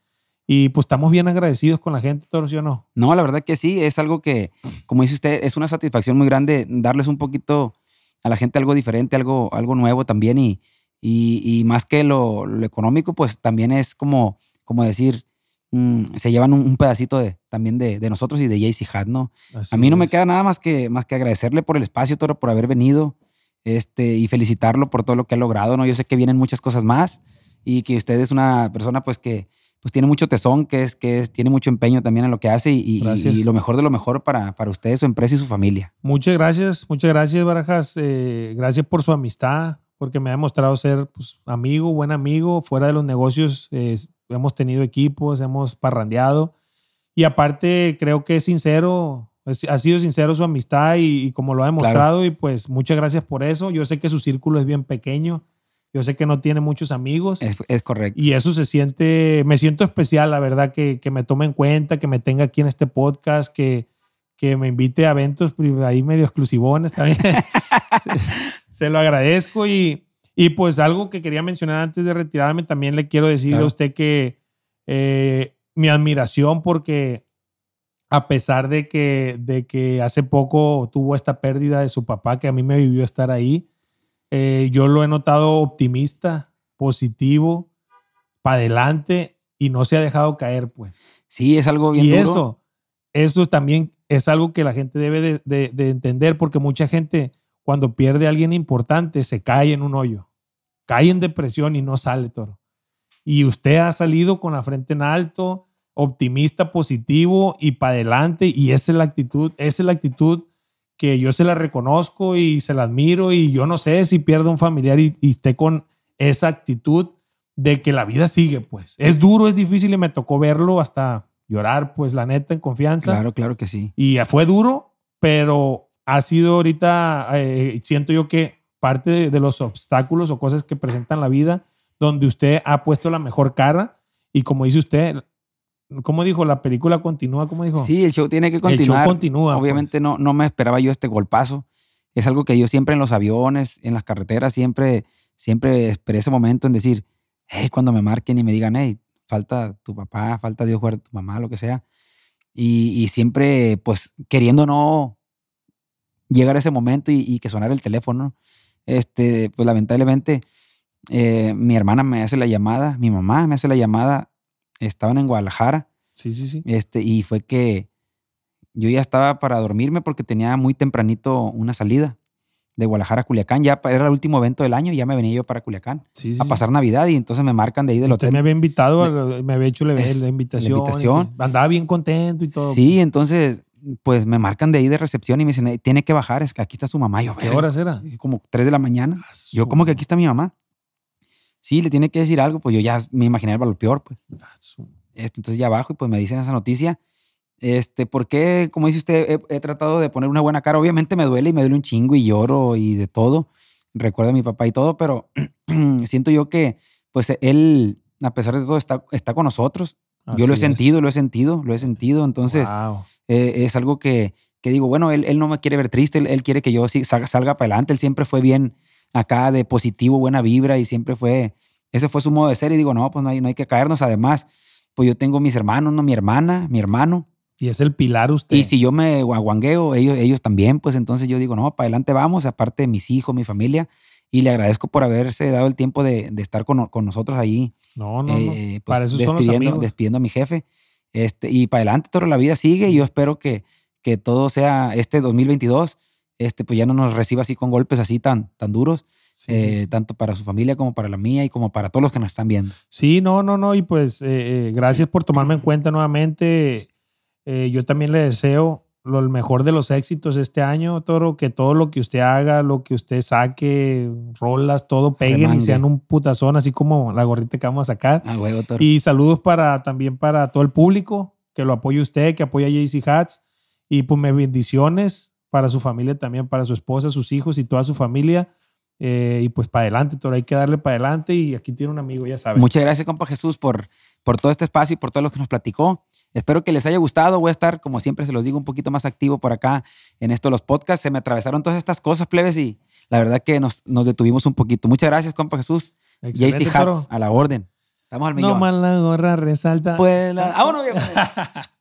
Y pues estamos bien agradecidos con la gente, todos, ¿sí o no? No, la verdad que sí, es algo que, como dice usted, es una satisfacción muy grande darles un poquito a la gente algo diferente, algo, algo nuevo también y, y, y más que lo, lo económico, pues también es como, como decir, mm, se llevan un, un pedacito de, también de, de nosotros y de JC Hat, ¿no? Así A mí no me queda nada más que, más que agradecerle por el espacio, Toro, por haber venido este, y felicitarlo por todo lo que ha logrado, ¿no? Yo sé que vienen muchas cosas más y que usted es una persona, pues, que pues tiene mucho tesón, que es, que es, tiene mucho empeño también en lo que hace y, y- y lo mejor de lo mejor para, para usted, su empresa y su familia. Muchas gracias, muchas gracias, Barajas. Eh, gracias por su amistad, porque me ha demostrado ser pues, amigo, buen amigo. Fuera de los negocios eh, hemos tenido equipos, hemos parrandeado. Y aparte, creo que es sincero, es- ha sido sincero su amistad y, y como lo ha demostrado. Y pues muchas gracias por eso. Yo sé que su círculo es bien pequeño. Yo sé que no tiene muchos amigos. Es, es correcto. Y eso se siente, me siento especial, la verdad, que, que me tome en cuenta, que me tenga aquí en este podcast, que, que me invite a eventos ahí medio exclusivones también. se, se lo agradezco y, y pues algo que quería mencionar antes de retirarme, también le quiero decir Claro. a usted que eh, mi admiración porque a pesar de que, de que hace poco tuvo esta pérdida de su papá, que a mí me vivió estar ahí, eh, yo lo he notado optimista, positivo, para adelante y no se ha dejado caer, pues. Sí, es algo bien Y duro. eso, eso también es algo que la gente debe de, de- de entender, porque mucha gente cuando pierde a alguien importante se cae en un hoyo, cae en depresión y no sale, toro. Y usted ha salido con la frente en alto, optimista, positivo y para adelante, y esa es la actitud, esa es la actitud que yo se la reconozco y se la admiro y yo no sé si pierdo un familiar y, y esté con esa actitud de que la vida sigue, pues. Es duro, es difícil y me tocó verlo hasta llorar, pues la neta, en confianza. Claro, claro que sí. Y fue duro, pero ha sido ahorita, eh, siento yo que parte de, de los obstáculos o cosas que presentan la vida, donde usted ha puesto la mejor cara y como dice usted, ¿cómo dijo? La película continúa, ¿cómo dijo? Sí, el show tiene que El show continuar. continúa. Obviamente pues. no, no me esperaba yo este golpazo. Es algo que yo siempre en los aviones, en las carreteras, siempre, siempre esperé ese momento en decir, hey, cuando me marquen y me digan, hey, falta tu papá, falta Dios guarde tu mamá, lo que sea. Y, y siempre, pues, queriendo no llegar a ese momento y, y que sonara el teléfono. Este, pues lamentablemente, eh, mi hermana me hace la llamada, mi mamá me hace la llamada, estaban en Guadalajara Sí, sí, sí. este, y fue que yo ya estaba para dormirme porque tenía muy tempranito una salida de Guadalajara a Culiacán. Ya era el último evento del año y ya me venía yo para Culiacán Sí, sí, a sí. pasar Navidad y entonces me marcan de ahí del Usted hotel. me había invitado, me había hecho la, Es- la invitación. la invitación. y Andaba bien contento y todo. Sí, entonces pues me marcan de ahí de recepción y me dicen, "Eh, tiene que bajar, es que aquí está su mamá. Yo, ¿Qué horas era? Como 3 de la mañana. Yo, como que aquí está mi mamá? Sí, le tiene que decir algo, pues yo ya me imaginé lo peor, pues. ah, Este, entonces ya abajo y pues me dicen esa noticia. Este, porque, como dice usted, he, he tratado de poner una buena cara. Obviamente me duele y me duele un chingo y lloro y de todo. Recuerdo a mi papá y todo, pero siento yo que pues él, a pesar de todo, está, está con nosotros. Yo lo he es. sentido, lo he sentido, lo he sentido. Entonces, Wow. eh, es algo que, que digo, bueno, él, él no me quiere ver triste, él, él quiere que yo salga, salga para adelante. Él siempre fue bien acá de positivo, buena vibra y siempre fue, ese fue su modo de ser. Y digo, no, pues no hay, no hay que caernos. Además, pues yo tengo mis hermanos, ¿no? Mi hermana, mi hermano. Y es el pilar usted. Y si yo me aguangueo, ellos, ellos también, pues entonces yo digo, no, para adelante vamos, aparte de mis hijos, mi familia. Y le agradezco por haberse dado el tiempo de, de estar con, con nosotros ahí no, no, no. eh, pues, Para eso son los despidiendo, amigos. despidiendo a mi jefe. Este, y para adelante, toda la vida sigue. Y yo espero que, que todo sea este 2022, este, pues ya no nos reciba así con golpes así tan, tan duros, Sí, eh, sí. tanto para su familia como para la mía y como para todos los que nos están viendo. Sí, no, no, no. Y pues eh, eh, gracias por tomarme en cuenta nuevamente. Yo también le deseo lo el mejor de los éxitos este año, Toro. Que todo lo que usted haga, lo que usted saque, rolas, todo peguen y sean un putazón, así como la gorrita que vamos a sacar. Ah, huevo, Toro. Y saludos para también para todo el público que lo apoye usted, que apoya a JC Hats. Y pues me bendiciones para su familia también, para su esposa, sus hijos y toda su familia. Eh, y pues para adelante, Toro, hay que darle para adelante. Y aquí tiene un amigo, ya sabe. Muchas gracias, compa Jesús, por, por todo este espacio y por todo lo que nos platicó. Espero que les haya gustado. Voy a estar, como siempre se los digo, un poquito más activo por acá en esto de los podcasts. Se me atravesaron todas estas cosas, plebes, y la verdad que nos, nos detuvimos un poquito. Muchas gracias, compa Jesús. JC. Hats, a la orden. Estamos al millón. No más la gorra resalta. Pues la- ¡Vámonos, viejo!